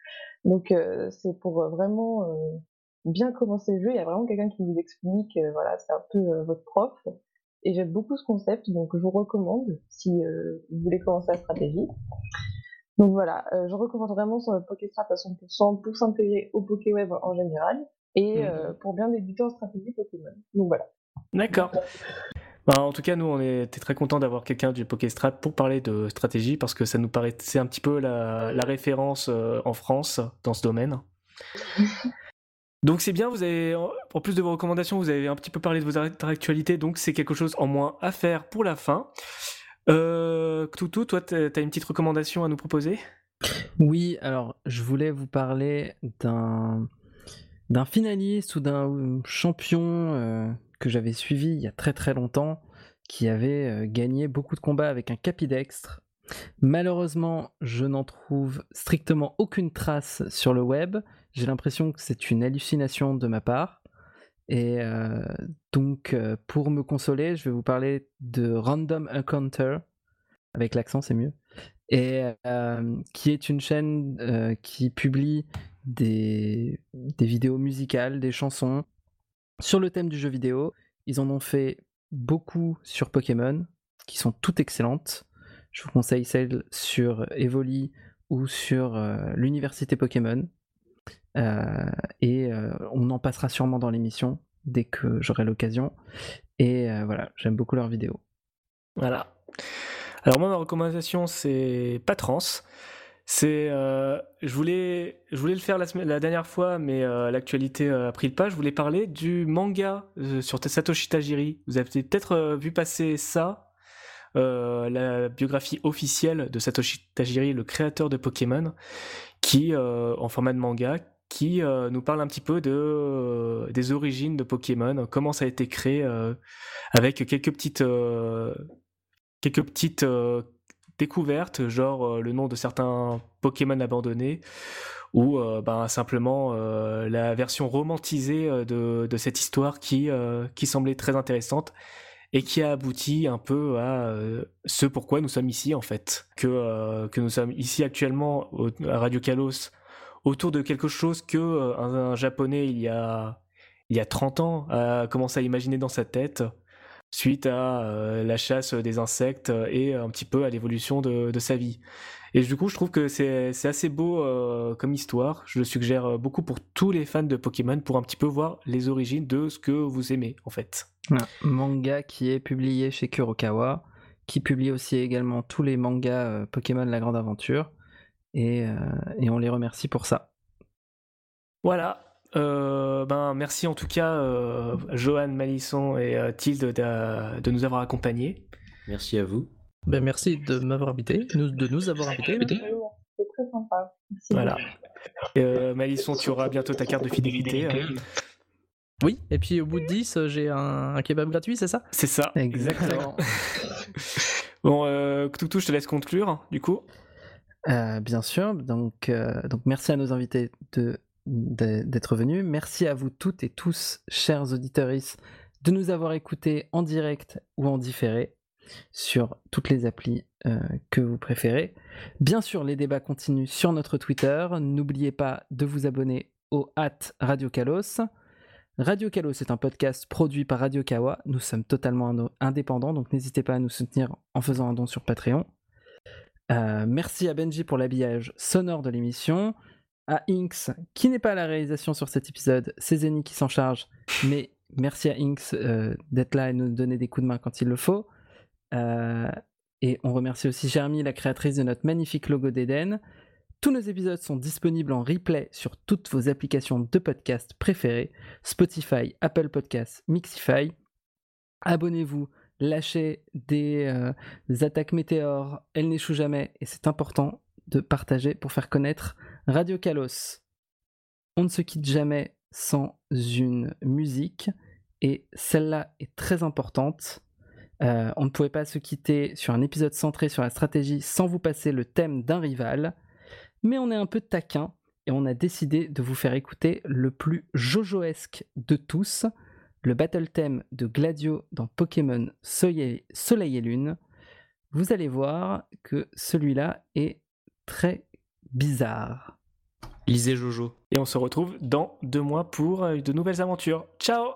Donc euh, c'est pour euh, vraiment euh, bien commencer le jeu. Il y a vraiment quelqu'un qui vous explique, voilà, c'est un peu votre prof. Et j'aime beaucoup ce concept, donc je vous recommande si vous voulez commencer la stratégie. Donc voilà, je recommande vraiment sur le Pokéstrat à 100% pour s'intégrer au Pokéweb en général et mmh. pour bien débuter en stratégie Pokémon. Donc voilà. D'accord. Bah, en tout cas, nous, on était très contents d'avoir quelqu'un du Pokéstrat pour parler de stratégie parce que ça nous paraissait un petit peu la, référence euh, en France dans ce domaine. Donc c'est bien, vous avez, en plus de vos recommandations, vous avez un petit peu parlé de vos actualités, donc c'est quelque chose en moins à faire pour la fin. Euh, Toutou, toi, tu as une petite recommandation à nous proposer? Oui, alors je voulais vous parler d'un d'un finaliste ou d'un champion euh, que j'avais suivi il y a très très longtemps, qui avait euh, gagné beaucoup de combats avec un capidextre. Malheureusement, je n'en trouve strictement aucune trace sur le web. J'ai l'impression que c'est une hallucination de ma part. Et euh, donc, euh, pour me consoler, je vais vous parler de Random Encounter, avec l'accent c'est mieux, et qui est une chaîne qui publie des, vidéos musicales, des chansons, sur le thème du jeu vidéo. Ils en ont fait beaucoup sur Pokémon, qui sont toutes excellentes. Je vous conseille celles sur Evoli ou sur euh, l'université Pokémon. Euh, et euh, on en passera sûrement dans l'émission dès que j'aurai l'occasion. Et voilà, j'aime beaucoup leurs vidéos. Voilà. Alors moi ma recommandation c'est Patrans. C'est, euh, je voulais, je voulais le faire la, dernière fois, mais euh, l'actualité euh, a pris le pas. Je voulais parler du manga sur Satoshi Tajiri. Vous avez peut-être vu passer ça, la biographie officielle de Satoshi Tajiri, le créateur de Pokémon, qui, en format de manga, qui nous parle un petit peu de des origines de Pokémon, comment ça a été créé, avec quelques petites quelques petites découvertes, genre euh, le nom de certains Pokémon abandonnés, ou euh, ben, simplement euh, la version romantisée de, de cette histoire qui, qui semblait très intéressante et qui a abouti un peu à ce pourquoi nous sommes ici en fait. Que, que nous sommes ici actuellement à Radio Kalos autour de quelque chose que un, japonais il y a il y a 30 ans a commencé à imaginer dans sa tête suite à euh, la chasse des insectes et un petit peu à l'évolution de, sa vie. Et du coup, je trouve que c'est assez beau euh, comme histoire. Je le suggère beaucoup pour tous les fans de Pokémon pour un petit peu voir les origines de ce que vous aimez en fait. Un manga qui est publié chez Kurokawa, qui publie aussi également tous les mangas euh, Pokémon La Grande Aventure. Et, et on les remercie pour ça. Voilà, euh, ben, merci en tout cas, euh, Johan, Malisson et euh, Tilde de, nous avoir accompagnés. Merci à vous. Ben, merci de m'avoir invité, de nous avoir invités. C'est très sympa. voilà. Malisson, tu auras bientôt ta carte de fidélité. Oui, et puis au bout de 10, j'ai un, kebab gratuit, c'est ça? C'est ça. Exactement. Bon, euh, Toutou, je te laisse conclure, du coup. Euh, bien sûr. Donc, euh, donc, merci à nos invités de, d'être venus. Merci à vous toutes et tous, chers auditeurs, de nous avoir écoutés en direct ou en différé sur toutes les applis euh, que vous préférez. Bien sûr, les débats continuent sur notre Twitter. N'oubliez pas de vous abonner au at Radio Kalos. Radio Kalos est un podcast produit par Radio Kawa. Nous sommes totalement indépendants, donc n'hésitez pas à nous soutenir en faisant un don sur Patreon. Euh, merci à Benji pour l'habillage sonore de l'émission. À Inks, qui n'est pas à la réalisation sur cet épisode, c'est Zeni qui s'en charge. Mais merci à Inks euh, d'être là et nous donner des coups de main quand il le faut. Euh, et on remercie aussi Jeremy, la créatrice de notre magnifique logo d'Eden. Tous nos épisodes sont disponibles en replay sur toutes vos applications de podcast préférées Spotify, Apple Podcasts, Mixify. Abonnez-vous, lâchez des, euh, attaques météores, elles n'échouent jamais et c'est important de partager pour faire connaître Radio Kalos. On ne se quitte jamais sans une musique et celle-là est très importante. Euh, on ne pouvait pas se quitter sur un épisode centré sur la stratégie sans vous passer le thème d'un rival, mais on est un peu taquin et on a décidé de vous faire écouter le plus jojoesque de tous, le battle theme de Gladio dans Pokémon Soleil et Lune. Vous allez voir que celui-là est très bizarre. Lisez Jojo. Et on se retrouve dans deux mois pour euh, de nouvelles aventures. Ciao